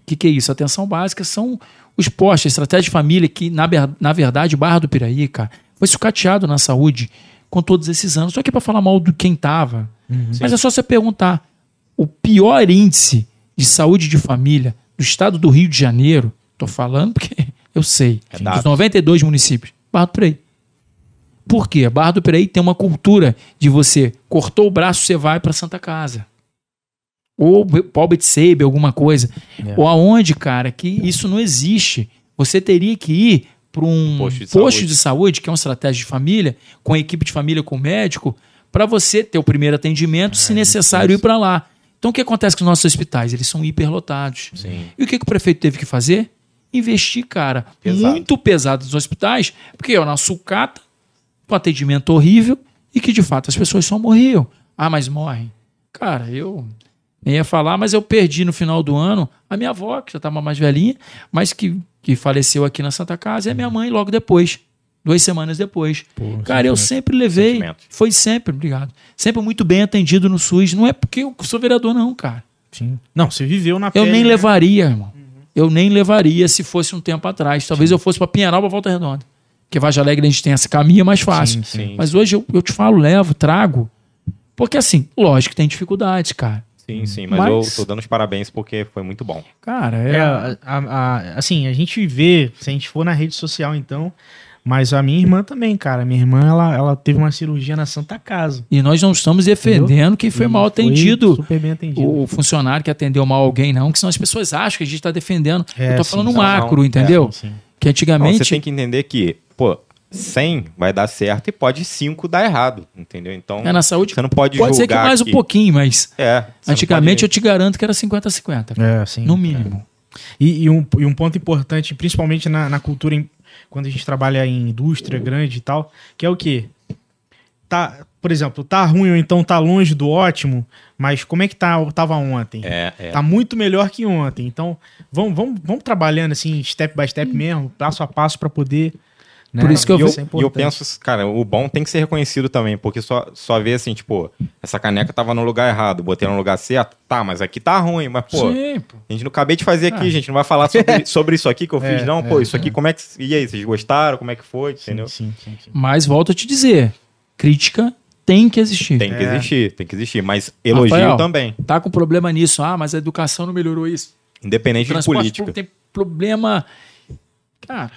O que, que é isso? Atenção básica são os postos, a estratégia de família, que, na, na verdade, Barra do Piraí, cara, foi sucateado na saúde com todos esses anos. Só que para falar mal do quem tava. Mas é só você perguntar. O pior índice de saúde de família do estado do Rio de Janeiro, tô falando porque eu sei, É dos dados. 92 municípios, Barra do Piraí. Por quê? Barra do Piraí tem uma cultura de você cortou o braço, você vai para Santa Casa. Ou Paul Betsebe, alguma coisa. É. Ou aonde, cara, que isso não existe. Você teria que ir para um Posto de posto saúde. de saúde, que é uma estratégia de família, com a equipe de família, com o médico, para você ter o primeiro atendimento, se necessário, ir para lá. Então, o que acontece com os nossos hospitais? Eles são hiperlotados. Sim. E o que, que o prefeito teve que fazer? Investir, cara, Pesado. muito pesado nos hospitais, porque é uma sucata, um atendimento horrível e que de fato as pessoas só morriam. Ah, mas morrem. Cara, eu nem ia falar, mas eu perdi no final do ano a minha avó, que já estava mais velhinha, mas que, que faleceu aqui na Santa Casa, e a minha mãe logo depois, duas semanas depois. Cara, eu sempre levei, Sentimento. foi sempre, obrigado, sempre muito bem atendido no SUS. Não é porque eu sou vereador, não, cara. Sim. Não, você viveu na Eu pele, nem né? levaria, irmão. Eu nem levaria se fosse um tempo atrás. Talvez eu fosse para Pinheiral ou Volta Redonda. Porque Vaja Alegre a gente tem essa caminha mais fácil. Sim, sim. Mas hoje eu, eu te falo, levo, trago. Porque assim, lógico que tem dificuldades, cara. Sim, sim. Mas, Mas- eu tô dando os parabéns porque foi muito bom. Cara, É, é. a- a- a- assim, a gente vê, se a gente for na rede social, então. Mas a minha irmã também, cara. Minha irmã, ela, ela teve uma cirurgia na Santa Casa. E nós não estamos defendendo que foi E mal atendido. Super bem atendido. O funcionário que atendeu mal alguém, não, que senão as pessoas acham que a gente está defendendo. É, eu tô sim, falando sim. macro, Não, não. entendeu? Sim. Que Não, antigamente. você tem que entender que, pô, 100 vai dar certo e pode 5 dar errado, entendeu? Então, É, na saúde você não pode pode ser que mais um que- pouquinho, mas É. antigamente eu pode- te garanto que era 50-50. É, sim. No mínimo. E, e um, e um ponto importante, principalmente na, na cultura, em- quando a gente trabalha em indústria grande e tal, que é o quê? Tá, por exemplo, tá ruim ou então tá longe do ótimo, mas como é que tá, tava ontem? É, é. Tá muito melhor que ontem. Então, vamos, vamos, vamos trabalhando assim, step by step mesmo, passo a passo para poder. Né? Por isso que eu- E eu, é e eu penso, cara, o bom tem que ser reconhecido também, porque só, só vê assim, tipo, essa caneca tava no lugar errado, botei no lugar certo, tá, mas aqui tá ruim, mas pô, Sim, pô. a gente não acabei de fazer aqui, Ah. gente, não vai falar sobre, sobre isso aqui que eu fiz, É, não, pô, é, isso aqui, como é que. E aí, vocês gostaram? Como é que foi? Entendeu? Sim, sim, sim. Mas volto a te dizer: crítica tem que existir. Tem que É. existir, tem que existir, mas elogio Rafael, também, Tá com problema nisso. Ah, mas a educação não melhorou isso. independente de política. tem problema. Cara,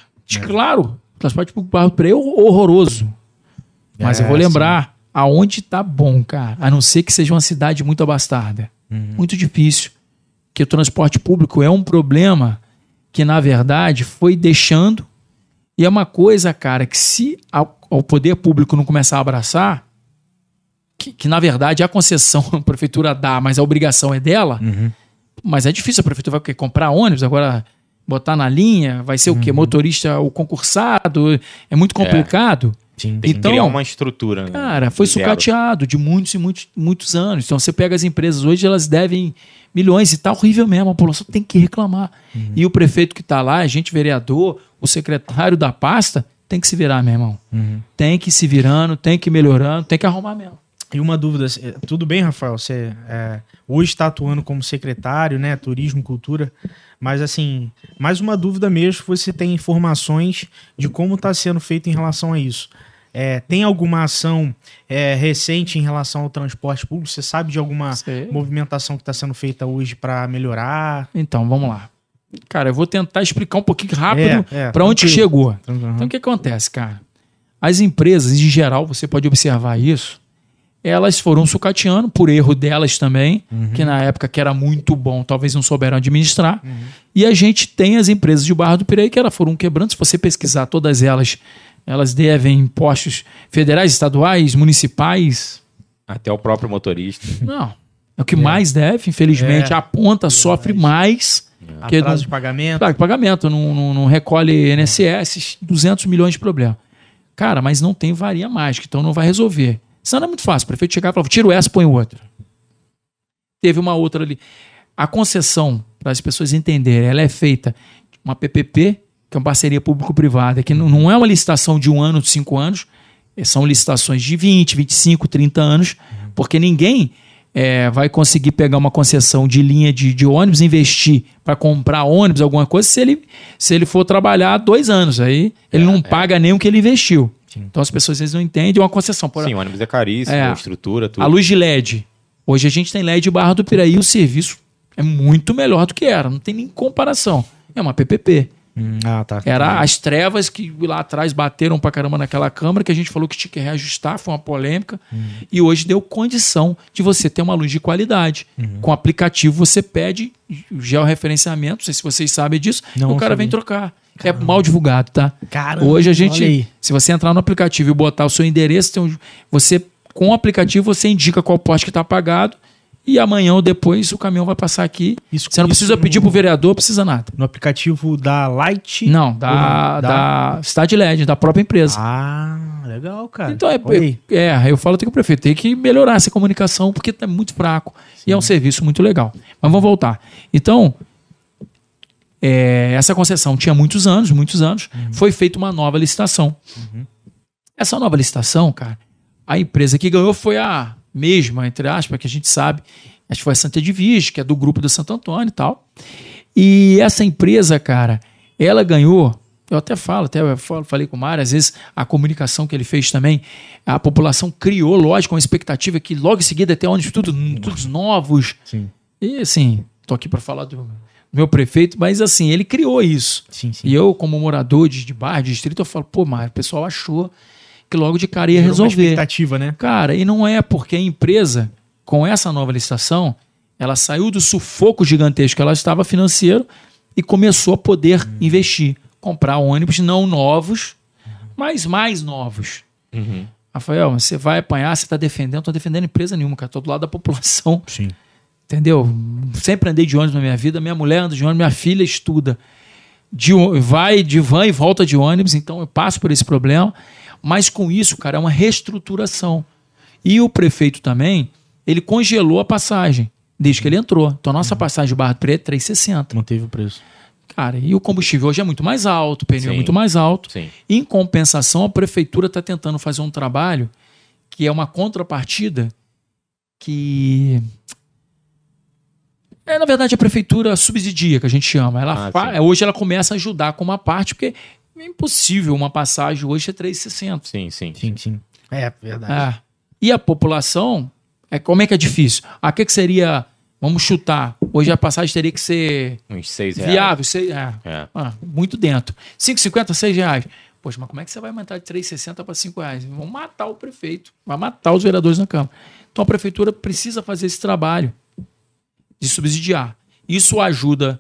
claro, transporte público Piraí é horroroso. Mas É, eu vou lembrar aonde tá bom, cara. A não ser que seja uma cidade muito abastada. Uhum. Muito difícil. Que o transporte público é um problema que, na verdade, foi deixando. E é uma coisa, cara, que se ao poder público não começar a abraçar, que, que, na verdade a concessão a prefeitura dá, mas a obrigação é dela, Uhum. mas é difícil, a prefeitura vai o comprar ônibus, agora botar na linha, vai ser o Uhum. quê? Motorista, o concursado, é muito complicado. Sim. Tem que Então, criar uma estrutura. né? Cara, foi Zero. sucateado de muitos e muitos, muitos anos. Então você pega as empresas hoje, elas devem milhões e tá horrível mesmo, a população tem que reclamar. Uhum. E o prefeito que tá lá, a gente vereador, o secretário da pasta, tem que se virar, meu irmão. Uhum. Tem que ir se virando, tem que ir melhorando, tem que arrumar mesmo. E uma dúvida, é, tudo bem, Rafael? Você é, hoje está atuando como secretário, né? Turismo, cultura. Mas assim, mais uma dúvida mesmo, se você tem informações de como está sendo feito em relação a isso. É, tem alguma ação é, recente em relação ao transporte público? Você sabe de alguma Sei. movimentação que está sendo feita hoje para melhorar? Então, vamos lá. Cara, eu vou tentar explicar um pouquinho rápido É, é, para onde chegou. Uhum. Então, o que acontece, cara? As empresas, em geral, você pode observar isso, elas foram sucateando, por erro delas também, que na época que era muito bom, talvez não souberam administrar. E a gente tem as empresas de Barra do Piraí que elas foram quebrando. Se você pesquisar todas elas, elas devem impostos federais, estaduais, municipais. Até o próprio motorista. Não. É o que mais deve, infelizmente. É. A ponta sofre mais. que Atraso não- de pagamento. Claro, pagamento, não, não, não recolhe NSS, 200 milhões de problema. Cara, mas não tem varia mágica, então não vai resolver. Isso não é muito fácil. O prefeito chegar e falar, tiro essa, põe outra. Teve uma outra ali. A concessão, para as pessoas entenderem, ela é feita de uma PPP, que é uma parceria público-privada, que não, é uma licitação de um ano, de cinco anos, eh, são licitações de 20, 25, 30 anos, porque ninguém eh, vai conseguir pegar uma concessão de linha de, de ônibus, investir para comprar ônibus, alguma coisa, se ele, se ele for trabalhar dois anos. Aí ele não paga nem o que ele investiu. Então as pessoas às vezes não entendem uma concessão. Por, Sim, o ônibus é caríssimo, É. a estrutura, tudo. a luz de LED. Hoje a gente tem LED Barra do Piraí e o serviço é muito melhor do que era. Não tem nem comparação. É uma PPP. Hum, ah, tá. Era as trevas que lá atrás bateram pra caramba naquela Câmara, que a gente falou que tinha que reajustar, foi uma polêmica. E hoje deu condição de você ter uma luz de qualidade. Com o aplicativo você pede o georreferenciamento, não sei se vocês sabem disso, Não, o cara vem trocar. É mal divulgado, tá? Caramba, Hoje a gente, se você entrar no aplicativo e botar o seu endereço, um- você com o aplicativo você indica qual poste que está apagado e amanhã ou depois o caminhão vai passar aqui. Isso- você não precisa pedir no- pro vereador, precisa nada. No aplicativo da Light? Não, Ou da, da Cidade LED, da própria empresa. Ah, legal, cara. Então é, aí. é, eu falo até que o prefeito tem que melhorar essa comunicação porque é muito fraco e é um serviço muito legal. Mas vamos voltar. Então, é, essa concessão tinha muitos anos, muitos anos, foi feita uma nova licitação. Essa nova licitação, cara, a empresa que ganhou foi a mesma, entre aspas, que a gente sabe, acho que foi a Santa Divige, que é do grupo do Santo Antônio e tal. E essa empresa, cara, ela ganhou. Eu até falo, até falo- falei com o Mário, às vezes a comunicação que ele fez também, a população criou, lógico, uma expectativa que logo em seguida ter ônibus tudo, todos novos. Sim, E assim, tô aqui para falar do, do meu prefeito, mas assim, ele criou isso. sim, sim. E eu, como morador de, de bairro, de distrito, eu falo, pô, Mário, o pessoal achou que logo de cara ia Gerou uma resolver. expectativa, né? Cara, e não é porque a empresa, com essa nova licitação, ela saiu do sufoco gigantesco que ela estava financeiro e começou a poder investir, comprar ônibus não novos, mas mais novos. Uhum. Rafael, você vai apanhar, você está defendendo, não estou defendendo empresa nenhuma, cara, estou do lado da população. Sim. Entendeu? Sempre andei de ônibus na minha vida, minha mulher anda de ônibus, minha filha estuda. De, vai de van e volta de ônibus, então eu passo por esse problema. Mas com isso, cara, é uma reestruturação. E o prefeito também, ele congelou a passagem desde que ele entrou. Então a nossa passagem de Barra do Preto é 3,60. Manteve o preço. Cara, e o combustível hoje é muito mais alto, o pneu é Sim. muito mais alto. Sim. Em compensação, a prefeitura está tentando fazer um trabalho que é uma contrapartida que. É, na verdade, a prefeitura subsidia, que a gente chama. Ela Ah, fa-. Hoje ela começa a ajudar com uma parte, porque é impossível uma passagem hoje é 3,60. Sim, sim. Sim, sim. É, verdade. É. E a população, é, como é que é difícil? O que, que seria. Vamos chutar. Hoje a passagem teria que ser Uns seis reais. viável. Sei, é. É. Ah, muito dentro. 5,50, 6 reais. Poxa, mas como é que você vai aumentar de 3,60 para 5 reais? Vão matar o prefeito, vai matar os vereadores na Câmara. Então a prefeitura precisa fazer esse trabalho de subsidiar. Isso ajuda,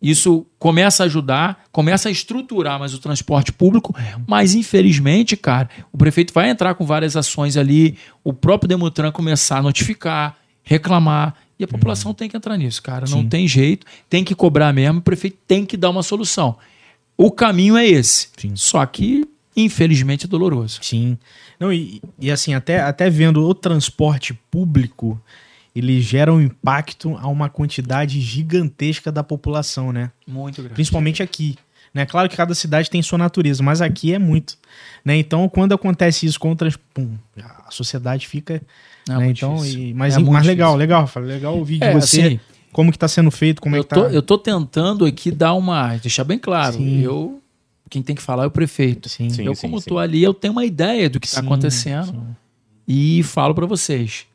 isso começa a ajudar, começa a estruturar mais o transporte público, mas infelizmente, cara, o prefeito vai entrar com várias ações ali, o próprio Demutran começar a notificar, reclamar, e a população tem que entrar nisso, cara. Não tem jeito, tem que cobrar mesmo, o prefeito tem que dar uma solução. O caminho é esse. Sim. Só que, infelizmente, é doloroso. Sim. Não, e, e assim, até, até vendo o transporte público, ele gera um impacto a uma quantidade gigantesca da população, né? Muito grande. Principalmente aqui. Né? Claro que cada cidade tem sua natureza, mas aqui é muito. Né? Então, quando acontece isso com o trans... Pum, a sociedade fica. É né? muito Então, e, mas É muito mas legal, legal, Rafael, legal ouvir de É, você assim, como que tá sendo feito, como é eu, que tá. tô, eu tô tentando aqui dar uma. deixar bem claro. Sim. Eu. Quem tem que falar é o prefeito. Sim. Sim. eu, como tô ali, eu tenho uma ideia do que está acontecendo sim. e falo para vocês.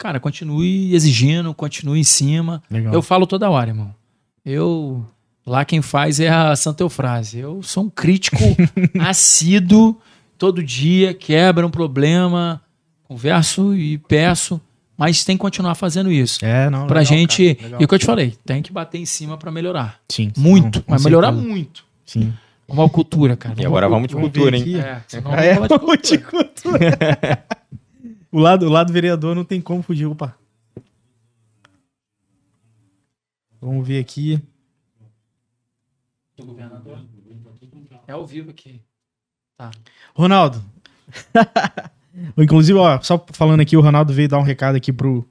Cara, continue exigindo, continue em cima. Legal. Eu falo toda hora, irmão. Eu. Lá quem faz é a Santa Eufrase. Eu sou um crítico assíduo todo dia, quebra um problema, converso e peço, mas tem que continuar fazendo isso. É, não. pra legal, gente, cara, legal. e o que eu te falei, tem que bater em cima pra melhorar. Sim. Muito, Não, com mas melhorar certeza. muito. Sim. Uma cultura, cara. E agora vamos de Vamos cultura, hein? É, senão é? vai de cultura. o, lado, o lado vereador não tem como fugir. Opa. Vamos ver aqui. Do governador. É ao vivo aqui. Ronaldo. Inclusive, ó, só falando aqui, o Ronaldo veio dar um recado aqui pro,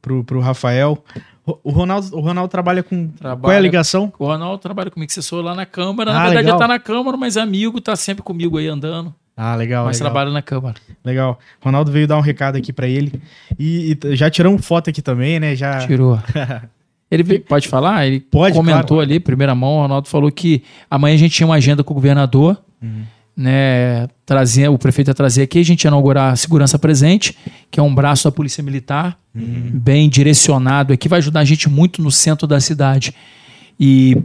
pro, pro Rafael. O- Ronaldo, o Ronaldo trabalha com. Qual é a Trabalha- ligação? O Ronaldo trabalha comigo, que você sou lá na Câmara. Ah, Na verdade, legal. ele tá na Câmara, mas é amigo, tá sempre comigo aí andando. Ah, legal. mas legal. trabalha na Câmara. Legal. Ronaldo veio dar um recado aqui pra ele. E, e já tiramos foto aqui também, né? Já. Tirou. Ele veio- pode falar? Ele Pode, comentou ali, primeira mão, o Ronaldo falou que amanhã a gente tinha uma agenda com o governador, Uhum. né? Trazer, o prefeito ia trazer aqui, a gente ia inaugurar a Segurança Presente, que é um braço da Polícia Militar, Uhum. bem direcionado aqui, vai ajudar a gente muito no centro da cidade. E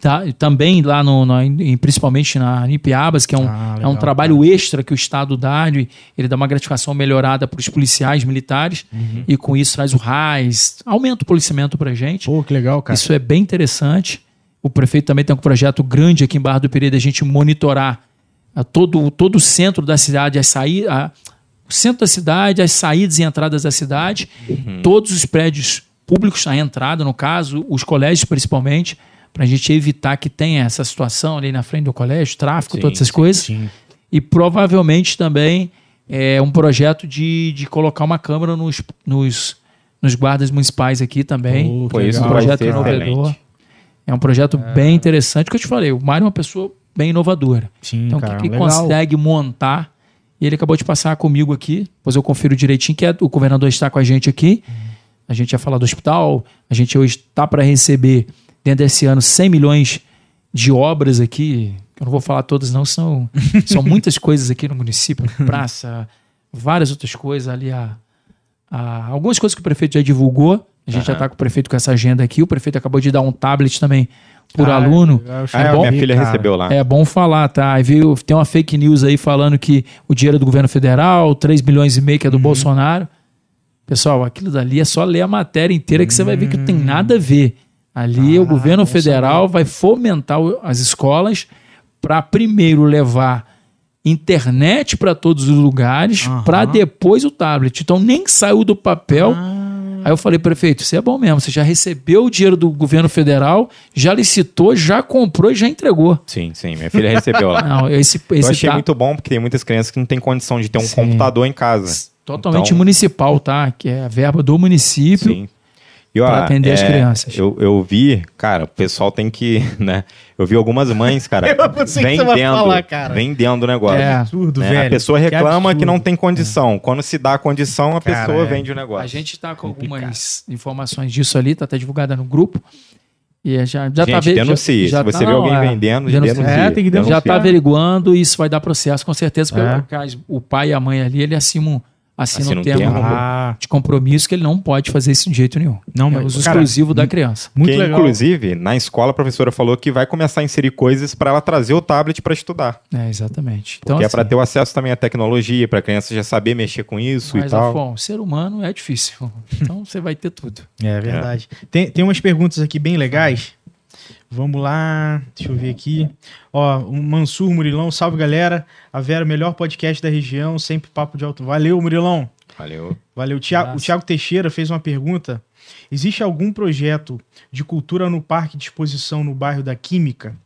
tá, também lá no, no- em- principalmente na em Ipiabas, que é um, Ah, é legal, um trabalho extra que o Estado dá, ele, ele dá uma gratificação melhorada para os policiais militares, Uhum. e com isso traz o RAIS, aumenta o policiamento para gente. Pô, que legal, cara. Isso é bem interessante. O prefeito também tem um projeto grande aqui em Barra do Peri da gente monitorar a todo, todo o centro da cidade, as saí- a- o centro da cidade, as saídas e entradas da cidade, todos os prédios públicos, a entrada, no caso, os colégios principalmente, para a gente evitar que tenha essa situação ali na frente do colégio, tráfico, Sim, todas essas sim, coisas. Sim. E provavelmente também é um projeto de, de colocar uma câmera nos, nos, nos guardas municipais aqui também. Pô, Pô, isso um projeto inovador. É um projeto bem interessante, que eu te falei, o Mário é uma pessoa bem inovadora. Sim, Então, cara. que, que consegue montar, e ele acabou de passar comigo aqui, depois eu confiro direitinho, que é, o governador está com a gente aqui, a gente ia falar do hospital, a gente hoje está para receber, dentro desse ano, 100 milhões de obras aqui, que eu não vou falar todas não, são, são muitas coisas aqui no município, praça, várias outras coisas ali, a, a- algumas coisas que o prefeito já divulgou, a gente já está com o prefeito com essa agenda aqui, o prefeito acabou de dar um tablet também por Ah, aluno, Ah, é bom, minha filha cara. recebeu lá. é bom falar, tá? Aí viu, tem uma fake news aí falando que o dinheiro é do governo federal, 3 milhões e meio que é do Uhum. Bolsonaro. Pessoal, aquilo dali é só ler a matéria inteira que você vai ver que não tem nada a ver. Ali Ah, o governo federal vai fomentar as escolas para primeiro levar internet para todos os lugares, Aham. para depois o tablet. Então nem saiu do papel. Ah, Aí eu falei, prefeito, isso é bom mesmo. Você já recebeu o dinheiro do governo federal, já licitou, já comprou e já entregou. Sim, sim, minha filha recebeu lá. Não, esse, Eu esse achei tá muito bom, porque tem muitas crianças que não têm condição de ter um Sim. computador em casa. totalmente Então- municipal, tá? Que é a verba do município. Sim. E, ó, Pra atender as é, crianças. Eu, eu vi, cara, o pessoal tem que, né? Eu vi algumas mães, cara, que vendendo, falar, cara. vendendo o negócio. É. absurdo, né? velho. A pessoa reclama que, absurdo. não tem condição. Quando se dá a condição, a Cara, pessoa é. vende o negócio. A gente tá com algumas informações disso ali, tá até divulgada no grupo. E é já, já Gente, tá ve- denuncie. já- já Se você tá- vê alguém é. vendendo, Denuncie. denuncie. É, tem que denunciar. Já tá averiguando e isso vai dar processo, com certeza, porque É. o caso- o pai e a mãe ali, ele assinam, assinam Assina um um termo termo. Ah, de compromisso que ele não pode fazer isso de jeito nenhum. Não, é mas, uso cara, exclusivo da criança. muito que, legal. inclusive, na escola a professora falou que vai começar a inserir coisas para ela trazer o tablet para estudar. É, exatamente. Então, que é assim, para ter o acesso também à tecnologia, para a criança já saber mexer com isso e mas, tal. Afonso, ser humano é difícil. Então você vai ter tudo. É verdade. Tem, tem umas perguntas aqui bem legais. Vamos lá, deixa eu ver aqui. Ó, o Mansur Murilão, salve galera. A Vera, melhor podcast da região, sempre papo de alto. Valeu, Murilão. Valeu. Valeu. Tiago, o. Thiago Teixeira fez uma pergunta. Existe algum projeto de cultura no parque de exposição no bairro da Química?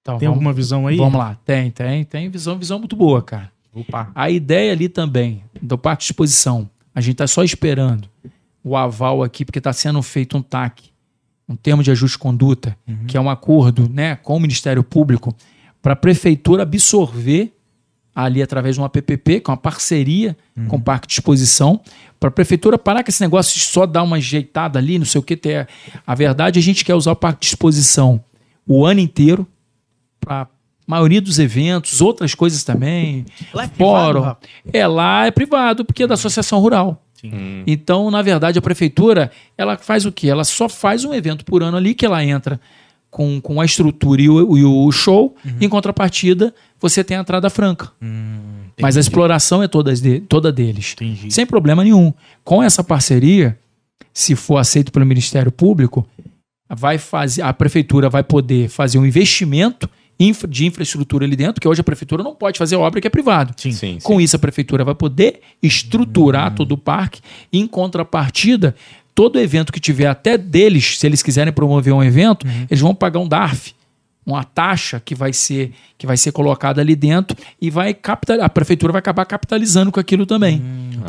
Então, Tem vamos, alguma visão aí? vamos lá. Tem, tem, tem visão, visão muito boa, cara. Opa. A ideia ali também, do parque de exposição, a gente está só esperando o aval aqui, porque está sendo feito um TAC, um termo de ajuste de conduta, que é um acordo né, com o Ministério Público, para a prefeitura absorver ali através de uma PPP, que é uma parceria com o parque de exposição, para a prefeitura parar com esse negócio de só dar uma ajeitada ali, não sei o que. Ter... A verdade, a gente quer usar o parque de exposição o ano inteiro, para maioria dos eventos, outras coisas também, Lá é privado, fórum. É, lá é privado, porque é da associação rural. Hum. Então, na verdade, a prefeitura, ela faz o quê? Ela só faz um evento por ano ali que ela entra com, com a estrutura e o, e o show. Em contrapartida, você tem a entrada franca. Mas a exploração é todas de- toda deles. Entendi. Sem problema nenhum. Com essa parceria, se for aceito pelo Ministério Público, vai fazer, a prefeitura vai poder fazer um investimento infra- de infraestrutura ali dentro, que hoje a prefeitura não pode fazer obra que é privado. Sim. Sim, Com isso, a prefeitura vai poder estruturar todo o parque. Em contrapartida, todo evento que tiver até deles, se eles quiserem promover um evento, eles vão pagar um DARF, uma taxa que vai ser que vai ser colocada ali dentro e vai capital, a prefeitura vai acabar capitalizando com aquilo também.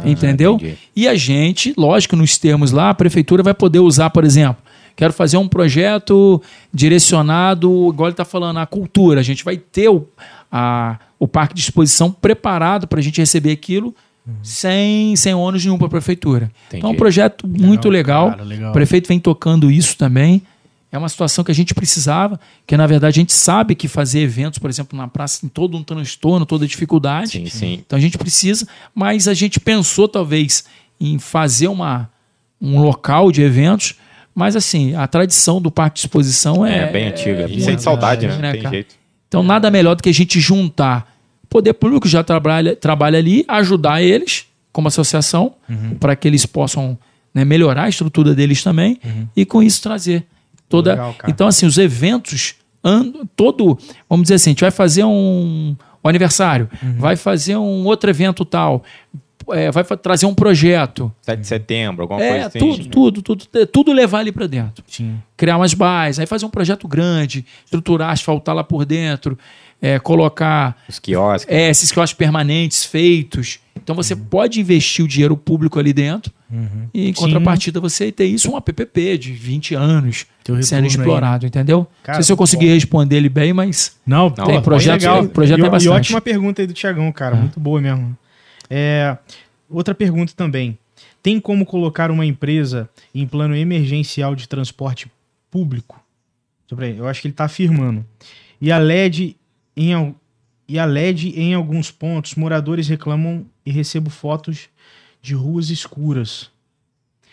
entendeu? entendi. E a gente, lógico, nos termos lá, a prefeitura vai poder usar, por exemplo, quero fazer um projeto direcionado, igual ele está falando, à cultura. A gente vai ter o, a- o parque de exposição preparado para a gente receber aquilo sem, sem ônus nenhum para a prefeitura. Então é um Entendi. projeto muito legal. cara, legal. O prefeito vem tocando isso também. É uma situação que a gente precisava, que na verdade a gente sabe que fazer eventos, por exemplo, na praça tem todo um transtorno, toda dificuldade. Sim, sim. Então a gente precisa, mas a gente pensou talvez em fazer uma, um local de eventos, mas assim, a tradição do parque de exposição é, É, bem antiga. é Sente saudade, grande, né? Tem cara? jeito. Então nada melhor do que a gente juntar o poder público que já trabalha, trabalha ali, ajudar eles como associação para que eles possam né, melhorar a estrutura deles também e com isso trazer toda. Legal, cara. então assim, os eventos andam todo, vamos dizer assim, a gente vai fazer um, um aniversário, vai fazer um outro evento tal, é, vai trazer um projeto. 7 de setembro, alguma É, coisa assim. tudo, tudo, tudo, é, tudo levar ali para dentro Sim. criar umas bases, aí fazer um projeto grande, estruturar, asfaltar lá por dentro, é, colocar Os quiosques. é, esses quiosques permanentes feitos. Então você Uhum. pode investir o dinheiro público ali dentro e em Sim. contrapartida você ter isso, um APPP de 20 anos sendo aí, explorado, entendeu? Cara, não sei se eu consegui bom. responder ele bem, mas Não, Não, tem projeto- legal. projeto e, é e bastante. ótima pergunta aí do Tiagão, cara. Muito boa mesmo. É, outra pergunta também. Tem como colocar uma empresa em plano emergencial de transporte público? Eu acho que ele está afirmando. E a LED em, e a LED em alguns pontos, moradores reclamam e recebo fotos de ruas escuras.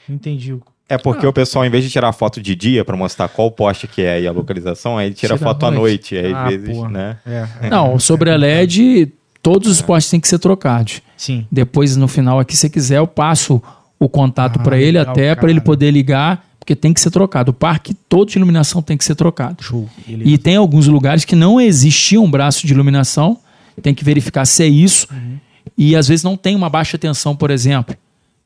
Não entendi. É porque o pessoal, em vez de tirar foto de dia pra mostrar qual poste que é e a localização, aí ele tira, Tira foto à noite. noite. Aí, Ah, às vezes, porra. né? É, não, sobre a LED, todos os postes têm que ser trocados. sim. Depois, no final aqui, se quiser, eu passo o contato Ah, para ele, legal, até para ele poder ligar, porque tem que ser trocado. O parque todo de iluminação tem que ser trocado. Show. E tem alguns lugares que não existia um braço de iluminação, tem que verificar se é isso. E às vezes não tem uma baixa tensão, por exemplo.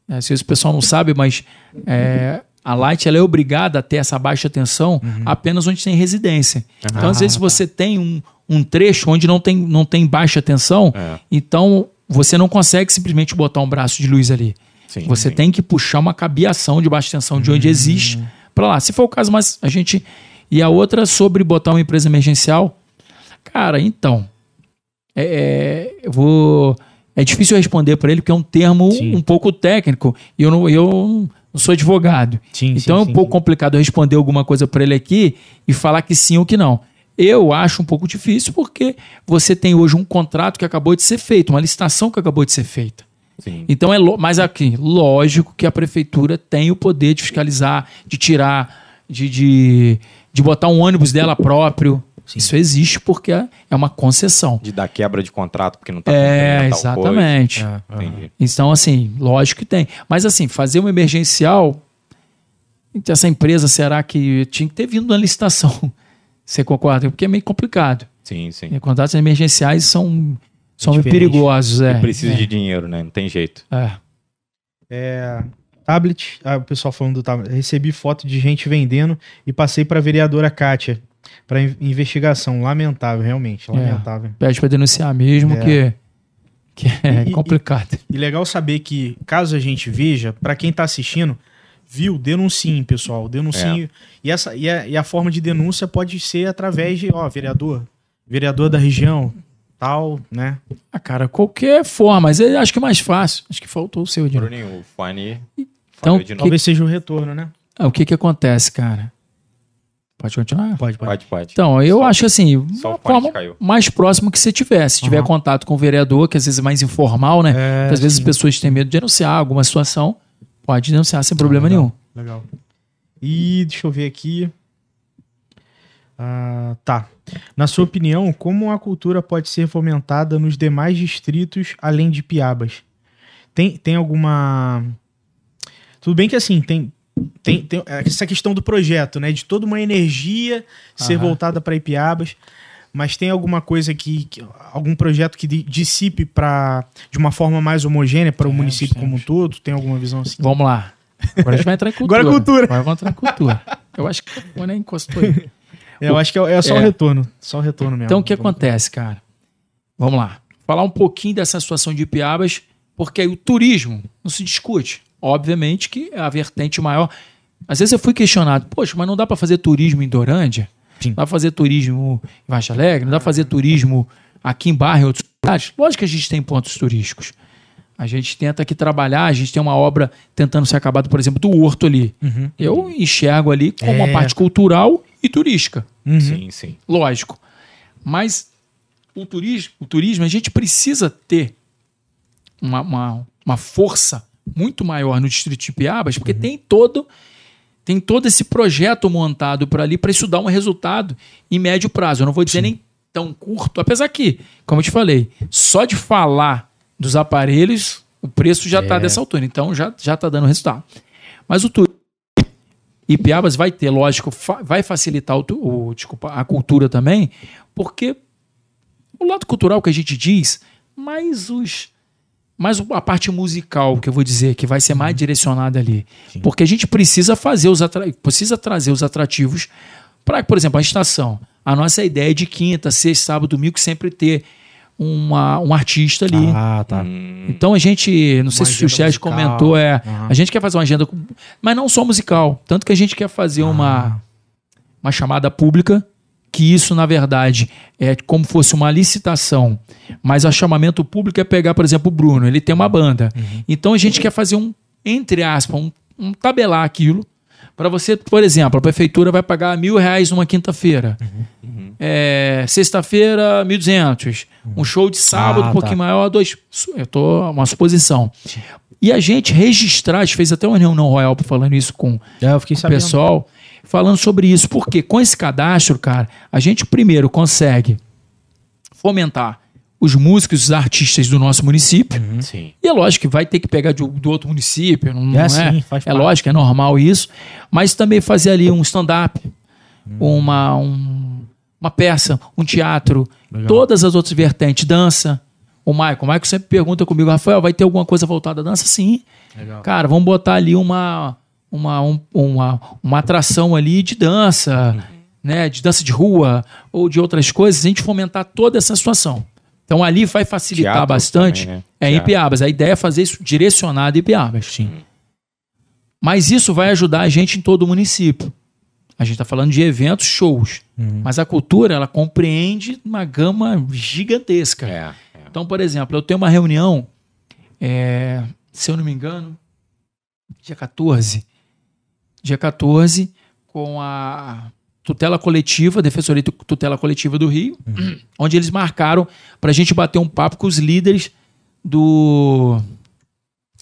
É, vezes o pessoal não sabe, mas é, a Light ela é obrigada a ter essa baixa tensão apenas onde tem residência. Então, às vezes, você tem um, um trecho onde não tem, não tem baixa tensão, É. então você não consegue simplesmente botar um braço de luz ali. Sim, Você sim. tem que puxar uma cabeação de baixa tensão de onde existe para lá. Se for o caso, mas a gente. E a outra sobre botar uma empresa emergencial. Cara, então. É, é, eu vou. É difícil eu responder para ele, porque é um termo Sim. um pouco técnico. E eu não, eu não sou advogado. Sim, então sim, é um sim, pouco sim. complicado eu responder alguma coisa para ele aqui e falar que sim ou que não. Eu acho um pouco difícil porque você tem hoje um contrato que acabou de ser feito, uma licitação que acabou de ser feita. Sim. Então é mas aqui, lógico que a prefeitura tem o poder de fiscalizar, de tirar, de, de, de botar um ônibus dela próprio. Isso existe porque é é uma concessão. De dar quebra de contrato porque não tá É, exatamente. Coisa. Entendi. Então, assim, lógico que tem. Mas, assim, fazer uma emergencial. Essa empresa, será que tinha que ter vindo na licitação? Você concorda? Porque é meio complicado. Sim, sim. E Contratos emergenciais são, são Diferente. perigosos. É, E precisa é, de dinheiro, né? Não tem jeito. é. É, tablet, ah, o pessoal falando do tablet. Recebi foto de gente vendendo e passei para a vereadora Kátia para investigação. Lamentável, realmente, lamentável. Pede para denunciar mesmo, É. que, que é E- e- complicado. E legal saber que, caso a gente veja, para quem tá assistindo, viu, denunciem, pessoal, denunciem. E, essa, e, a, e a forma de denúncia pode ser através de, ó, vereador, vereador da região, tal, né? Ah, cara, qualquer forma, mas eu acho que é mais fácil. Acho que faltou o seu, Dino. Bruninho, o fone. Então, novo. Talvez seja o retorno, né? Ah, o que que acontece, cara? Pode continuar? Pode, pode. Pode, pode. Então, eu Só- acho assim, só forma caiu. mais próximo que você tiver. Se tiver Aham. contato com o vereador, que às vezes é mais informal, né? É, às vezes sim. as pessoas têm medo de denunciar alguma situação. Pode denunciar sem problema legal. nenhum. Legal. E deixa eu ver aqui. Ah, tá. Na sua opinião, como a cultura pode ser fomentada nos demais distritos além de Piabas? Tem, tem alguma. Tudo bem que assim, tem, tem, tem essa questão do projeto, né? De toda uma energia ser Aham. voltada para Ipiabas. Mas tem alguma coisa que. que- algum projeto que di- dissipe para de uma forma mais homogênea para o Temos, município como um temos. todo? Tem alguma visão assim? Vamos lá. Agora a gente vai entrar em cultura. Agora é cultura. Agora entrar em cultura. Eu acho que o nem encostou aí. Eu acho que é, é só o É. retorno. Só o retorno mesmo. Então, o que acontece, cara? Vamos lá. Falar um pouquinho dessa situação de Ipiabas, porque aí o turismo não se discute. Obviamente que é a vertente maior. Às vezes eu fui questionado, poxa, mas não dá para fazer turismo em Dorândia? Sim. Não dá para fazer turismo em Vaixa Alegre? Não dá para fazer turismo aqui em Barra e outros lugares? Lógico que a gente tem pontos turísticos. A gente tenta aqui trabalhar, a gente tem uma obra tentando ser acabada, por exemplo, do Horto ali. Uhum. Eu enxergo ali como uma É. parte cultural e turística Uhum. Sim, sim. lógico. Mas o turismo, o turismo, a gente precisa ter uma, uma, uma força muito maior no distrito de Piabas, porque tem todo tem todo esse projeto montado para ali para isso dar um resultado em médio prazo. Eu não vou dizer nem tão curto, apesar que, como eu te falei, só de falar dos aparelhos, o preço já está É. dessa altura, então já já está dando resultado. Mas o turismo e Piabas vai ter, lógico, fa- vai facilitar o, o- desculpa, a cultura também, porque o lado cultural que a gente diz, mais os mais a parte musical que eu vou dizer que vai ser mais direcionada ali, porque a gente precisa fazer os precisa trazer os atrativos para, por exemplo, a estação. A nossa ideia é de quinta, sexta, sábado, domingo sempre ter uma, um artista ali. Ah, tá. Então a gente, não sei Uma se o Sérgio comentou, é, Aham. a gente quer fazer uma agenda, com- mas não só musical, tanto que a gente quer fazer Ah. uma uma chamada pública, que isso na verdade é como fosse uma licitação, mas o chamamento público é pegar, por exemplo, o Bruno, ele tem uma banda, Uhum. então a gente quer fazer um entre aspas, um, um tabelar aquilo para você, por exemplo, a prefeitura vai pagar mil reais numa quinta-feira. Uhum. É, Sexta-feira, 1.200. Um show de sábado, Ah, um pouquinho tá. maior, dois. Eu tô uma suposição. E a gente registrar, a gente fez até uma reunião Royal falando isso com É, fiquei o pessoal, falando sobre isso. Porque com esse cadastro, cara, a gente primeiro consegue fomentar os músicos, os artistas do nosso município. Sim. E é lógico que vai ter que pegar de- do outro município, não, não é? sim, faz é parte. lógico, é normal isso. Mas também fazer ali um stand-up, uma, um- uma peça, um teatro, Legal. todas as outras vertentes, dança. O Michael, o Michael sempre pergunta comigo, Rafael, vai ter alguma coisa voltada à dança? Sim. Legal. Cara, vamos botar ali uma, uma, um- uma, uma atração ali de dança, né? De dança de rua ou de outras coisas, a gente fomentar toda essa situação. Então ali vai facilitar Teatro bastante. também, né? É em Teatro. Piabas. A ideia é fazer isso direcionado em Piabas. Sim. Mas isso vai ajudar a gente em todo o município. A gente está falando de eventos, shows. Uhum. Mas a cultura, ela compreende uma gama gigantesca. É. é. Então, por exemplo, eu tenho uma reunião, é, se eu não me engano, dia 14. Dia 14, com a tutela coletiva, Defensoria de Tutela Coletiva do Rio, onde eles marcaram para a gente bater um papo com os líderes do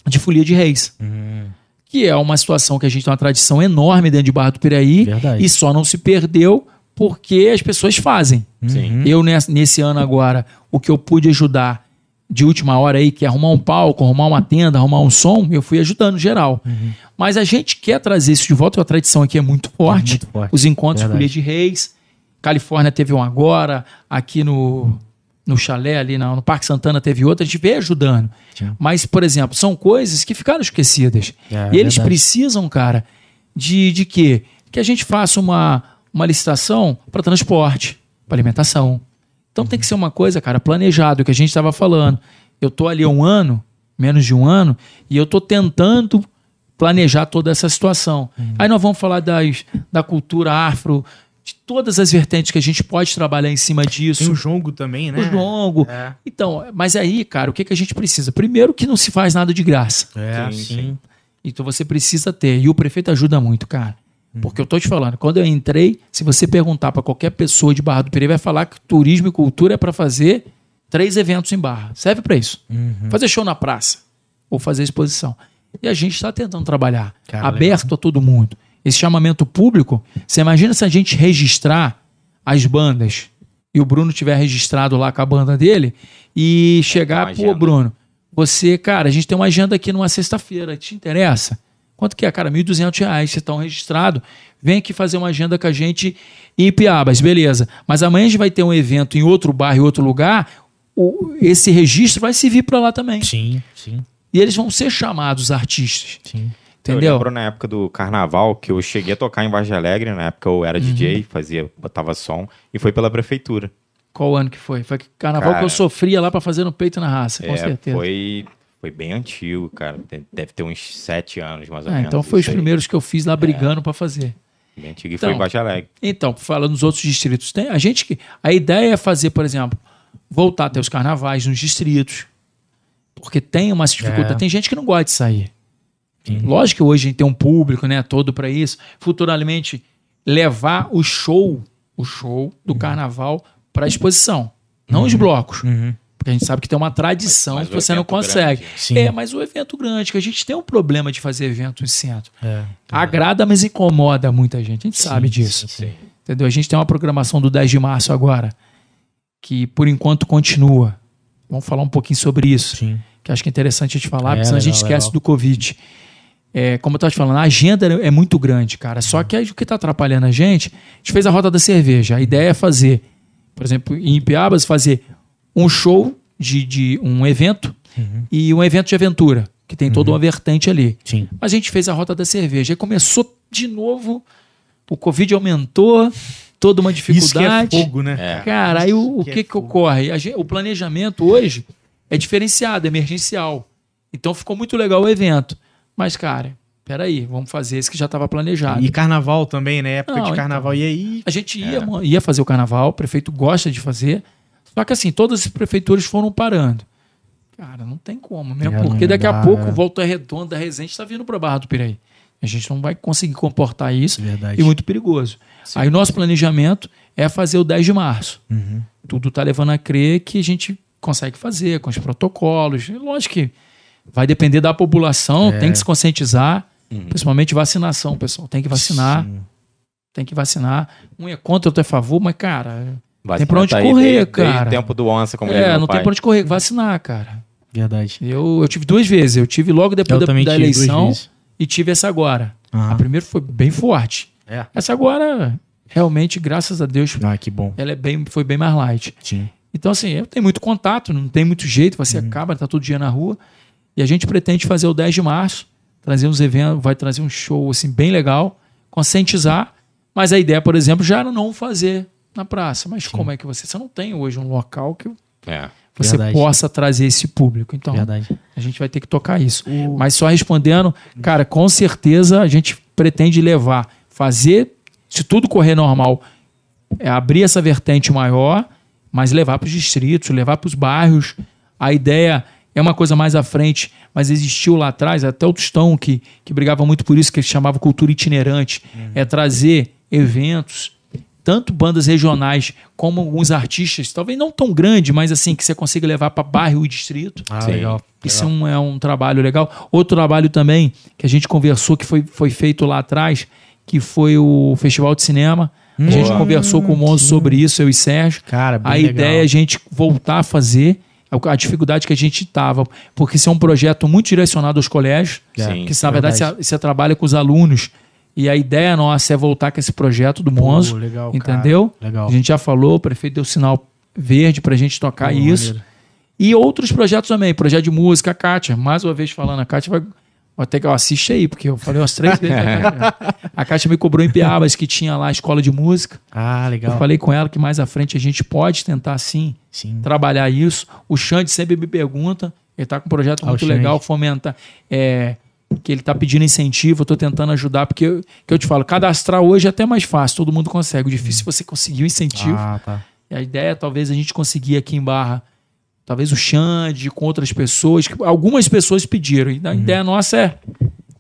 de Folia de Reis. Hum, Que é uma situação que a gente tem uma tradição enorme dentro de Barra do Piraí Verdade. e só não se perdeu porque as pessoas fazem. Sim. Eu, nesse ano agora, o que eu pude ajudar de última hora aí, que é arrumar um palco, arrumar uma tenda, arrumar um som, eu fui ajudando geral. Mas a gente quer trazer isso de volta, a tradição aqui é muito forte. muito forte. Os encontros Verdade. Folia de Reis. Califórnia teve um agora, aqui no, no chalé, ali na- no Parque Santana teve outro, a gente veio ajudando. Sim. Mas, por exemplo, são coisas que ficaram esquecidas. É, e eles verdade. precisam, cara, de, de quê? Que a gente faça uma, uma licitação para transporte, para alimentação. Então tem que ser uma coisa, cara, planejado, que a gente estava falando. Eu tô ali há um ano, menos de um ano, e eu tô tentando planejar toda essa situação. Aí nós vamos falar das, da cultura afro, de todas as vertentes que a gente pode trabalhar em cima disso. Tem o jongo também, né? O jongo. É. Então, mas aí, cara, o que, que a gente precisa? Primeiro que não se faz nada de graça. É, sim. sim. Então você precisa ter. E o prefeito ajuda muito, cara. Porque eu tô te falando, quando eu entrei, se você perguntar para qualquer pessoa de Barra do Piraí, vai falar que turismo e cultura é para fazer três eventos em Barra. Serve para isso. Uhum. Fazer show na praça ou fazer exposição. E a gente está tentando trabalhar Cara, aberto a todo mundo. Esse chamamento público, você imagina se a gente registrar as bandas e o Bruno tiver registrado lá com a banda dele e chegar, pô. Bruno, você, cara, a gente tem uma agenda aqui numa sexta-feira, te interessa? Quanto que é, cara? 1.200 reais, vocês estão registrados. Vem aqui fazer uma agenda com a gente em Piabas, beleza. Mas amanhã a gente vai ter um evento em outro bairro, em outro lugar. o- esse registro vai servir para lá também. Sim, sim, E eles vão ser chamados artistas. sim. Eu Entendeu? lembro na época do carnaval que eu cheguei a tocar em Vargem Alegre, na época eu Uhum. era DJ, fazia, botava som, e foi pela prefeitura. Qual ano que foi? Foi carnaval Cara, que eu sofria lá para fazer no peito e na raça, com É, certeza. foi, foi bem antigo, cara. De- Deve ter uns sete anos, mais ou Ah, menos. então foi os primeiros que eu fiz lá brigando para fazer. Bem antigo e Então, foi em Vargem Alegre. Então, falando nos outros distritos, tem a gente que a ideia é fazer, por exemplo, voltar a ter os carnavais nos distritos. Porque tem umas dificuldades, É. tem gente que não gosta de sair. Sim. Lógico que hoje a gente tem um público, né, todo para isso. Futuramente levar o show, o show do carnaval para exposição, não os blocos. Uhum. Porque a gente sabe que tem uma tradição Mas- mas que você não consegue. grande. Sim. É, mas o evento grande, que a gente tem um problema de fazer evento em centro. É. Agrada, mas incomoda muita gente. A gente sabe disso. sim, sim. Entendeu? A gente tem uma programação do 10 de março agora, que por enquanto continua. Vamos falar um pouquinho sobre isso, Sim. que acho que é interessante a gente falar, É, porque senão a gente legal, esquece legal. do Covid. É, como eu estava te falando, a agenda é muito grande, cara. Só que aí o que está atrapalhando a gente, a gente fez a rota da cerveja. A ideia é fazer, por exemplo, em Piabas, fazer um show de, de um evento Uhum. e um evento de aventura, que tem toda uma vertente ali. Sim. Mas a gente fez a rota da cerveja. Aí começou de novo, o Covid aumentou, toda uma Isso que é dificuldade. fogo, né? É. Cara, aí o, o que que, é que ocorre? A gen- o planejamento hoje é diferenciado, é emergencial. Então ficou muito legal o evento. Mas, cara, peraí, vamos fazer esse que já estava planejado. E carnaval também, né? Época Não, de então. carnaval. E aí. A gente ia, mo- ia fazer o carnaval, o prefeito gosta de fazer. Só que assim, todas as prefeituras foram parando. Cara, não tem como, mesmo É, porque daqui a pouco é. Volta Redonda, Resende está vindo para Barra do Piraí. A gente não vai conseguir comportar isso Verdade. e muito perigoso. Aí o nosso planejamento é fazer o 10 de março. Uhum. Tudo está levando a crer que a gente consegue fazer com os protocolos. Lógico que vai depender da população, É. tem que se conscientizar, principalmente vacinação, pessoal. Tem que vacinar, Sim. tem que vacinar. Um é contra, outro é a favor, mas, cara, Vacina Tem pra onde tá aí correr, desde- desde cara. o tempo do onça, como é, não pai. tem pra onde correr. Vacinar, cara. Verdade. Eu, eu tive duas vezes. Eu tive logo depois Eu da, da eleição e tive essa agora. Ah. A primeira foi bem forte. É. Essa agora, realmente, graças a Deus, Ah, que bom. ela é bem, foi bem mais light. Sim. Então, assim, eu tenho muito contato, não tem muito jeito, você acaba, tá todo dia na rua. E a gente pretende fazer o 10 de março, trazer uns eventos, vai trazer um show assim bem legal, conscientizar. Mas a ideia, por exemplo, já era não fazer na praça. Mas como é que você. Você não tem hoje um local que É. você Verdade. possa trazer esse público. Então, Verdade. a gente vai ter que tocar isso. Mas só respondendo, cara, com certeza a gente pretende levar, fazer, se tudo correr normal, é abrir essa vertente maior, mas levar para os distritos, levar para os bairros. A ideia é uma coisa mais à frente, mas existiu lá atrás, até o Tostão, que, que brigava muito por isso, que ele chamava cultura itinerante, é trazer eventos, tanto bandas regionais como alguns artistas, talvez não tão grande, mas assim, que você consiga levar para bairro e distrito. Ah, Sim. legal. Isso é um, é um trabalho legal. Outro trabalho também que a gente conversou, que foi, foi feito lá atrás, que foi o Festival de Cinema. A gente Boa. conversou com o Monzo sobre isso, eu e Sérgio. Cara, bem a legal. ideia é a gente voltar a fazer a a dificuldade que a gente estava, porque isso é um projeto muito direcionado aos colégios, Sim, que na verdade verdade. você, você trabalha com os alunos. E a ideia nossa é voltar com esse projeto do Monzo, Pô, legal, entendeu? Legal. A gente já falou, o prefeito deu sinal verde pra gente tocar Pô, isso. maneiro. E outros projetos também, projeto de música, a Kátia, mais uma vez falando, a Kátia vai. Ter que ó, assiste aí, porque eu falei umas três vezes. a Kátia me cobrou em Piabas que tinha lá a escola de música. Ah, legal. Eu falei com ela que mais à frente a gente pode tentar sim Sim. trabalhar isso. O Xande sempre me pergunta, ele está com um projeto Ah, muito legal, fomenta, é, que ele está pedindo incentivo, eu estou tentando ajudar, porque eu, que eu te falo, cadastrar hoje é até mais fácil, todo mundo consegue. O difícil é você conseguir o incentivo. Ah, tá. E a ideia é talvez a gente conseguir aqui em Barra, talvez o Xande com outras pessoas, que algumas pessoas pediram. E a ideia nossa é,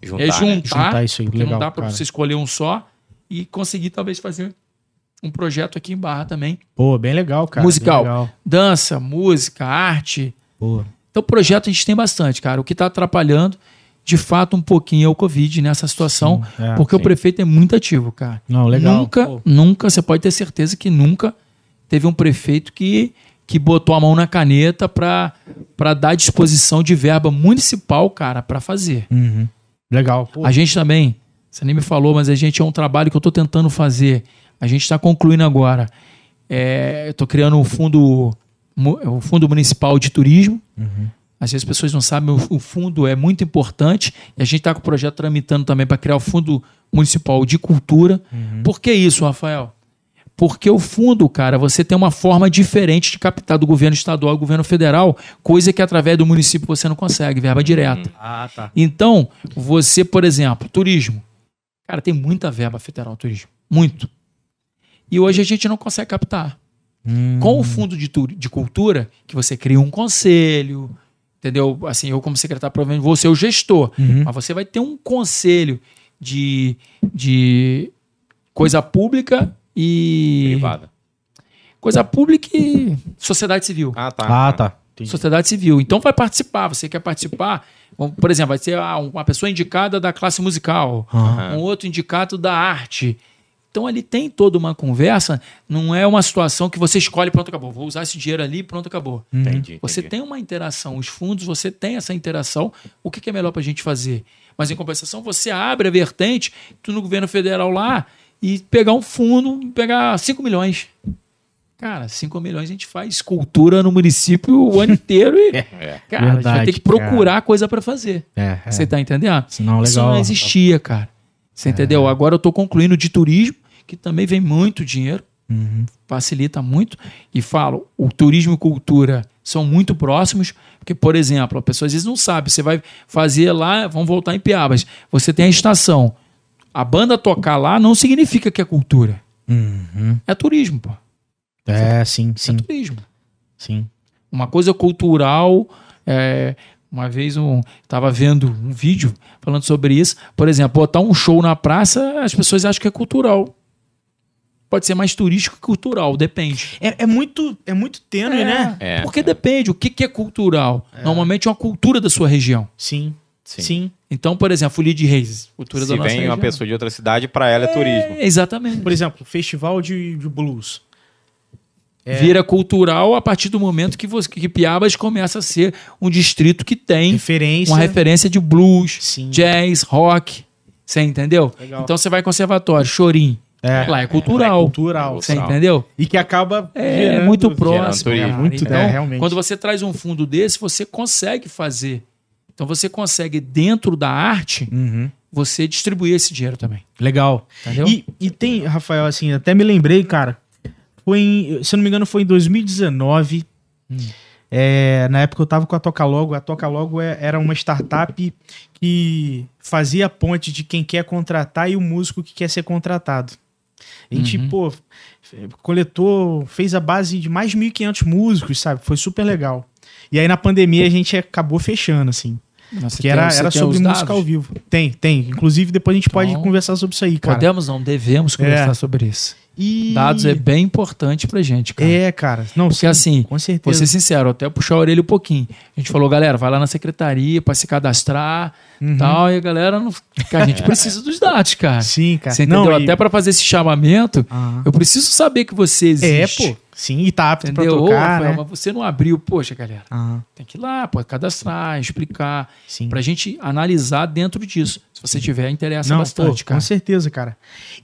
Juntar, é né? juntar, Juntar isso aí, porque legal, não dá para você escolher um só e conseguir talvez fazer um projeto aqui em Barra também. Pô, bem legal, cara. Musical. Legal. Dança, música, arte. Pô. Então, projeto a gente tem bastante, cara. O que está atrapalhando, de fato, um pouquinho é o Covid nessa situação, Sim, é, porque o sim. prefeito é muito ativo, cara. Não, legal. Nunca, Pô. nunca, você pode ter certeza que nunca teve um prefeito que, que botou a mão na caneta para dar disposição de verba municipal, cara, para fazer. Uhum. Legal. Pô. A gente também, você nem me falou, mas a gente é um trabalho que eu estou tentando fazer. A gente está concluindo agora. É, eu estou criando um fundo, o fundo municipal de turismo. Às vezes as pessoas não sabem, o, fundo é muito importante. E a gente está com o projeto tramitando também para criar o fundo municipal de cultura. Por que isso, Rafael? Porque o fundo, cara, você tem uma forma diferente de captar do governo estadual e governo federal, coisa que através do município você não consegue, verba direta. Ah, tá. Então, você, por exemplo, turismo. Cara, tem muita verba federal turismo. Muito. E hoje a gente não consegue captar. Hum. Com o fundo de, de cultura, que você cria um conselho, entendeu? Assim, eu como secretário, provavelmente vou ser o gestor. Uhum. Mas você vai ter um conselho de, de coisa pública e... Privada. Coisa pública e sociedade civil. Ah, tá. Ah, tá. Entendi. Sociedade civil. Então vai participar. Você quer participar? Por exemplo, vai ser ah, uma pessoa indicada da classe musical, Aham. um outro indicado da arte. Então ali tem toda uma conversa. Não é uma situação que você escolhe, pronto, acabou. Vou usar esse dinheiro ali, pronto, acabou. Entendi. Você entendi. tem uma interação. Os fundos, você tem essa interação. O que é melhor para a gente fazer? Mas em compensação, você abre a vertente, tu no governo federal lá, e pegar um fundo, e pegar 5 milhões. Cara, 5 milhões a gente faz cultura no município o ano inteiro e. É. Cara, a gente vai Verdade, ter que procurar coisa para fazer. É, é. Você tá entendendo? Senão, Isso legal. não existia, cara. Você entendeu? Agora eu tô concluindo de turismo, que também vem muito dinheiro, Uhum. facilita muito. E falo, o turismo e cultura são muito próximos, porque, por exemplo, a pessoa às vezes não sabe. Você vai fazer lá, vamos voltar em Piabas. Você tem a estação. A banda tocar lá não significa que é cultura. Uhum. É turismo, pô. É, sim, sim, É turismo. sim. uma coisa cultural. é, uma vez um estava vendo um vídeo falando sobre isso. Por exemplo, botar um show na praça, as pessoas acham que é cultural. Pode ser mais turístico que cultural, depende. É, é muito, é muito tênue, né? É, Porque é. depende. O que, que é cultural? Normalmente é uma cultura da sua região. Sim, Sim. sim. Então, por exemplo, Folia de Reis, cultura Se da nossa vem região. uma pessoa de outra cidade, pra ela é, turismo. É, exatamente. Por exemplo, festival de, de blues. É. Vira cultural a partir do momento que, você, que Piabas começa a ser um distrito que tem Referência. uma referência de blues, Sim. jazz, rock. Você entendeu? Legal. Então você vai conservatório, chorim. É. Lá é cultural. É cultural. Você entendeu? E que acaba É gerando- muito próximo. cara. Muito, então, é, realmente. quando você traz um fundo desse, você consegue fazer. Então você consegue, dentro da arte, Uhum. você distribuir esse dinheiro também. Legal. Entendeu? E, e tem, Rafael, assim, até me lembrei, cara. Foi em, se eu não me engano, foi em 2019. Hum. É, na época eu tava com a Toca Logo. A Toca Logo é- era uma startup que fazia a ponte de quem quer contratar e o músico que quer ser contratado. A gente, Uhum. pô, coletou, fez a base de mais de 1.500 músicos, sabe? Foi super legal. E aí na pandemia a gente acabou fechando, assim. Você Que tem- era, você era tem sobre música ao vivo. Tem, tem. Inclusive depois a gente pode Então, conversar sobre isso aí, cara. Podemos não, devemos conversar É. sobre isso. E... Dados é bem importante pra gente, cara. É, cara. Não, Porque sim, assim, com Vou certeza. ser sincero, até puxar a orelha um pouquinho. A gente falou, galera, vai lá na secretaria pra se cadastrar Uhum. tal. E a galera não. A gente precisa dos dados, cara. Sim, cara. Você entendeu? Não, e- Até pra fazer esse chamamento, Aham. eu preciso saber que você É, existe. pô. Sim, e tá apto Entendeu? pra Ô, tocar, Rafael, né? mas você não abriu, poxa, galera. Aham, Tem que ir lá, pode cadastrar, explicar. sim. Pra gente analisar dentro disso. Se você tiver, interessa Não, bastante, pô, cara. com certeza, cara.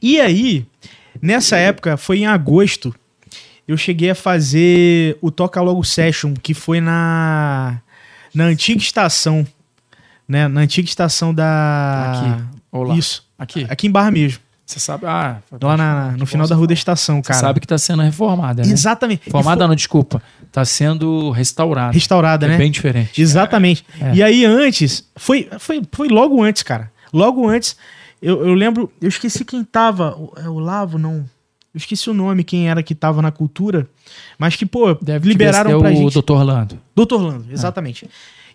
E aí, nessa época, foi em agosto, eu cheguei a fazer o Toca Logo Session, que foi na, na antiga estação, né? Na antiga estação da... Aqui. Olá. Isso, Aqui. aqui em Barra mesmo. Você sabe. Ah, Lá na- no final da rua da estação, Você cara. sabe que tá sendo reformada, né? Exatamente. Reformada, não, desculpa. Tá sendo restaurada. Restaurada, É né? bem diferente. Exatamente. É. E aí, antes, foi, foi, foi logo antes, cara. Logo antes, eu, eu lembro, eu esqueci quem tava. O, é o Lavo, não. Eu esqueci o nome, quem era que tava na cultura. Mas que, pô, Deve liberaram pra o gente. Dr. Orlando. Doutor Orlando, exatamente.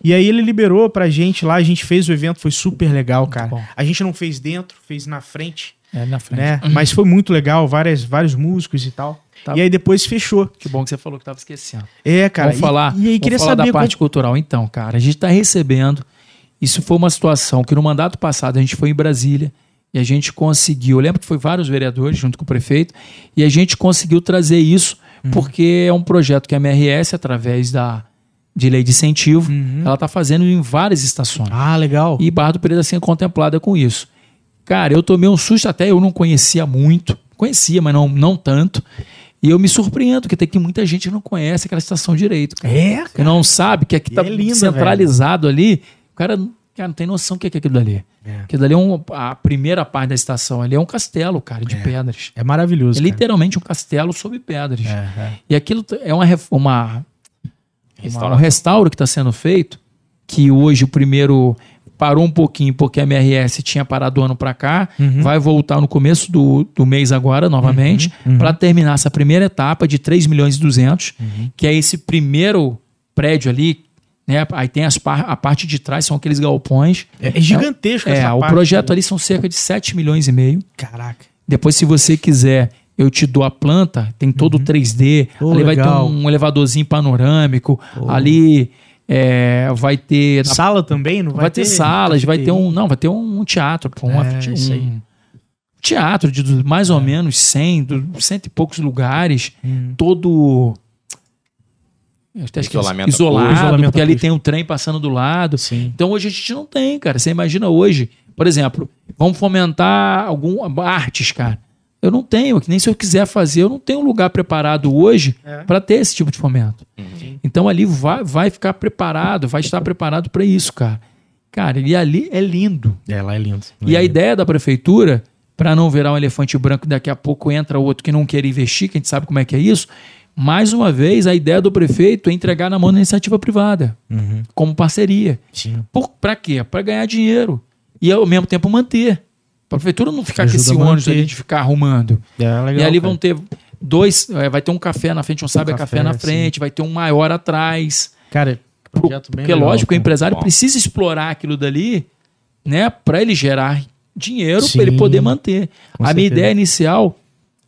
E aí ele liberou pra gente lá, a gente fez o evento, foi super legal, cara. bom. A gente não fez dentro, fez na frente, É, na frente. né? Mas foi muito legal, várias, vários músicos e tal. Tá. E aí depois fechou. Que bom que você falou que tava esquecendo. É, cara. vamos e- falar, E, aí vamos queria falar saber da parte como- cultural. Então, cara, a gente tá recebendo Isso foi uma situação que no mandato passado a gente foi em Brasília e a gente conseguiu. Eu lembro que foi vários vereadores junto com o prefeito e a gente conseguiu trazer isso porque é um projeto que a MRS, através da de lei de incentivo, ela está fazendo em várias estações. Ah, legal. E Barra do Pereira sendo contemplada com isso. Cara, eu tomei um susto, até eu não conhecia muito. Conhecia, mas não, não tanto. E eu me surpreendo, que tem que muita gente não conhece aquela estação direito. Cara. É, Que não sabe que aqui E tá é centralizado ali. O cara, cara não tem noção do que é aquilo dali. É. Aquilo dali é um, a primeira parte da estação ali é um castelo, cara, de pedras. É maravilhoso. É cara. literalmente um castelo sob pedras. É, é. E aquilo é uma, uma, uma- um restauro que está sendo feito, que hoje o primeiro parou um pouquinho porque a MRS tinha parado o ano para cá, Uhum. vai voltar no começo do, do mês agora, novamente, Uhum. para terminar essa primeira etapa de 3 milhões e 200, Uhum. que é esse primeiro prédio ali, né? Aí tem as par- a parte de trás, são aqueles galpões. É, é gigantesco É, essa o parte. projeto ali são cerca de 7 milhões e meio. Caraca. Depois, se você quiser, eu te dou a planta, tem todo o 3D. Pô, ali vai ter legal. um elevadorzinho panorâmico. Ali é, vai ter. Sala também? Não vai, vai, ter, salas, vai ter um. Não, vai ter um, teatro. pô, um, É, isso aí. um teatro de mais ou menos 100, do, cento e poucos lugares. Hum. Todo. Até esqueci. Isolamento isolado. Isolamento porque ali tem um trem passando do lado. Sim. Então hoje a gente não tem, cara. Você imagina hoje, por exemplo, vamos fomentar algum artes, cara. Eu não tenho, que nem se eu quiser fazer, eu não tenho um lugar preparado hoje É. para ter esse tipo de fomento. Então ali vai, vai ficar preparado, vai estar preparado para isso, cara. Cara, e ali é lindo. É, lá é lindo. E a ideia da prefeitura, para não virar um elefante branco e daqui a pouco entra outro que não quer investir, que a gente sabe como é que é isso. Mais uma vez, a ideia do prefeito é entregar na mão da iniciativa privada, Uhum. como parceria. Pra quê? Para ganhar dinheiro. E ao mesmo tempo manter. Para a prefeitura não ficar com esse a ônibus ali de ficar arrumando. É legal, e ali cara. vão ter dois. eh, Vai ter um café na frente, um sabe café, café, na frente, vai ter um maior atrás. Cara, projeto bem Porque, legal, lógico, o empresário Bom. precisa explorar aquilo dali, né, para ele gerar dinheiro, para ele poder manter. Com a minha certeza. ideia inicial,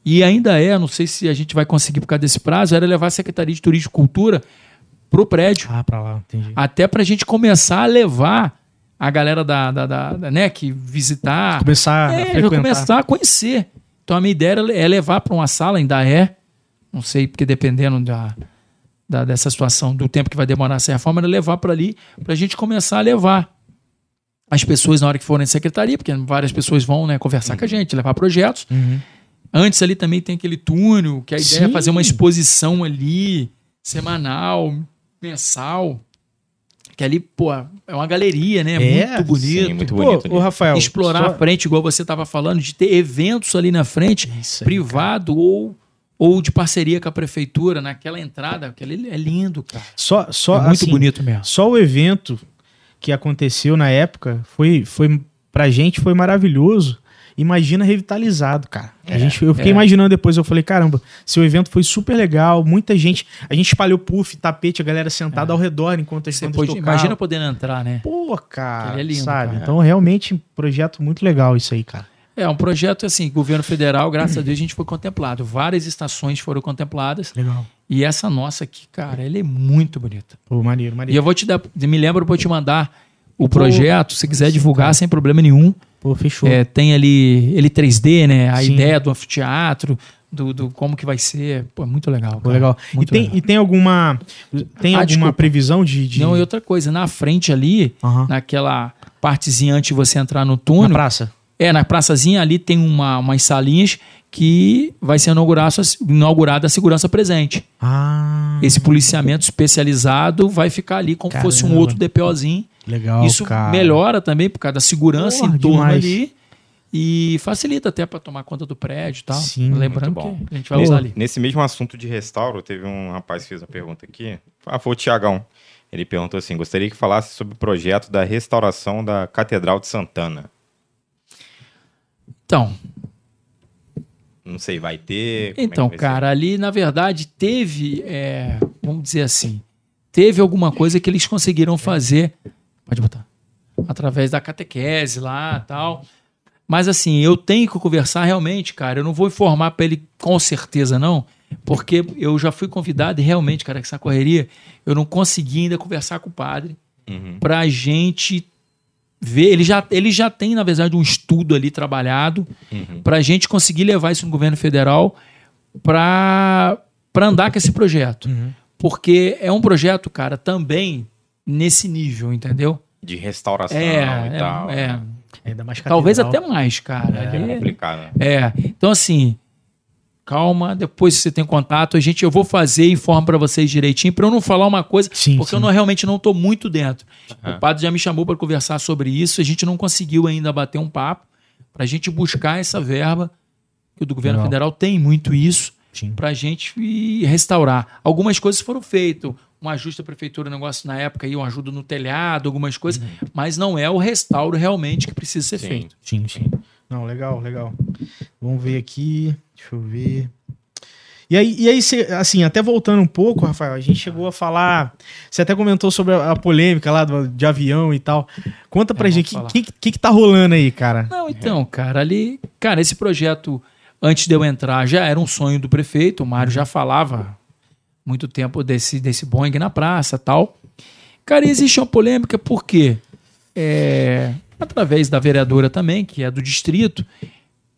e ainda é, não sei se a gente vai conseguir por causa desse prazo, era levar a Secretaria de Turismo e Cultura pro prédio. Ah, pra lá, entendi. Até pra gente começar a levar a galera da, da, da- da- né, que visitar. Começar a é, já frequentar. começar a conhecer. Então a minha ideia é levar para uma sala, ainda é. Não sei, porque dependendo da, da- dessa situação, do tempo que vai demorar essa reforma, era levar para ali, para a gente começar a levar as pessoas na hora que forem na secretaria, porque várias pessoas vão né, conversar com a gente, levar projetos. Uhum. Antes ali também tem aquele túnel, que a ideia é fazer uma exposição ali, semanal, mensal. Que ali, pô, é uma galeria, né? É, muito bonito. sim, muito Pô, bonito. ô, Rafael. Explorar só- a frente, igual você estava falando, de ter eventos ali na frente, Isso aí, privado ou, ou de parceria com a prefeitura, naquela entrada. Aquele ali é lindo, cara. Só, só, é muito assim, bonito mesmo. Só o evento que aconteceu na época foi, foi pra gente foi maravilhoso. Imagina revitalizado, cara. a gente, eu fiquei é. imaginando depois, eu falei, caramba, seu evento foi super legal, muita gente. A gente espalhou puff, tapete, a galera sentada ao redor enquanto as bandas pode, tocavam. imagina podendo entrar, né? Pô, cara, é lindo, sabe? cara. Então, realmente, um projeto muito legal isso aí, cara. É um projeto assim, governo federal, graças a Deus, a gente foi contemplado. Várias estações foram contempladas. Legal. E essa nossa aqui, cara, ela é muito bonita. Pô, maneiro, E maneiro. eu vou te dar, me lembro para te mandar o projeto, se quiser divulgar sem problema nenhum. Pô, fechou. É, tem ali ele 3D, né? A Sim. ideia do anfiteatro, do, do como que vai ser. Pô, é muito legal. Pô, legal. E Muito tem, legal. e tem alguma. Tem Ah, alguma desculpa. previsão de. de... Não, e outra coisa, na frente ali, naquela partezinha antes de você entrar no Na túnel, praça. é, na praçazinha ali tem uma, umas salinhas que vai ser inaugurada, a segurança presente. Ah. Esse policiamento especializado vai ficar ali como se fosse um outro DPOzinho. Legal. Isso cara. melhora também por causa da segurança Porra, em torno demais. ali e facilita até para tomar conta do prédio e tal. Sim, Lembrando bom. que a gente vai Pô, usar ali. Nesse mesmo assunto de restauro, teve um rapaz que fez uma pergunta aqui. Ah, foi o Tiagão. Ele perguntou assim: gostaria que falasse sobre o projeto da restauração da Catedral de Santana. Então, Não sei, vai ter. é então vai ser? cara, ali na verdade teve, é, vamos dizer assim, teve alguma coisa que eles conseguiram fazer. Pode botar. Através da catequese lá tal. Mas assim, eu tenho que conversar realmente, cara. Eu não vou informar para ele com certeza, não. Porque eu já fui convidado e realmente, cara, que essa correria, eu não consegui ainda conversar com o padre Uhum. pra gente ver, ele já, ele já tem, na verdade, um estudo ali trabalhado Uhum. para a gente conseguir levar isso no governo federal para andar com esse projeto. Uhum. Porque é um projeto, cara, também nesse nível, entendeu? De restauração É, e é, tal. é. Ainda mais talvez até mais, cara. É, Ali- complicado. né? é. Então, assim, calma, depois você tem contato, a gente, eu vou fazer e informo para vocês direitinho, para eu não falar uma coisa, Sim, porque sim. eu não, realmente não tô muito dentro. Aham. O padre já me chamou para conversar sobre isso, a gente não conseguiu ainda bater um papo para a gente buscar essa verba, que o do governo Legal. federal tem muito isso, Sim. para a gente restaurar. Algumas coisas foram feitas, um ajuste da prefeitura, um negócio na época, aí, um ajuda no telhado, algumas coisas, mas não é o restauro realmente que precisa ser Sim. feito. Sim, sim. Não, legal, legal. Vamos ver aqui. Deixa eu ver. E aí, e aí cê, assim, até voltando um pouco, Rafael, a gente chegou a falar. Você até comentou sobre a, a polêmica lá do- de avião e tal. Conta pra É, gente, o que, que, que, que tá rolando aí, cara? Não, então, cara, ali. Cara, esse projeto, antes de eu entrar, já era um sonho do prefeito. O Mário já falava muito tempo desse, desse Boeing na praça tal. Cara, existe uma polêmica porque, é, através da vereadora também, que é do distrito,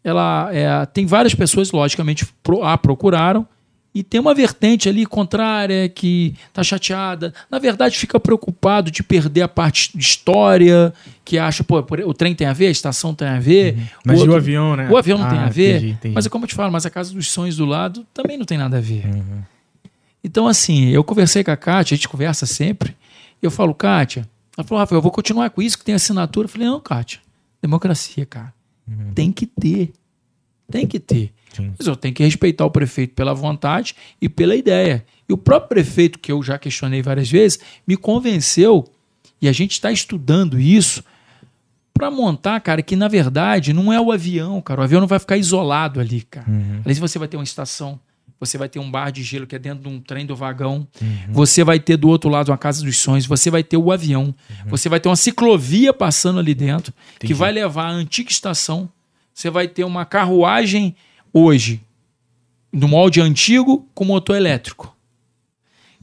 ela é, tem várias pessoas, logicamente, a procuraram. E tem uma vertente ali contrária que tá chateada. Na verdade, fica preocupado de perder a parte de história, que acha, pô, o trem tem a ver, a estação tem a ver. Mas o e o outro- avião, né? o avião não tem Ah, a ver. entendi, entendi. Mas é como eu te falo, mas a Casa dos Sonhos do lado também não tem nada a ver. Uhum. Então, assim, eu conversei com a Kátia, a gente conversa sempre. E eu falo, Kátia, ela falou, Rafael, eu vou continuar com isso, que tem assinatura. Eu falei, não, Kátia, democracia, cara. Tem que ter. Tem que ter. Sim. Mas eu tenho que respeitar o prefeito pela vontade e pela ideia. E o próprio prefeito, que eu já questionei várias vezes, me convenceu, e a gente está estudando isso, para montar, cara, que na verdade não é o avião, cara. O avião não vai ficar isolado ali, cara. Ali você vai ter uma estação, você vai ter um bar de gelo que é dentro de um trem do vagão, você vai ter do outro lado uma casa dos sonhos, você vai ter o avião, você vai ter uma ciclovia passando ali dentro, que Entendi. vai levar a antiga estação, você vai ter uma carruagem hoje, no molde antigo com motor elétrico.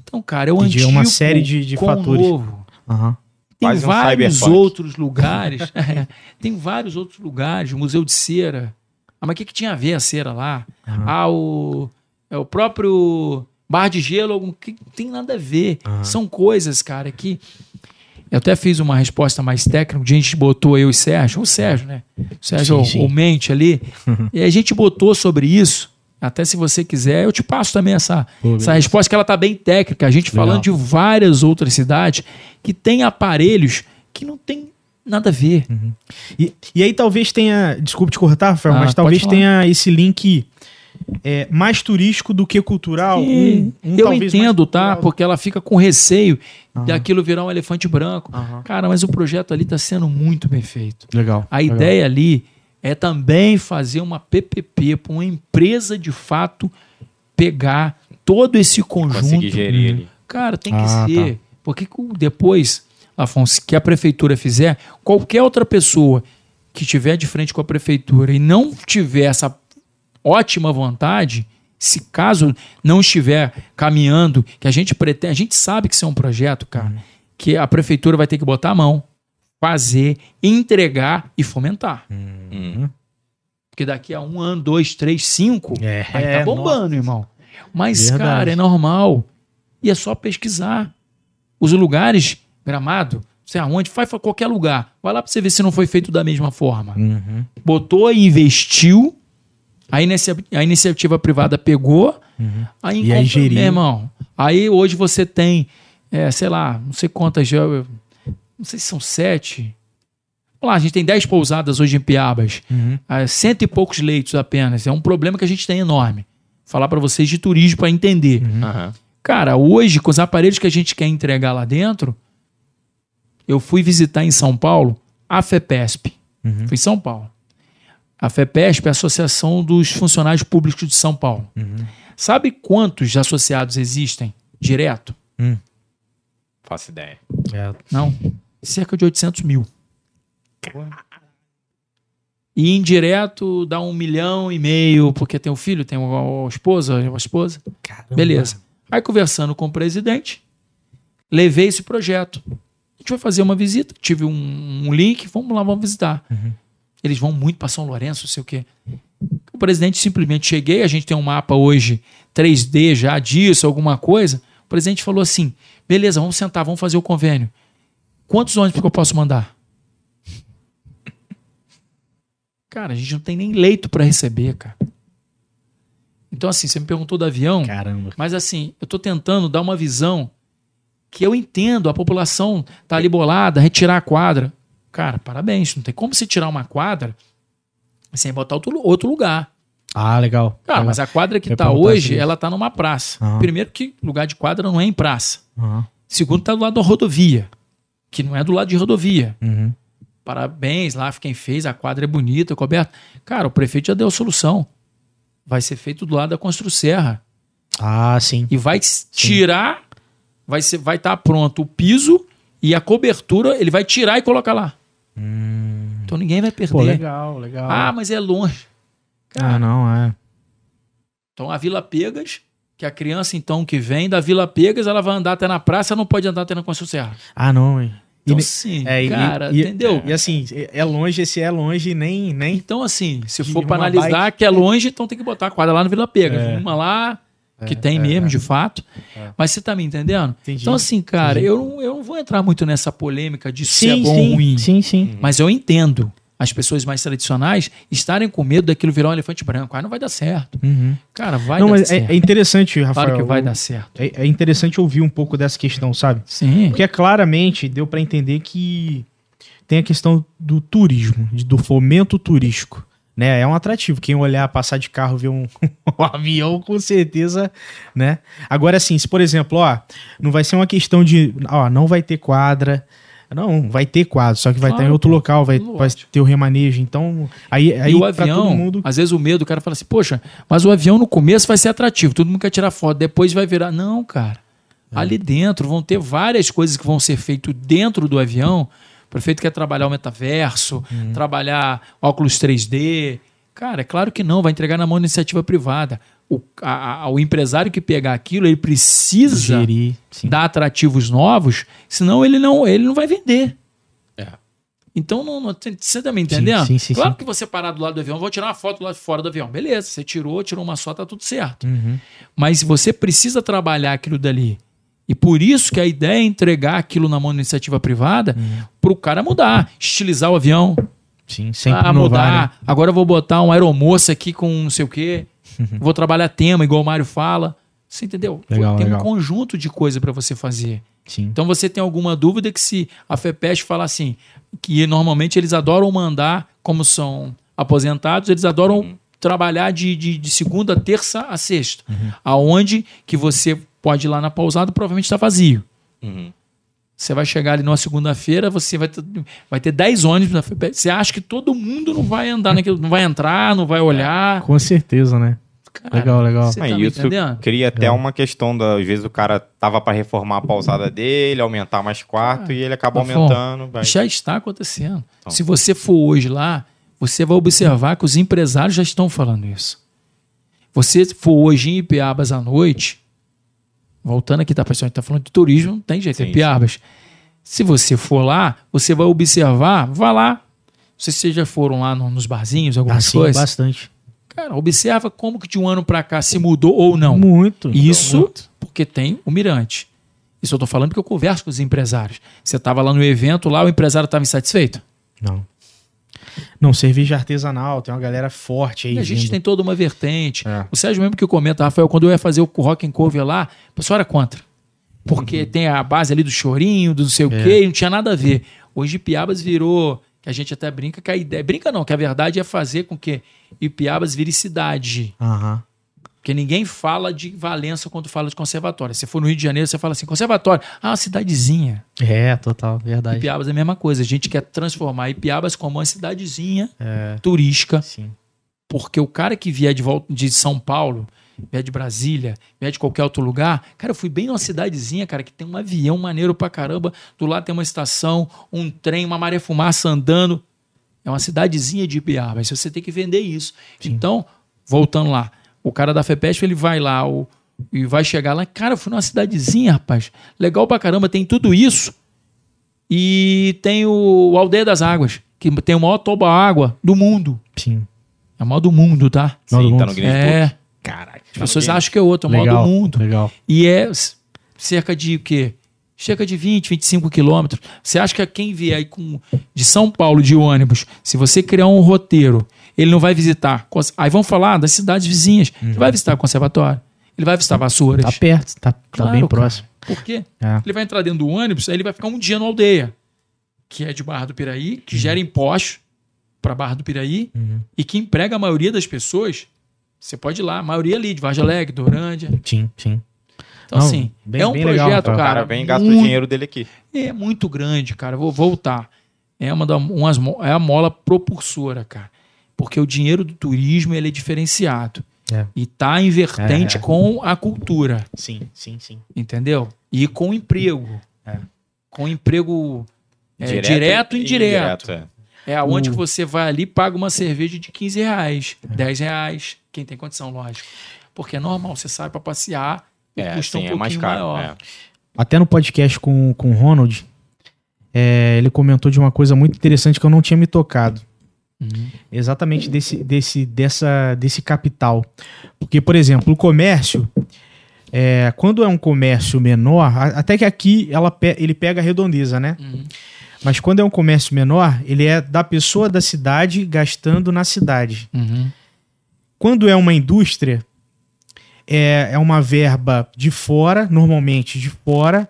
Então, cara, é o Entendi, é antigo uma série de- de fatores. novo. Aham. Tem um vários outros lugares. é, tem vários outros lugares. Museu de Cera. Ah, mas o que, que tinha a ver a cera lá? Ah, o, é o próprio Bar de Gelo. algum- Que não tem nada a ver. São coisas, cara, que. Eu até fiz uma resposta mais técnica. A gente botou eu e o Sérgio. O Sérgio, né? O Sérgio, Sim, sim. o, o mente ali. e a gente botou sobre isso. Até se você quiser, eu te passo também essa, Pô, essa resposta que ela tá bem técnica. A gente Legal. falando de várias outras cidades que tem aparelhos que não tem nada a ver. E, e aí talvez tenha. Desculpe te cortar, Rafael, Ah, mas talvez tenha esse link é, mais turístico do que cultural. Um- um eu entendo, tá? Porque ela fica com receio daquilo virar um elefante branco. Aham. Cara, mas o projeto ali está sendo muito bem feito. Legal. A legal. ideia ali é também fazer uma PPP para uma empresa de fato pegar todo esse conjunto. Conseguir gerir ali. Cara, tem que Ah, ser. Porque co- depois, Afonso, que a prefeitura fizer, qualquer outra pessoa que estiver de frente com a prefeitura e não tiver essa ótima vontade, se caso não estiver caminhando, que a gente pretende, a gente sabe que isso é um projeto, cara, que a prefeitura vai ter que botar a mão, fazer, entregar e fomentar. Hum. Porque daqui a um ano, dois, três, cinco, É, é, tá bombando, irmão. Mas, Verdade. cara, é normal. E é só pesquisar. Os lugares, gramado, não sei aonde, pra qualquer lugar. Vai lá pra você ver se não foi feito da mesma forma. Uhum. Botou e investiu. A, inicia- a iniciativa privada pegou. Aí, E aí geriu. Meu irmão, aí hoje você tem, é, sei lá, não sei quantas, já- não sei se são sete. Vamos lá, a gente tem dez pousadas hoje em Piabas Uhum. ah, cento e poucos leitos apenas. É um problema que a gente tem enorme. Falar para vocês de turismo para entender. Aham. Cara, hoje, com os aparelhos que a gente quer entregar lá dentro, eu fui visitar em São Paulo a FEPESP. Uhum. Fui em São Paulo. A FEPESP é a Associação dos Funcionários Públicos de São Paulo. Uhum. Sabe quantos associados existem direto? Faço ideia. É, Não. Cerca de 800 mil. E indireto dá um milhão e meio, porque tem o filho, tem a a esposa, a esposa. caramba. Beleza. Aí conversando com o presidente, levei esse projeto. A gente vai fazer uma visita. Tive um, um link, vamos lá, vamos visitar. Uhum. Eles vão muito para São Lourenço, não sei o quê. O presidente simplesmente cheguei, a gente tem um mapa hoje 3D já disso, alguma coisa. O presidente falou assim: beleza, vamos sentar, vamos fazer o convênio. Quantos ônibus que eu posso mandar? Cara, a gente não tem nem leito para receber, cara. Então, assim, você me perguntou do avião, Caramba. mas assim, eu tô tentando dar uma visão que eu entendo, a população tá ali bolada, retirar a quadra. Cara, parabéns, não tem como você tirar uma quadra sem botar outro, outro lugar. Ah, legal. Cara, legal. mas a quadra que tá perguntar hoje, isso. ela tá numa praça. Aham. Primeiro que lugar de quadra não é em praça. Aham. Segundo, tá do lado da rodovia, que não é do lado de rodovia. Uhum. Parabéns lá, quem fez, a quadra é bonita, coberta. Cara, o prefeito já deu a solução. Vai ser feito do lado da Constru Serra. Ah, sim. E vai tirar, vai ser, vai estar pronto o piso e a cobertura, ele vai tirar e colocar lá. Então ninguém vai perder. Pô, legal, legal. Ah, mas é longe. Cara, ah, não, é. Então a Vila Pegas, que a criança então que vem da Vila Pegas, ela vai andar até na praça, não pode andar até na Constru Serra. Ah, não, hein. Então ne- sim, é, e- cara, e, entendeu? E assim, é longe, esse é longe, nem. nem Então, assim, se for para analisar bike- que é longe, então tem que botar a quadra lá no Vila Pega. É. Uma lá, que tem mesmo, de fato. Mas você tá me entendendo? Entendi. Então, assim, cara, Entendi. eu não, eu não vou entrar muito nessa polêmica de se é sim, bom ou sim, ruim. sim, sim. Mas eu entendo as pessoas mais tradicionais estarem com medo daquilo virar um elefante branco. Ah, não vai dar certo. Uhum. Cara, vai não, dar mas é, certo. é interessante, Rafael. claro que vai eu- dar certo. É, é interessante ouvir um pouco dessa questão, sabe? Sim. Porque claramente deu pra entender que tem a questão do turismo, de- do fomento turístico. Né? É um atrativo. Quem olhar passar de carro ver um, um avião, com certeza, né? Agora, assim, se por exemplo, ó, não vai ser uma questão de, ó, não vai ter quadra. Não, vai ter quadra, só que vai Claro, estar em outro local, vai, vai ter o remanejo. Então, aí, aí e o avião, todo mundo. às vezes o medo, o cara fala assim, poxa, mas o avião no começo vai ser atrativo, todo mundo quer tirar foto, depois vai virar. Não, cara. É. Ali dentro vão ter várias coisas que vão ser feitas dentro do avião. O prefeito quer trabalhar o metaverso, Uhum. trabalhar óculos 3D. Cara, é claro que não, vai entregar na mão da iniciativa privada. O, a- a- o empresário que pegar aquilo, ele precisa Gerir, dar atrativos novos, senão ele não, ele não vai vender. É. Então, não, não- você tá me entendendo? sim, sim, claro sim. que você parar do lado do avião, vou tirar uma foto lá de fora do avião. Beleza, você tirou, tirou uma só, tá tudo certo. Uhum. Mas você precisa trabalhar aquilo dali. E por isso que a ideia é entregar aquilo na mão da iniciativa privada Uhum. para o cara mudar, estilizar o avião, Sim, sempre ah, mudar. né? Agora eu vou botar um aeromoça aqui com não sei o quê. Uhum. Vou trabalhar tema, igual o Mário fala. Você entendeu? Legal, tem legal. um conjunto de coisa para você fazer. Sim. Então você tem alguma dúvida que se a FEPES fala assim, que normalmente eles adoram mandar, como são aposentados, eles adoram trabalhar de, de, de segunda, terça a sexta. Aonde que você pode ir lá na pousada, provavelmente está vazio. Uhum. Você vai chegar ali numa segunda-feira, você vai ter, vai ter 10 ônibus na FEPES. Você acha que todo mundo não vai andar naquilo, não vai entrar, não vai olhar. Com certeza, né? Cara, legal, legal. Você tá isso entendendo? cria até uma questão da. Às vezes o cara tava para reformar a pausada dele, aumentar mais quarto, e ele acaba Afonso, aumentando. vai- Já está acontecendo. Então. Se você for hoje lá, você vai observar que os empresários já estão falando isso. Você for hoje em Ipiabas à noite, voltando aqui, tá, pessoal? A gente tá falando de turismo, não tem jeito, é Sim, Ipiabas. Se você for lá, você vai observar, vá lá. Não sei se vocês já foram lá no- nos barzinhos, algumas Assim, coisas. bastante. Cara, observa como que de um ano para cá se mudou ou não. Muito. Isso Muito. porque tem o mirante. Isso eu tô falando porque eu converso com os empresários. Você estava lá no evento, lá o empresário estava insatisfeito? Não. Não, cerveja artesanal, tem uma galera forte aí. E a gente vindo. tem toda uma vertente. É. O Sérgio mesmo que comenta, Rafael, quando eu ia fazer o Rock and Cover lá, o pessoal era contra. Porque tem a base ali do chorinho, do não sei o Uhum. É. quê, e não tinha nada a ver. Hoje Piabas virou, que a gente até brinca, que a ideia... Brinca não, que a verdade é fazer com que Ipiabas vire cidade. Aham. Porque ninguém fala de Valença quando fala de conservatório. Se for no Rio de Janeiro, você fala assim, conservatório. Ah, uma cidadezinha. É, total, verdade. Ipiabas é a mesma coisa. A gente quer transformar Ipiabas como uma cidadezinha É, turística. sim. Porque o cara que vier de, volta, de São Paulo, vier de Brasília, vier de qualquer outro lugar, cara, eu fui bem numa cidadezinha, cara, que tem um avião maneiro pra caramba. Do lado tem uma estação, um trem, uma maré fumaça andando. É uma cidadezinha de Ipiabas. Você tem que vender isso. Então, voltando lá, o cara da FEPESP, ele vai lá o, e vai chegar lá. Cara, eu fui numa cidadezinha, rapaz. Legal pra caramba, tem tudo isso. E tem o, o Aldeia das Águas, que tem o maior toba-água do mundo. Sim. É o maior do mundo, tá? Maior do Sim, tá mundo. no Guinness É. Book. Caralho. As pessoas Guinness. acham que é outro, é o maior Legal. do mundo. Legal. E é cerca de o quê? Cerca de 20, 25 quilômetros. Você acha que quem vier aí com, de São Paulo de ônibus, se você criar um roteiro, ele não vai visitar. Aí vão falar das cidades vizinhas. Ele vai visitar o conservatório. Ele vai visitar Vassouras. Tá perto, tá, tá Claro, bem cara. próximo. Por quê? É. Ele vai entrar dentro do ônibus, aí ele vai ficar um dia no aldeia, que é de Barra do Piraí, que gera impostos para Barra do Piraí Uhum. e que emprega a maioria das pessoas. Você pode ir lá, a maioria ali de Vargem Alegre, Dorândia. Sim, sim. Então, Não, assim, bem- é um bem legal, projeto, Rafael. O cara. cara vem e gasta o muito- dinheiro dele aqui. É muito grande, cara. Vou voltar. É uma da, umas, é a mola propulsora, cara. Porque o dinheiro do turismo ele é diferenciado. É. E tá em vertente É. com a cultura, Sim, sim, sim. entendeu? E com emprego. É. Com emprego é, direto, e indireto. é. É onde O- que você vai ali paga uma cerveja de 15 reais, 10 reais. Quem tem condição, lógico. Porque é normal, você sai para passear e É, custa sim, um é pouquinho mais caro. maior. é. Até no podcast com, com o Ronald, é, ele comentou de uma coisa muito interessante que eu não tinha me tocado. Uhum. Exatamente desse, desse, dessa, desse capital. Porque, por exemplo, o comércio, é, quando é um comércio menor, até que aqui ela, ele pega a redondeza, né? Uhum. Mas quando é um comércio menor, ele é da pessoa da cidade gastando na cidade. Uhum. Quando é uma indústria, é, é uma verba de fora, normalmente de fora,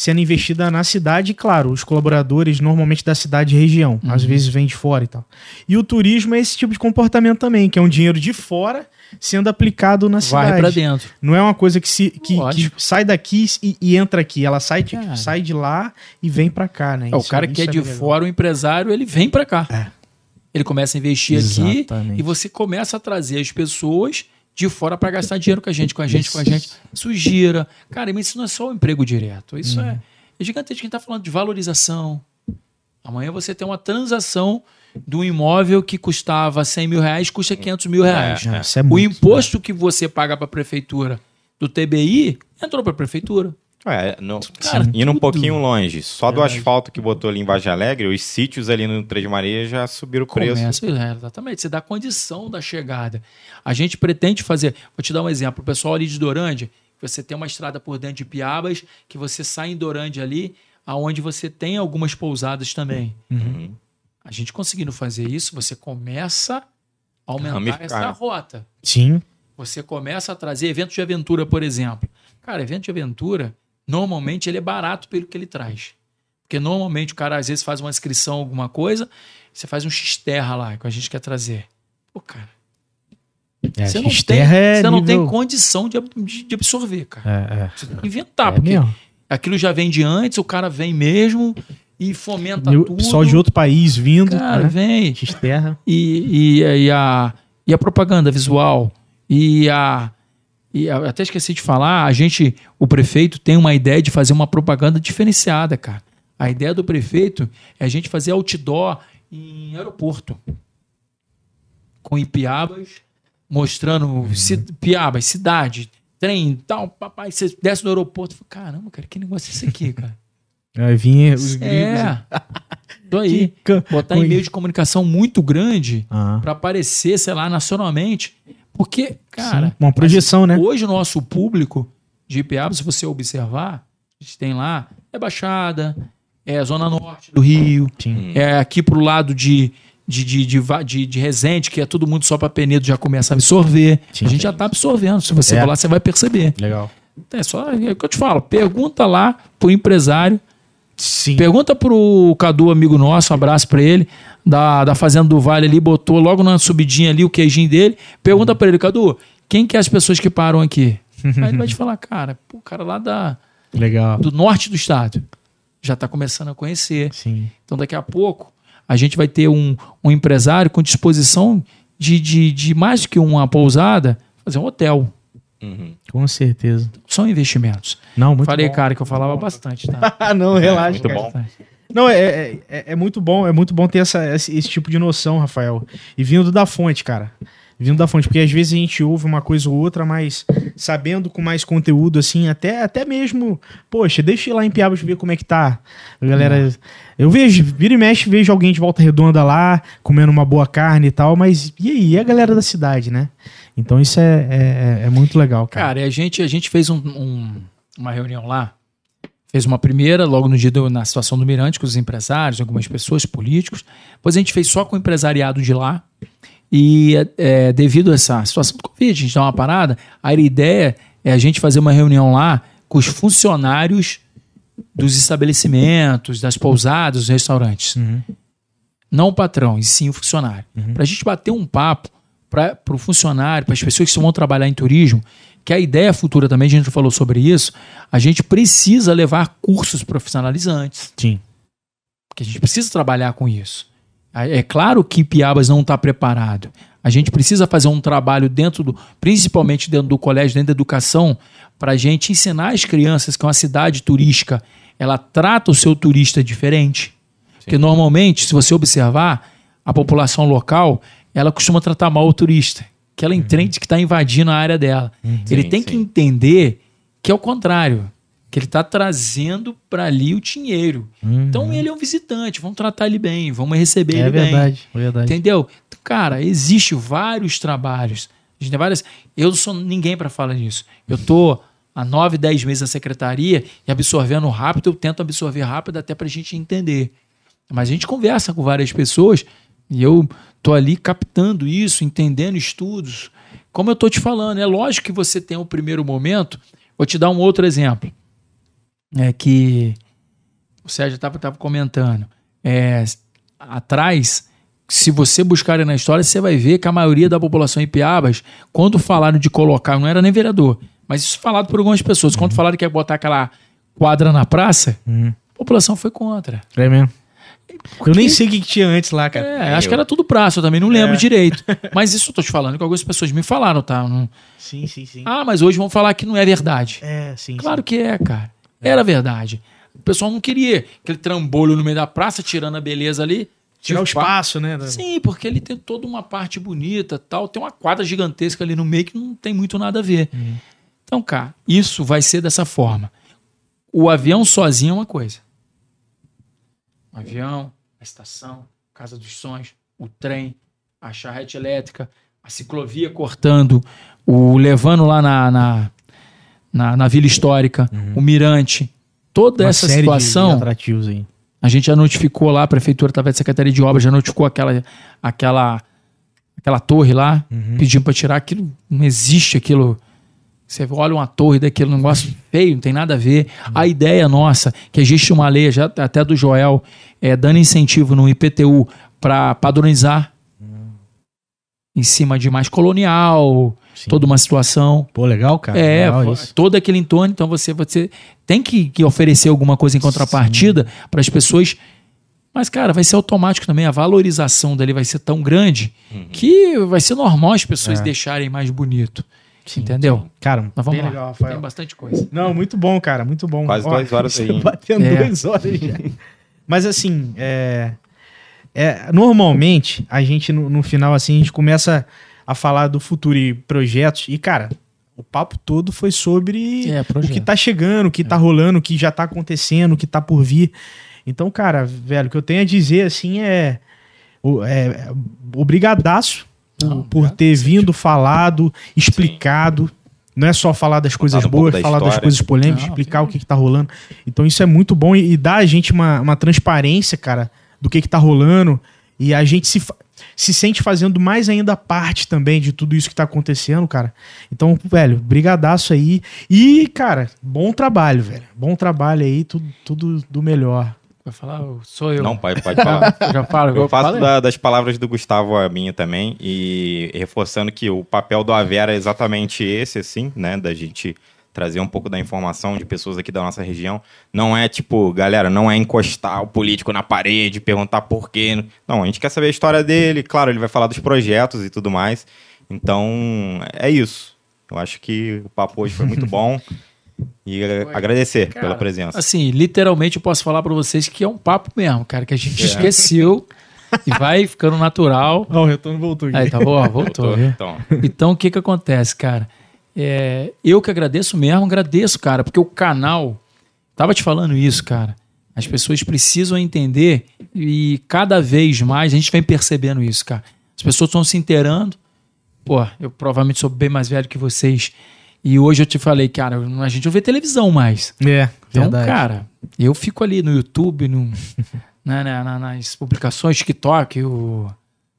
sendo investida na cidade, e claro, os colaboradores normalmente da cidade e região, às vezes vem de fora e tal. E o turismo é esse tipo de comportamento também, que é um dinheiro de fora sendo aplicado na Vai cidade. para dentro. Não é uma coisa que, se, que, que sai daqui e, e entra aqui. Ela sai de, Cara. sai de lá e vem pra cá, né? É, o Isso- cara que isso é de legal. fora, o empresário, ele vem para cá. É. Ele começa a investir Exatamente. aqui e você começa a trazer as pessoas de fora para gastar dinheiro com a gente, com a gente, com a gente. Isso gira. Cara, mas isso não é só o emprego direto. Isso Uhum. é, é gigantesco. A gente tá falando de valorização. Amanhã você tem uma transação de um imóvel que custava 100 mil reais, custa 500 mil reais. É, isso é o muito, imposto que você paga para a prefeitura do TBI entrou para a prefeitura. É, no- Cara, indo um tudo. pouquinho longe, só do Verdade. asfalto que botou ali em Vargem Alegre, os sítios ali no Três Marias já subiram o preço. Começa, é, exatamente. Você dá condição da chegada. A gente pretende fazer. Vou te dar um exemplo. O pessoal ali de Dorândia, você tem uma estrada por dentro de Piabas, que você sai em Dorândia ali, aonde você tem algumas pousadas também. Uhum. A gente conseguindo fazer isso, você começa a aumentar Ramificar, essa né? rota. Sim. Você começa a trazer eventos de aventura, por exemplo. Cara, evento de aventura, normalmente ele é barato pelo que ele traz. Porque normalmente o cara às vezes faz uma inscrição, alguma coisa, você faz um X-Terra lá que a gente quer trazer. Pô, cara, É, você, não tem, é você não tem nível- condição de, de- de absorver, cara. É, é. Você tem que inventar, É porque mesmo. aquilo já vem de antes, o cara vem mesmo e fomenta o tudo. pessoal de outro país vindo, Cara, né? vem. X-Terra. e, e, e, a, e a propaganda visual e a e até esqueci de falar, a gente, o prefeito tem uma ideia de fazer uma propaganda diferenciada, cara. A ideia do prefeito é a gente fazer outdoor em aeroporto. Com Ipiabas, mostrando ci- Piabas, cidade, trem, tal, papai, você desce no aeroporto, fala, caramba, cara, que negócio é esse aqui, cara? Aí vinha os gringos. É. Tô aí. Botar em meio de comunicação muito grande Ah, para aparecer, sei lá, nacionalmente. Porque, cara, sim. uma projeção, né? hoje o nosso público de IPA, se você observar, a gente tem lá, é Baixada, é a Zona Norte do Rio, Sim. é aqui pro lado de, de, de, de, de, de Resende, que é todo mundo só para Penedo já começa a absorver. Sim. a gente já tá absorvendo. Se você É. for lá, você vai perceber. Legal. É só é o que eu te falo. Pergunta lá pro empresário Sim. Pergunta pro Cadu, amigo nosso, um abraço pra ele, da, da Fazenda do Vale ali, botou logo na subidinha ali o queijinho dele. Pergunta pra ele, Cadu, quem que é as pessoas que param aqui? Aí ele vai te falar, cara, o cara lá da, Legal. do norte do estado já tá começando a conhecer. Sim. Então daqui a pouco a gente vai ter um, um empresário com disposição de, de, de mais do que uma pousada, fazer um hotel. Uhum. Com certeza. São investimentos. Não, muito Falei, bom. cara, que eu falava bastante, tá? Não, relaxa. muito cara. bom. Não, é, é, é- é muito bom, é muito bom ter essa, esse, esse tipo de noção, Rafael. E vindo da fonte, cara. vindo da fonte, porque às vezes a gente ouve uma coisa ou outra, mas sabendo com mais conteúdo, assim, até, até mesmo, poxa, deixa eu ir lá em Piabas ver como é que tá. Galera. Eu vejo, vira e mexe, vejo alguém de volta redonda lá, comendo uma boa carne e tal, mas e aí? E a galera da cidade, né? Então isso é, é, é muito legal, cara. Cara, a gente, a gente fez um, um, uma reunião lá, fez uma primeira, logo no dia do, na situação do Mirante, com os empresários, algumas pessoas, políticos. Depois a gente fez só com o empresariado de lá. E é, devido a essa situação do Covid, a gente dá uma parada, a ideia é a gente fazer uma reunião lá com os funcionários dos estabelecimentos, das pousadas, dos restaurantes. Uhum. Não o patrão, e sim o funcionário. Para a gente bater um papo para o funcionário, para as pessoas que vão trabalhar em turismo, que a ideia futura também, a gente falou sobre isso, a gente precisa levar cursos profissionalizantes. Sim. Porque a gente precisa trabalhar com isso. É claro que Piabas não está preparado. A gente precisa fazer um trabalho dentro do, principalmente dentro do colégio, dentro da educação, para a gente ensinar as crianças que uma cidade turística ela trata o seu turista diferente. Porque normalmente, se você observar, a população local ela costuma tratar mal o turista, que ela entende que está invadindo a área dela. Ele Sim, tem que sim. entender que é o contrário, que ele está trazendo para ali o dinheiro. Então ele é um visitante, vamos tratar ele bem, vamos receber É ele bem. verdade, é verdade. Entendeu? Cara, existe vários trabalhos. A gente tem várias. Eu não sou ninguém para falar nisso. Eu tô há nove, dez meses na secretaria e absorvendo rápido, eu tento absorver rápido até para a gente entender. Mas a gente conversa com várias pessoas e eu tô ali captando isso, entendendo estudos. Como eu tô te falando, é lógico que você tem o primeiro momento. Vou te dar um outro exemplo. É que o Sérgio estava tava comentando. É, atrás, se você buscar na história, você vai ver que a maioria da população em Piabas, quando falaram de colocar, não era nem vereador, mas isso falado por algumas pessoas, quando falaram que ia botar aquela quadra na praça, Uhum. a população foi contra. É mesmo. Eu nem sei o que, que tinha antes lá, cara. É, acho que era tudo praça, eu também não lembro É. direito. Mas isso eu tô te falando que algumas pessoas me falaram, tá? Não- Sim, sim, sim. Ah, mas hoje vão falar que não é verdade. É, sim. Claro que é, cara. Era verdade. O pessoal não queria aquele trambolho no meio da praça, tirando a beleza ali. Tirar o espaço, né? Sim, porque ele tem toda uma parte bonita tal. Tem uma quadra gigantesca ali no meio que não tem muito nada a ver. Então, cara, isso vai ser dessa forma. O avião sozinho é uma coisa. Avião, a estação, Casa dos Sonhos, o trem, a charrete elétrica, a ciclovia cortando, o levando lá na, na, na, na Vila Histórica, o Mirante. Toda Uma essa de- situação. De atrativos aí. A gente já notificou lá, a prefeitura, através da Secretaria de Obras, já notificou aquela, aquela, aquela torre lá, pedindo para tirar aquilo. Não existe aquilo. Você olha uma torre daquele negócio feio, não tem nada a ver. A ideia nossa, que existe uma lei, já até do Joel, é, dando incentivo no IPTU para padronizar em cima de mais colonial, Sim. toda uma situação. Pô, legal, cara. É, legal todo aquele entorno, então você, você tem que, que oferecer alguma coisa em contrapartida para as pessoas. Mas, cara, vai ser automático também. A valorização dele vai ser tão grande que vai ser normal as pessoas É. deixarem mais bonito. Entendeu? Cara, Mas vamos bem lá. legal, Rafael. Tem bastante coisa. Não, muito bom, cara, muito bom. Quase duas horas aí? Batendo É. duas horas já. Mas assim, é, é, normalmente a gente no, no final assim a gente começa a falar do futuro e projetos e cara, o papo todo foi sobre É, o que tá chegando, o que tá rolando, o que já tá acontecendo, o que tá por vir. Então, cara, velho, o que eu tenho a dizer assim é, o- é obrigadaço Não, por obrigado, ter sim. vindo, falado, explicado. Não é só falar das coisas um boas, da falar das história. coisas polêmicas, Não, explicar o que, que tá rolando. Então isso é muito bom e, e dá a gente uma, uma transparência, cara, do que, que tá rolando. E a gente se, se sente fazendo mais ainda parte também de tudo isso que tá acontecendo, cara. Então, velho, brigadaço aí. E, cara, bom trabalho, velho. Bom trabalho aí, tudo, tudo do melhor. Vai falar, sou eu. Não, pode, pode falar. Eu já falo. Eu faço falei. da- das palavras do Gustavo a minha também, e reforçando que o papel do Avera é exatamente esse, assim, né? Da gente trazer um pouco da informação de pessoas aqui da nossa região. Não é tipo, galera, não é encostar o político na parede, perguntar por quê. Não, a gente quer saber a história dele, claro, ele vai falar dos projetos e tudo mais. Então, é isso. Eu acho que o papo hoje foi muito bom. E a- agradecer Cara, pela presença. Assim, literalmente eu posso falar pra vocês que é um papo mesmo, cara, que a gente esqueceu e vai ficando natural. Ó, o retorno voltou aqui. Aí, tá bom, ó, voltou. viu? Então, Então, o que que acontece, cara? É, eu que agradeço mesmo, agradeço, cara, porque o canal. Tava te falando isso, cara. As pessoas precisam entender e cada vez mais a gente vem percebendo isso, cara. As pessoas estão se inteirando. Pô, eu provavelmente sou bem mais velho que vocês. E hoje eu te falei, cara, a gente não vê televisão mais. É, Então, verdade. cara, eu fico ali no YouTube, no, né, na- na- nas publicações, TikTok, o.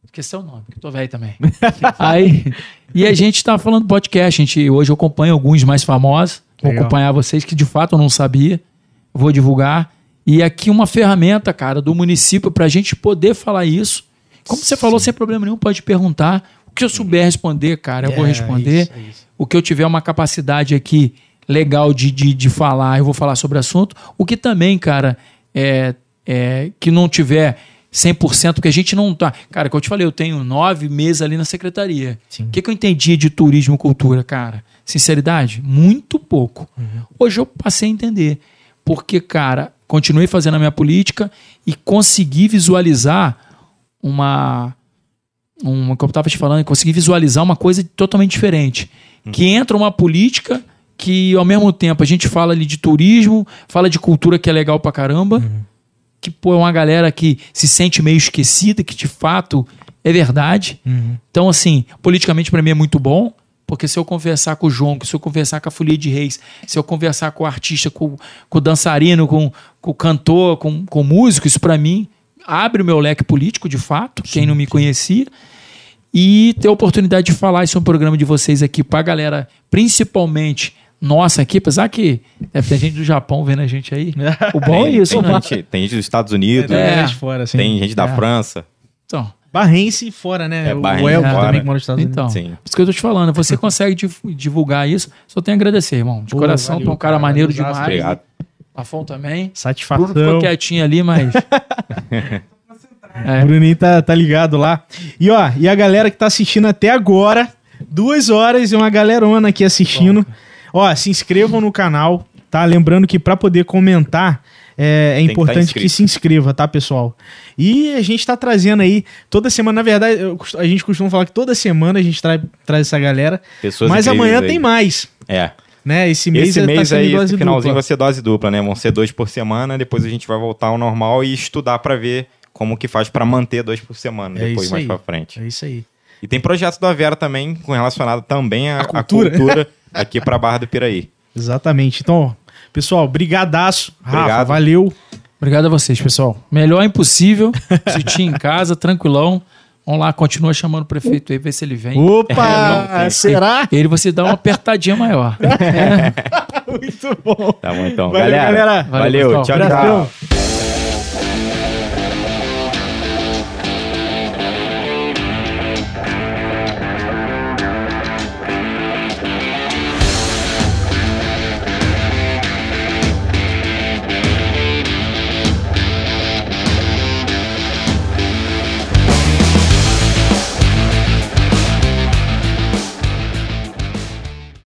Esqueci o nome, que eu tô velho também. Aí, e a gente tá falando podcast. A gente, hoje eu acompanho alguns mais famosos. Vou Legal. acompanhar vocês, que de fato eu não sabia. Vou divulgar. E aqui uma ferramenta, cara, do município pra gente poder falar isso. Como você falou, sem problema nenhum, pode perguntar. Que eu souber responder, cara, eu vou É, responder isso, é isso. o que eu tiver uma capacidade aqui legal de, de, de falar, eu vou falar sobre o assunto. O que também, cara, é, é que não tiver 100%, porque a gente não tá. Cara, como eu te falei, eu tenho nove meses ali na secretaria. O que, que eu entendi de turismo e cultura, cara? Sinceridade? Muito pouco. Hoje eu passei a entender. Porque, cara, continuei fazendo a minha política e consegui visualizar uma uma que eu estava te falando, consegui visualizar uma coisa totalmente diferente. Que entra uma política que, ao mesmo tempo, a gente fala ali de turismo, fala de cultura que é legal pra caramba, que pô, é uma galera que se sente meio esquecida, que de fato é verdade. Uhum. Então, assim, politicamente pra mim é muito bom, porque se eu conversar com o João, se eu conversar com a Folia de Reis, se eu conversar com o artista, com, com o dançarino, com, com o cantor, com, com o músico, isso pra mim abre o meu leque político, de fato, quem não me conhecia. E ter a oportunidade de falar isso no programa de vocês aqui pra galera, principalmente nossa aqui, apesar que deve ter gente do Japão vendo a gente aí. O bom é tem, isso, tem né? gente, tem gente dos Estados Unidos, É. É, fora, assim. tem gente da É. França. Então, Barrense fora, né? É, o Barrense Elton também que mora nos Estados Unidos. então. Sim. Por isso que eu tô te falando, você consegue div- divulgar isso, só tenho a agradecer, irmão. De Pô, coração, valeu, tu é um cara cara, maneiro demais. Obrigado. Lafon também. Bruno Satisfação. ficou quietinho ali, mas. é. O Bruninho tá, tá ligado lá. E ó, e a galera que tá assistindo até agora, duas horas e uma galerona aqui assistindo. Ó, se inscrevam no canal, tá? Lembrando que pra poder comentar é, é que tá importante que, inscrito. se inscreva, tá, pessoal? E a gente tá trazendo aí toda semana, na verdade, eu a gente costuma falar que toda semana a gente traz, traz essa galera. Pessoas mas amanhã aí. tem mais, É. né? Esse mês, Esse tá mês sendo aí, dose esse finalzinho dupla. vai ser dose dupla, né? Vão ser dois por semana, depois a gente vai voltar ao normal e estudar pra ver como que faz pra manter dois por semana, É depois mais aí. pra frente. É isso aí. E tem projeto da Vera também, com relacionado também à, cultura. cultura. aqui pra Barra do Piraí. Exatamente. Então, pessoal, brigadaço. Rafa, Obrigado. valeu. Obrigado a vocês, pessoal. Melhor impossível. Assistir em casa, tranquilão. Vamos lá, continua chamando o prefeito aí, ver se ele vem. Opa! É, não, será? Ele você dá uma apertadinha maior. Muito bom. Tá bom então. Valeu, galera. Valeu, Valeu, tchau, tchau. Abração.